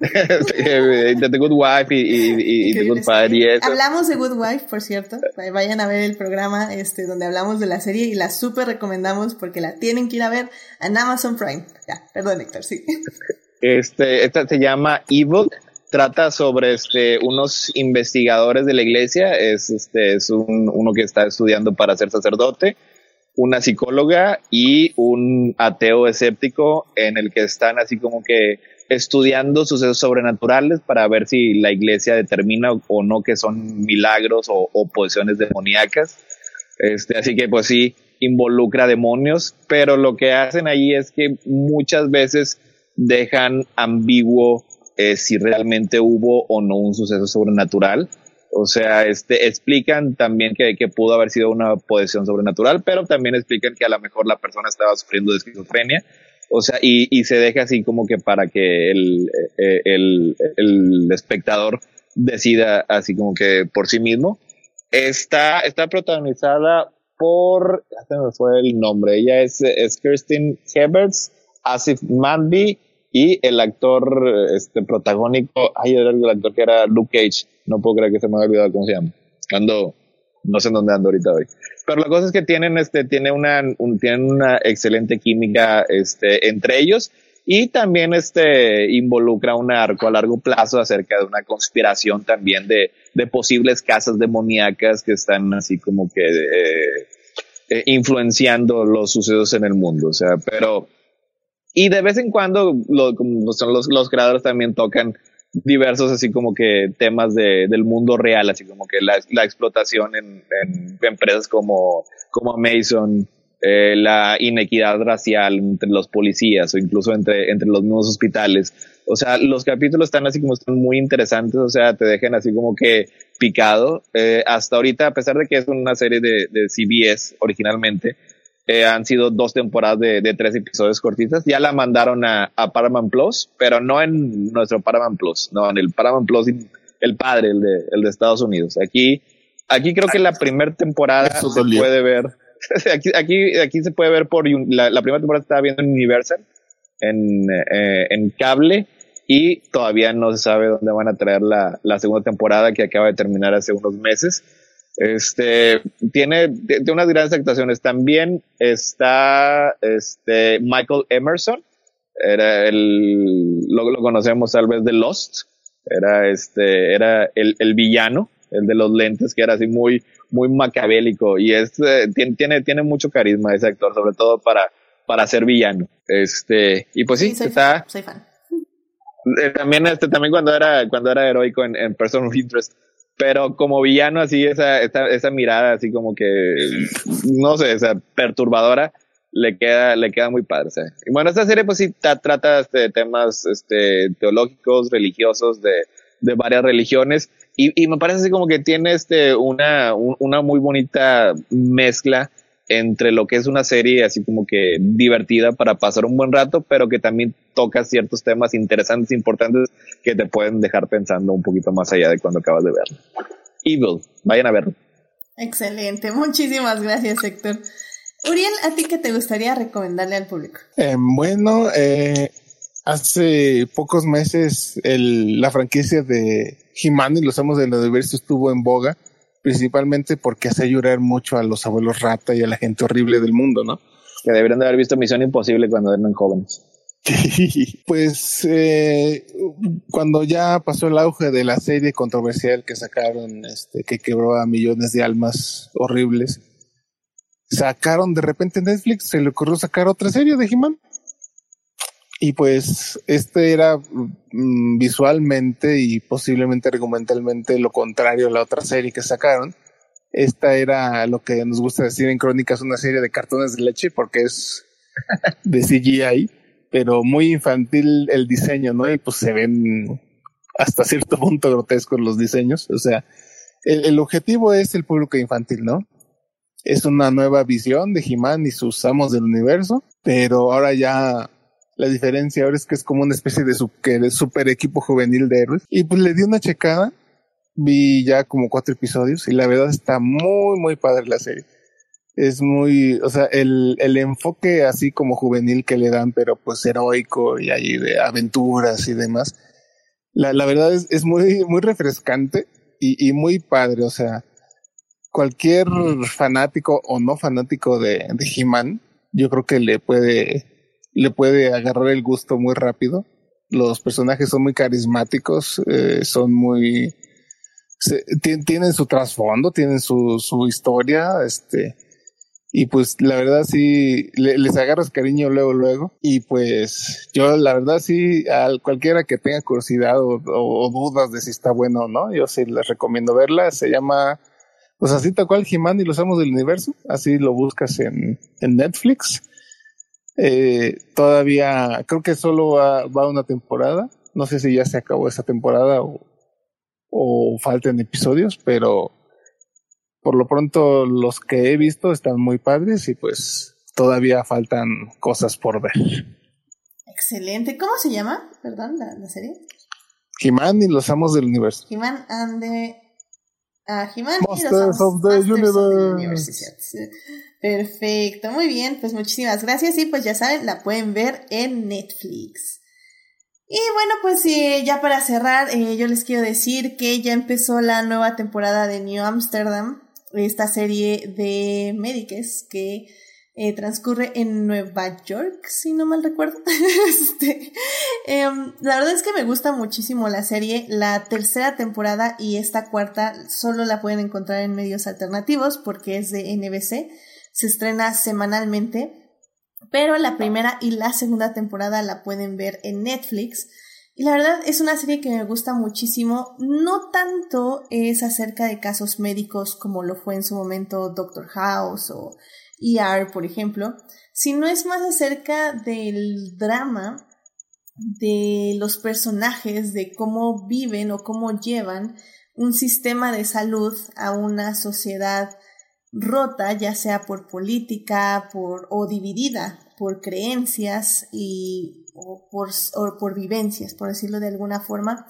de The Good Wife y, y, The Good Father y eso Hablamos de Good Wife, por cierto. Vayan a ver el programa este, donde hablamos de la serie y la súper recomendamos porque la tienen que ir a ver en Amazon Prime. Ya, perdón, Héctor, sí. Este, esta se llama Ebook. Trata sobre este, unos investigadores de la iglesia. Es, este, es un, uno que está estudiando para ser sacerdote, una psicóloga y un ateo escéptico en el que están así como que estudiando sucesos sobrenaturales para ver si la iglesia determina o no que son milagros o, posesiones demoníacas. Este, así que pues sí, involucra demonios, pero lo que hacen ahí es que muchas veces dejan ambiguo eh, si realmente hubo o no un suceso sobrenatural. O sea, este, explican también que, que pudo haber sido una posesión sobrenatural, pero también explican que a lo mejor la persona estaba sufriendo de esquizofrenia. O sea, y, y se deja así como que para que el, eh, el, el espectador decida así como que por sí mismo. Está, está protagonizada por, ya se me fue el nombre, ella es, es Kirsten Heberts, Asif Manby y el actor este protagónico, ay, era el actor que era Luke Cage, no puedo creer que se me haya olvidado cómo se llama. Ando, no sé en dónde ando ahorita hoy. Pero la cosa es que tienen, este, tiene una, un- tienen una excelente química, este, entre ellos y también, este, involucra un arco a largo plazo acerca de una conspiración también de, de posibles casas demoníacas que están así como que, eh, eh, influenciando los sucesos en el mundo. O sea, pero, y de vez en cuando los creadores también tocan diversos así como que temas de, del mundo real, así como que la, la explotación en, en empresas como, como Mason, eh, la inequidad racial entre los policías o incluso entre, entre los mismos hospitales. O sea, los capítulos están así como están muy interesantes, o sea, te dejan así como que picado. Eh, hasta ahorita, a pesar de que es una serie de, de CBS originalmente, Eh, han sido dos temporadas de, de, tres episodios cortitas. Ya la mandaron a, a, Paramount Plus, pero no en nuestro Paramount Plus, no, en el Paramount Plus, el padre, el de, el de Estados Unidos. Aquí, aquí creo que la primera temporada se puede ver. aquí, aquí, aquí se puede ver por la, la primera temporada estaba viendo en Universal, en, eh, en cable, y todavía no se sabe dónde van a traer la, la segunda temporada que acaba de terminar hace unos meses. Este tiene, tiene unas grandes actuaciones. También está este Michael Emerson. Era el, lo, lo conocemos tal vez de Lost. Era este, era el, el, villano, el de los lentes, que era así muy, muy macabélico. Y es, eh, tiene, tiene, tiene mucho carisma ese actor, sobre todo para, para ser villano. Este, y pues sí, soy está. fan, soy fan. Eh, también, este, también cuando era, cuando era heroico en, en Person of Interest pero como villano así esa, esa, esa mirada así como que no sé, esa perturbadora le queda le queda muy padre. ¿sí? Bueno, esta serie pues sí trata este, temas este, teológicos, religiosos de, de varias religiones y, y, me parece así como que tiene este una, una muy bonita mezcla entre lo que es una serie así como que divertida para pasar un buen rato, pero que también toca ciertos temas interesantes, importantes, que te pueden dejar pensando un poquito más allá de cuando acabas de verlo. Evil, vayan a verlo. Excelente, muchísimas gracias Héctor. Uriel, ¿a ti qué te gustaría recomendarle al público? Eh, bueno, eh, hace pocos meses el, la franquicia de He-Man y los Amos del Universo estuvo en boga principalmente porque hace llorar mucho a los abuelos rata y a la gente horrible del mundo, ¿no? Que deberían de haber visto Misión Imposible cuando eran jóvenes. pues eh, cuando ya pasó el auge de la serie controversial que sacaron, este, que quebró a millones de almas horribles, sacaron de repente Netflix, se le ocurrió sacar otra serie de He-Man. Y pues este era mm, visualmente y posiblemente argumentalmente lo contrario a la otra serie que sacaron. Esta era lo que nos gusta decir en Crónicas, una serie de cartones de leche porque es de CGI, pero muy infantil el diseño, ¿no? Y pues se ven hasta cierto punto grotescos los diseños. O sea, el, el objetivo es el público infantil, ¿no? Es una nueva visión de He-Man y sus amos del universo, pero ahora ya la diferencia ahora es que es como una especie de super, super equipo juvenil de héroes. Y pues le di una checada. Vi ya como cuatro episodios y la verdad está muy, muy padre la serie. Es muy, o sea, el, el enfoque así como juvenil que le dan, pero pues heroico y ahí de aventuras y demás. La, la verdad es, es muy, muy refrescante y, y muy padre. O sea, cualquier fanático o no fanático de, de He-Man, yo creo que le puede le puede agarrar el gusto muy rápido. Los personajes son muy carismáticos, eh, son muy... Se, tienen su trasfondo, tienen su, su historia, este... Y pues la verdad sí, le, les agarras cariño luego, luego. Y pues yo la verdad sí, a cualquiera que tenga curiosidad o, dudas de si está bueno o no, yo sí les recomiendo verla. Se llama, pues así tal cual, He-Man y los Amos del Universo. Así lo buscas en, en Netflix. Eh, todavía creo que solo va, va, una temporada. No sé si ya se acabó esa temporada o, o faltan episodios, pero por lo pronto los que he visto están muy padres y pues todavía faltan cosas por ver. Excelente. ¿Cómo se llama? Perdón, la, la serie. He-Man y los Amos del Universo. He-Man and the... Uh, He-Man y los Amos of the Masters Universe. of the Universe. Perfecto, muy bien, pues muchísimas gracias y pues ya saben, la pueden ver en Netflix. Y bueno, pues eh, ya para cerrar, eh, yo les quiero decir que ya empezó la nueva temporada de New Amsterdam, esta serie de médicos que eh, transcurre en Nueva York, si no mal recuerdo. este, la verdad es que me gusta muchísimo la serie. La tercera temporada y esta cuarta solo la pueden encontrar en medios alternativos porque es de NBC se estrena semanalmente, pero la primera y la segunda temporada la pueden ver en Netflix. Y la verdad es una serie que me gusta muchísimo. No tanto es acerca de casos médicos como lo fue en su momento Doctor House o ER, por ejemplo, sino es más acerca del drama de los personajes, de cómo viven o cómo llevan un sistema de salud a una sociedad rota, ya sea por política, por, o dividida por creencias y, o por, o por vivencias, por decirlo de alguna forma.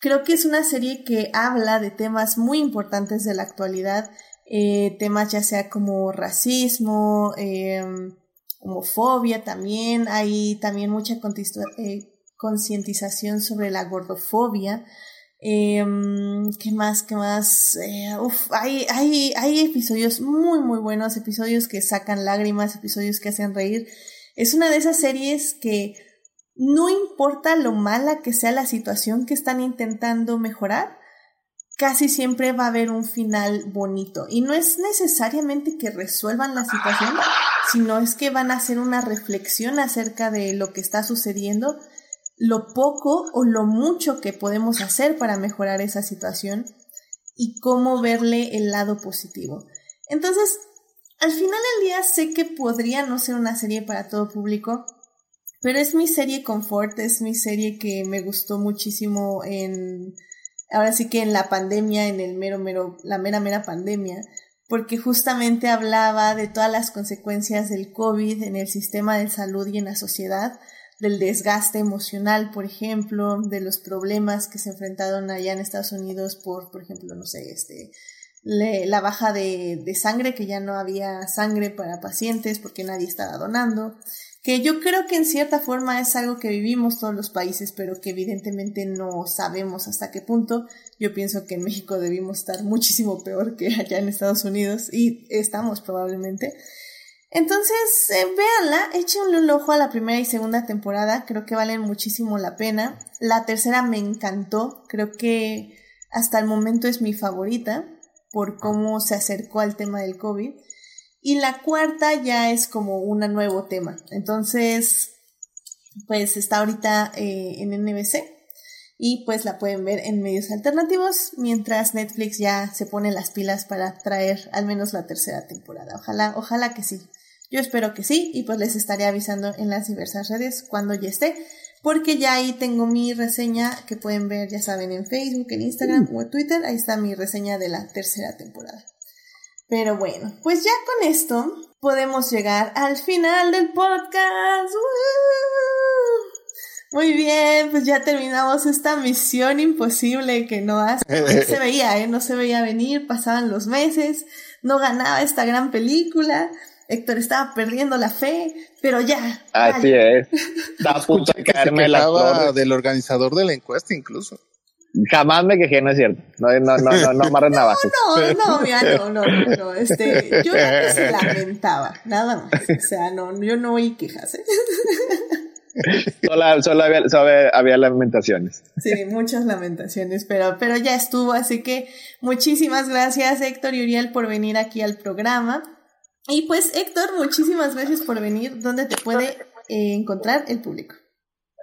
Creo que es una serie que habla de temas muy importantes de la actualidad, eh, temas ya sea como racismo, eh, homofobia también, hay también mucha eh, concientización sobre la gordofobia. Eh, ¿Qué más? ¿Qué más? Eh, hay, hay, hay episodios muy, muy buenos, episodios que sacan lágrimas, episodios que hacen reír. Es una de esas series que no importa lo mala que sea la situación que están intentando mejorar, casi siempre va a haber un final bonito. Y no es necesariamente que resuelvan la situación, sino es que van a hacer una reflexión acerca de lo que está sucediendo, lo poco o lo mucho que podemos hacer para mejorar esa situación y cómo verle el lado positivo. Entonces, al final del día sé que podría no ser una serie para todo público, pero es mi serie confort, es mi serie que me gustó muchísimo en, ahora sí que en la pandemia, en el mero, mero, la mera, mera pandemia, porque justamente hablaba de todas las consecuencias del COVID en el sistema de salud y en la sociedad, del desgaste emocional, por ejemplo, de los problemas que se enfrentaron allá en Estados Unidos por, por ejemplo, no sé, este, la baja de, de sangre, que ya no había sangre para pacientes porque nadie estaba donando, que yo creo que en cierta forma es algo que vivimos todos los países, pero que evidentemente no sabemos hasta qué punto. Yo pienso que en México debimos estar muchísimo peor que allá en Estados Unidos y estamos probablemente. Entonces, eh, véanla, échenle un ojo a la primera y segunda temporada, creo que valen muchísimo la pena. La tercera me encantó, creo que hasta el momento es mi favorita por cómo se acercó al tema del COVID. Y la cuarta ya es como un nuevo tema. Entonces, pues está ahorita eh, en NBC y pues la pueden ver en medios alternativos mientras Netflix ya se pone las pilas para traer al menos la tercera temporada. Ojalá, ojalá que sí. Yo espero que sí y pues les estaré avisando en las diversas redes cuando ya esté porque ya ahí tengo mi reseña que pueden ver, ya saben, en Facebook, en Instagram o en Twitter. Ahí está mi reseña de la tercera temporada. Pero bueno, pues ya con esto podemos llegar al final del podcast. Muy bien, pues ya terminamos esta misión imposible que no hace. No se veía, ¿eh? No se veía venir, pasaban los meses, no ganaba esta gran película. Héctor estaba perdiendo la fe, pero ya. Así es. Da a punto de caerme la del organizador de la encuesta incluso. Jamás me quejé, no es cierto. No, no, no, no, no amarren navajas. No, no, mira, no, no, no, no. Este, yo se lamentaba, nada más. O sea, no, yo no oí quejas. ¿eh? Solo, solo, había, solo, había, lamentaciones. Sí, muchas lamentaciones, pero, pero ya estuvo. Así que muchísimas gracias, Héctor y Uriel, por venir aquí al programa. Y pues, Héctor, muchísimas gracias por venir. ¿Dónde te puede eh, encontrar el público?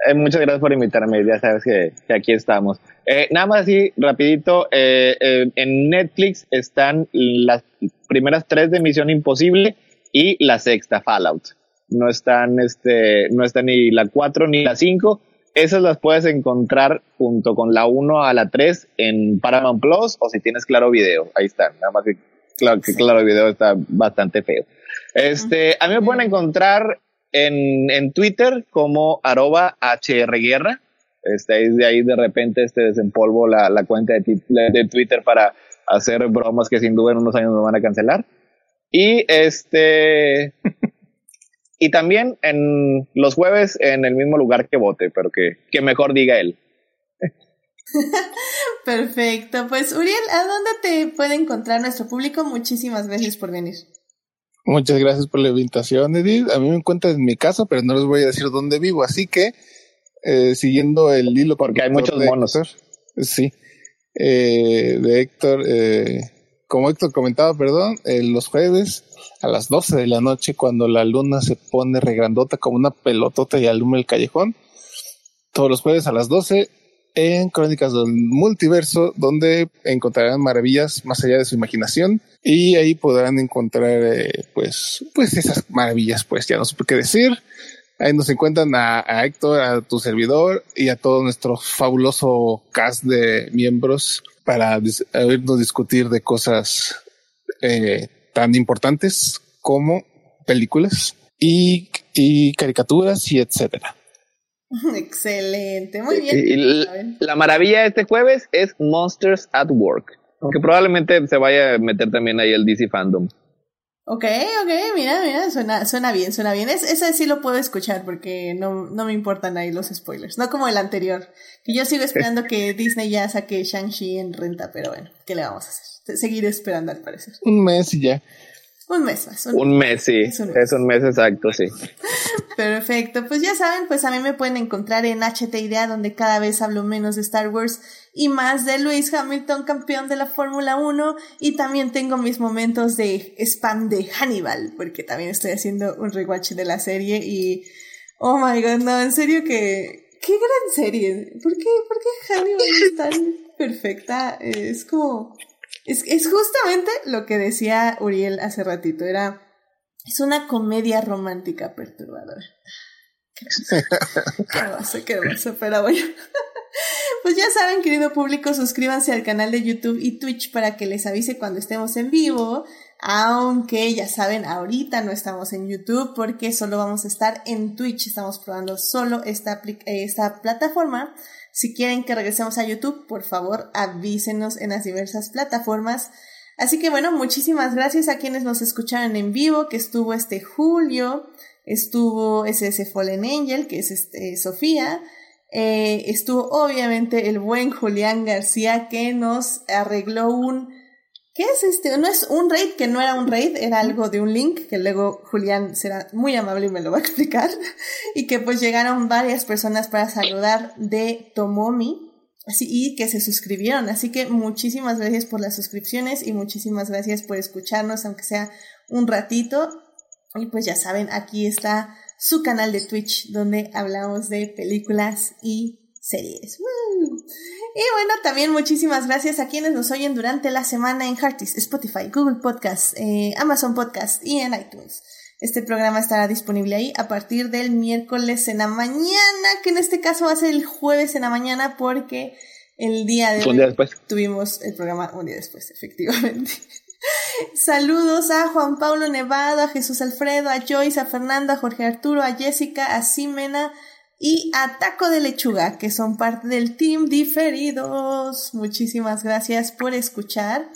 Eh, muchas gracias por invitarme, ya sabes que, aquí estamos. Eh, nada más así, rapidito, eh, en Netflix están las primeras tres de Misión Imposible y la sexta, Fallout. No están, este, no están ni la cuatro ni la cinco. Esas las puedes encontrar junto con la uno a la tres en Paramount Plus o si tienes Claro Video. Ahí están. Nada más que claro, que claro Video está bastante feo. Este, a mí me pueden encontrar en, en Twitter como arroba hrguerra. Este, de ahí de repente este desempolvo la, la cuenta de, de, Twitter para hacer bromas que sin duda en unos años me van a cancelar. Y este, y también en los jueves en el mismo lugar que vote, pero que, que mejor diga él. Perfecto. Pues Uriel, ¿a dónde te puede encontrar nuestro público? Muchísimas gracias por venir. Muchas gracias por la invitación, Edith. A mí me encuentran en mi casa, pero no les voy a decir dónde vivo, así que eh, siguiendo el hilo. Porque hay muchos monos. sí. Eh, de Héctor, eh, como Héctor comentaba, perdón, eh, los jueves a las 12 de la noche, cuando la luna se pone regrandota como una pelotota y alumbra el callejón. Todos los jueves a las 12 en Crónicas del Multiverso, donde encontrarán maravillas más allá de su imaginación y ahí podrán encontrar, eh, pues, pues esas maravillas, pues ya no sé qué decir. Ahí nos encuentran a, a, Héctor, a tu servidor y a todo nuestro fabuloso cast de miembros para oírnos discutir de cosas eh, tan importantes como películas y, y caricaturas y etcétera. Excelente, muy bien. Y la, la maravilla de este jueves es Monsters at Work, que probablemente se vaya a meter también ahí el DC Fandom. Ok, ok, mira, mira, suena, suena bien, suena bien. Es, ese sí lo puedo escuchar porque no, no me importan ahí los spoilers. No como el anterior, que yo sigo esperando que Disney ya saque Shang-Chi en renta, pero bueno, ¿qué le vamos a hacer? Seguir esperando al parecer. Un mes y ya. Un mes más. Un, mes, sí. Es un mes. es un mes exacto, sí. Perfecto. Pues ya saben, pues a mí me pueden encontrar en HT Idea, donde cada vez hablo menos de Star Wars y más de Lewis Hamilton, campeón de la Fórmula 1. Y también tengo mis momentos de spam de Hannibal, porque también estoy haciendo un rewatch de la serie y. Oh my god, no, en serio que. ¡Qué gran serie! ¿Por qué, por qué Hannibal es tan perfecta? Es como es, es justamente lo que decía Uriel hace ratito, era, es una comedia romántica perturbadora. Qué hermoso, qué hermoso, pero bueno. Pues ya saben, querido público, suscríbanse al canal de YouTube y Twitch para que les avise cuando estemos en vivo. Aunque ya saben, ahorita no estamos en YouTube porque solo vamos a estar en Twitch. Estamos probando solo esta, esta plataforma. Si quieren que regresemos a YouTube, por favor avísenos en las diversas plataformas. Así que bueno, muchísimas gracias a quienes nos escucharon en vivo, que estuvo este Julio, estuvo SS Fallen Angel, que es este, Sofía, eh, estuvo obviamente el buen Julián García, que nos arregló un ¿Qué es este? No es un raid, que no era un raid, era algo de un link, que luego Julián será muy amable y me lo va a explicar. Y que pues llegaron varias personas para saludar de Tomomi. Así, y que se suscribieron. Así que muchísimas gracias por las suscripciones y muchísimas gracias por escucharnos, aunque sea un ratito. Y pues ya saben, aquí está su canal de Twitch, donde hablamos de películas y series. Y bueno, también muchísimas gracias a quienes nos oyen durante la semana en Heartis, Spotify, Google Podcast, eh, Amazon Podcast y en iTunes. Este programa estará disponible ahí a partir del miércoles en la mañana, que en este caso va a ser el jueves en la mañana porque el día de hoy después. tuvimos el programa un día después, efectivamente. Saludos a Juan Pablo Nevado, a Jesús Alfredo, a Joyce, a Fernando, a Jorge Arturo, a Jessica, a Simena, y a Taco de Lechuga, que son parte del team diferidos. Muchísimas gracias por escuchar.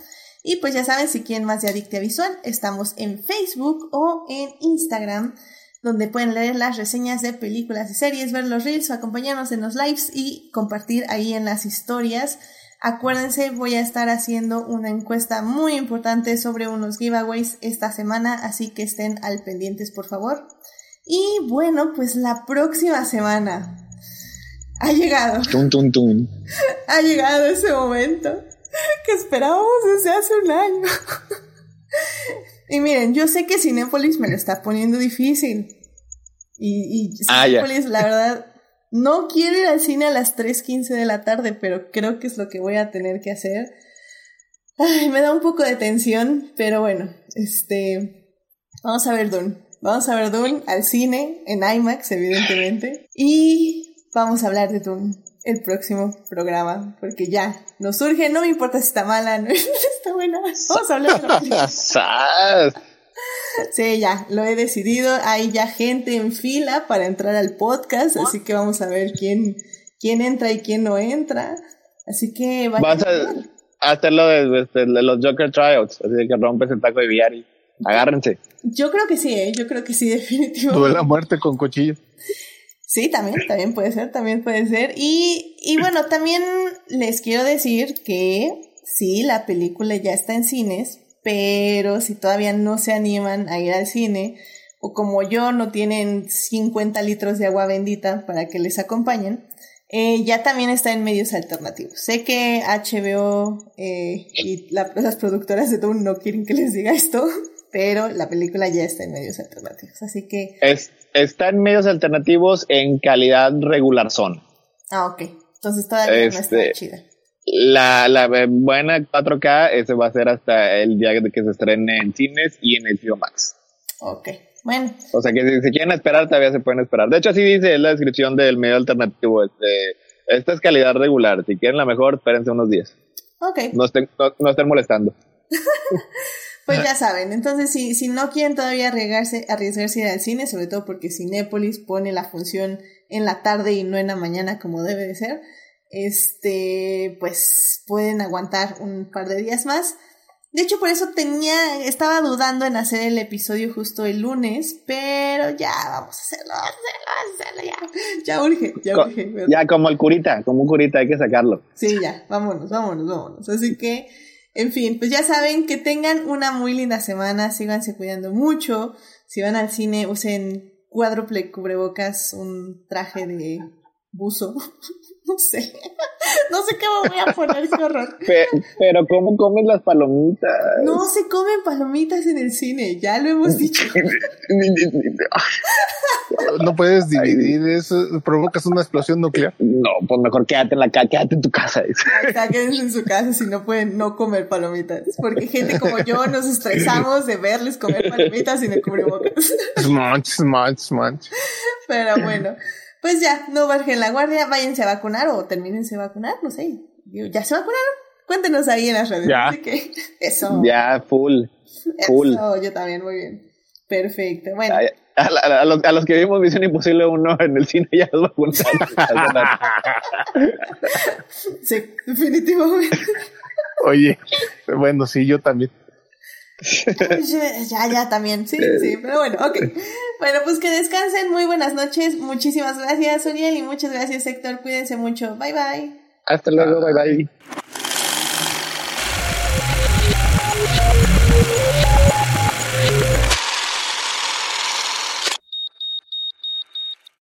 Y pues ya saben, si quieren más de Adictia Visual, estamos en Facebook o en Instagram, donde pueden leer las reseñas de películas y series, ver los reels, acompañarnos en los lives y compartir ahí en las historias. Acuérdense, voy a estar haciendo una encuesta muy importante sobre unos giveaways esta semana, así que estén al pendientes, por favor. Y bueno, pues la próxima semana ha llegado. Ha llegado ese momento que esperábamos desde hace un año. y miren, yo sé que Cinépolis me lo está poniendo difícil. Y, y ah, Cinépolis, la verdad, no quiero ir al cine a las 3.15 de la tarde, pero creo que es lo que voy a tener que hacer. Ay, me da un poco de tensión, pero bueno, este. Vamos a ver, Don. Vamos a ver Dune al cine, en IMAX, evidentemente. Y vamos a hablar de Dune el próximo programa, porque ya nos surge, no me importa si está mala, no está buena. Vamos a hablar de la Sí, ya, lo he decidido. Hay ya gente en fila para entrar al podcast, así que vamos a ver quién, quién entra y quién no entra. Así que Vas a, hacerlo de, los Joker Trials, así que rompes el taco de Viari. Agárrense. Yo creo que sí, ¿eh? yo creo que sí, definitivamente. Tuve la muerte con cuchillo. Sí, también, también puede ser, también puede ser. Y, y bueno, también les quiero decir que sí, la película ya está en cines, pero si todavía no se animan a ir al cine, o como yo no tienen 50 litros de agua bendita para que les acompañen, eh, ya también está en medios alternativos. Sé que HBO eh, y las productoras de Dune no quieren que les diga esto, pero la película ya está en medios alternativos, así que... Es, está en medios alternativos en calidad regular son. Ah, ok. Entonces todavía no está este, chida. La, la buena 4K, ese va a ser hasta el día de que se estrene en cines y en el Max. Ok, bueno. O sea que si se quieren esperar, todavía se pueden esperar. De hecho, así dice en la descripción del medio alternativo. Este, esta es calidad regular. Si quieren la mejor, espérense unos días. Ok. No estén, no estén molestando. Pues ya saben, entonces si, si no quieren todavía arriesgarse, arriesgarse a ir al cine, sobre todo porque Cinépolis pone la función en la tarde y no en la mañana como debe de ser, este, pues pueden aguantar un par de días más. De hecho, por eso tenía, estaba dudando en hacer el episodio justo el lunes, pero ya, vamos a hacerlo, vamos a hacerlo, ya, ya urge, ya urge. ¿verdad? Ya como el curita, como un curita hay que sacarlo. Sí, ya, vámonos, vámonos, vámonos. Así que, en fin, pues ya saben que tengan una muy linda semana, síganse cuidando mucho. Si van al cine, usen cuádruple cubrebocas, un traje de buzo. No sé, no sé qué me voy a poner, qué horror. Pe- pero ¿cómo comes las palomitas? No se comen palomitas en el cine, ya lo hemos dicho. No puedes dividir eso, provocas una explosión nuclear. No, pues mejor quédate en la casa, quédate en tu casa. está, quédense en su casa si no pueden no comer palomitas. Porque gente como yo nos estresamos de verles comer palomitas sin el cubrebocas. Smunch, smunch, smunch. Pero bueno, pues ya, no bajen la guardia, váyanse a vacunar o termínense de vacunar, no sé. ¿Ya se vacunaron? Cuéntenos ahí en las redes. Ya. Así que eso. Ya, full. full. Eso, yo también, muy bien. Perfecto. Bueno, Ay, A, la- a los, a los que vimos Misión Imposible 1 en el cine ya los vacunaron. sí, definitivamente. Oye, bueno, sí, yo también. ya, ya también, sí, sí, pero bueno, ok. Bueno, pues que descansen, muy buenas noches, muchísimas gracias, Uriel, y muchas gracias, Héctor, cuídense mucho, bye bye. Hasta luego, bye bye.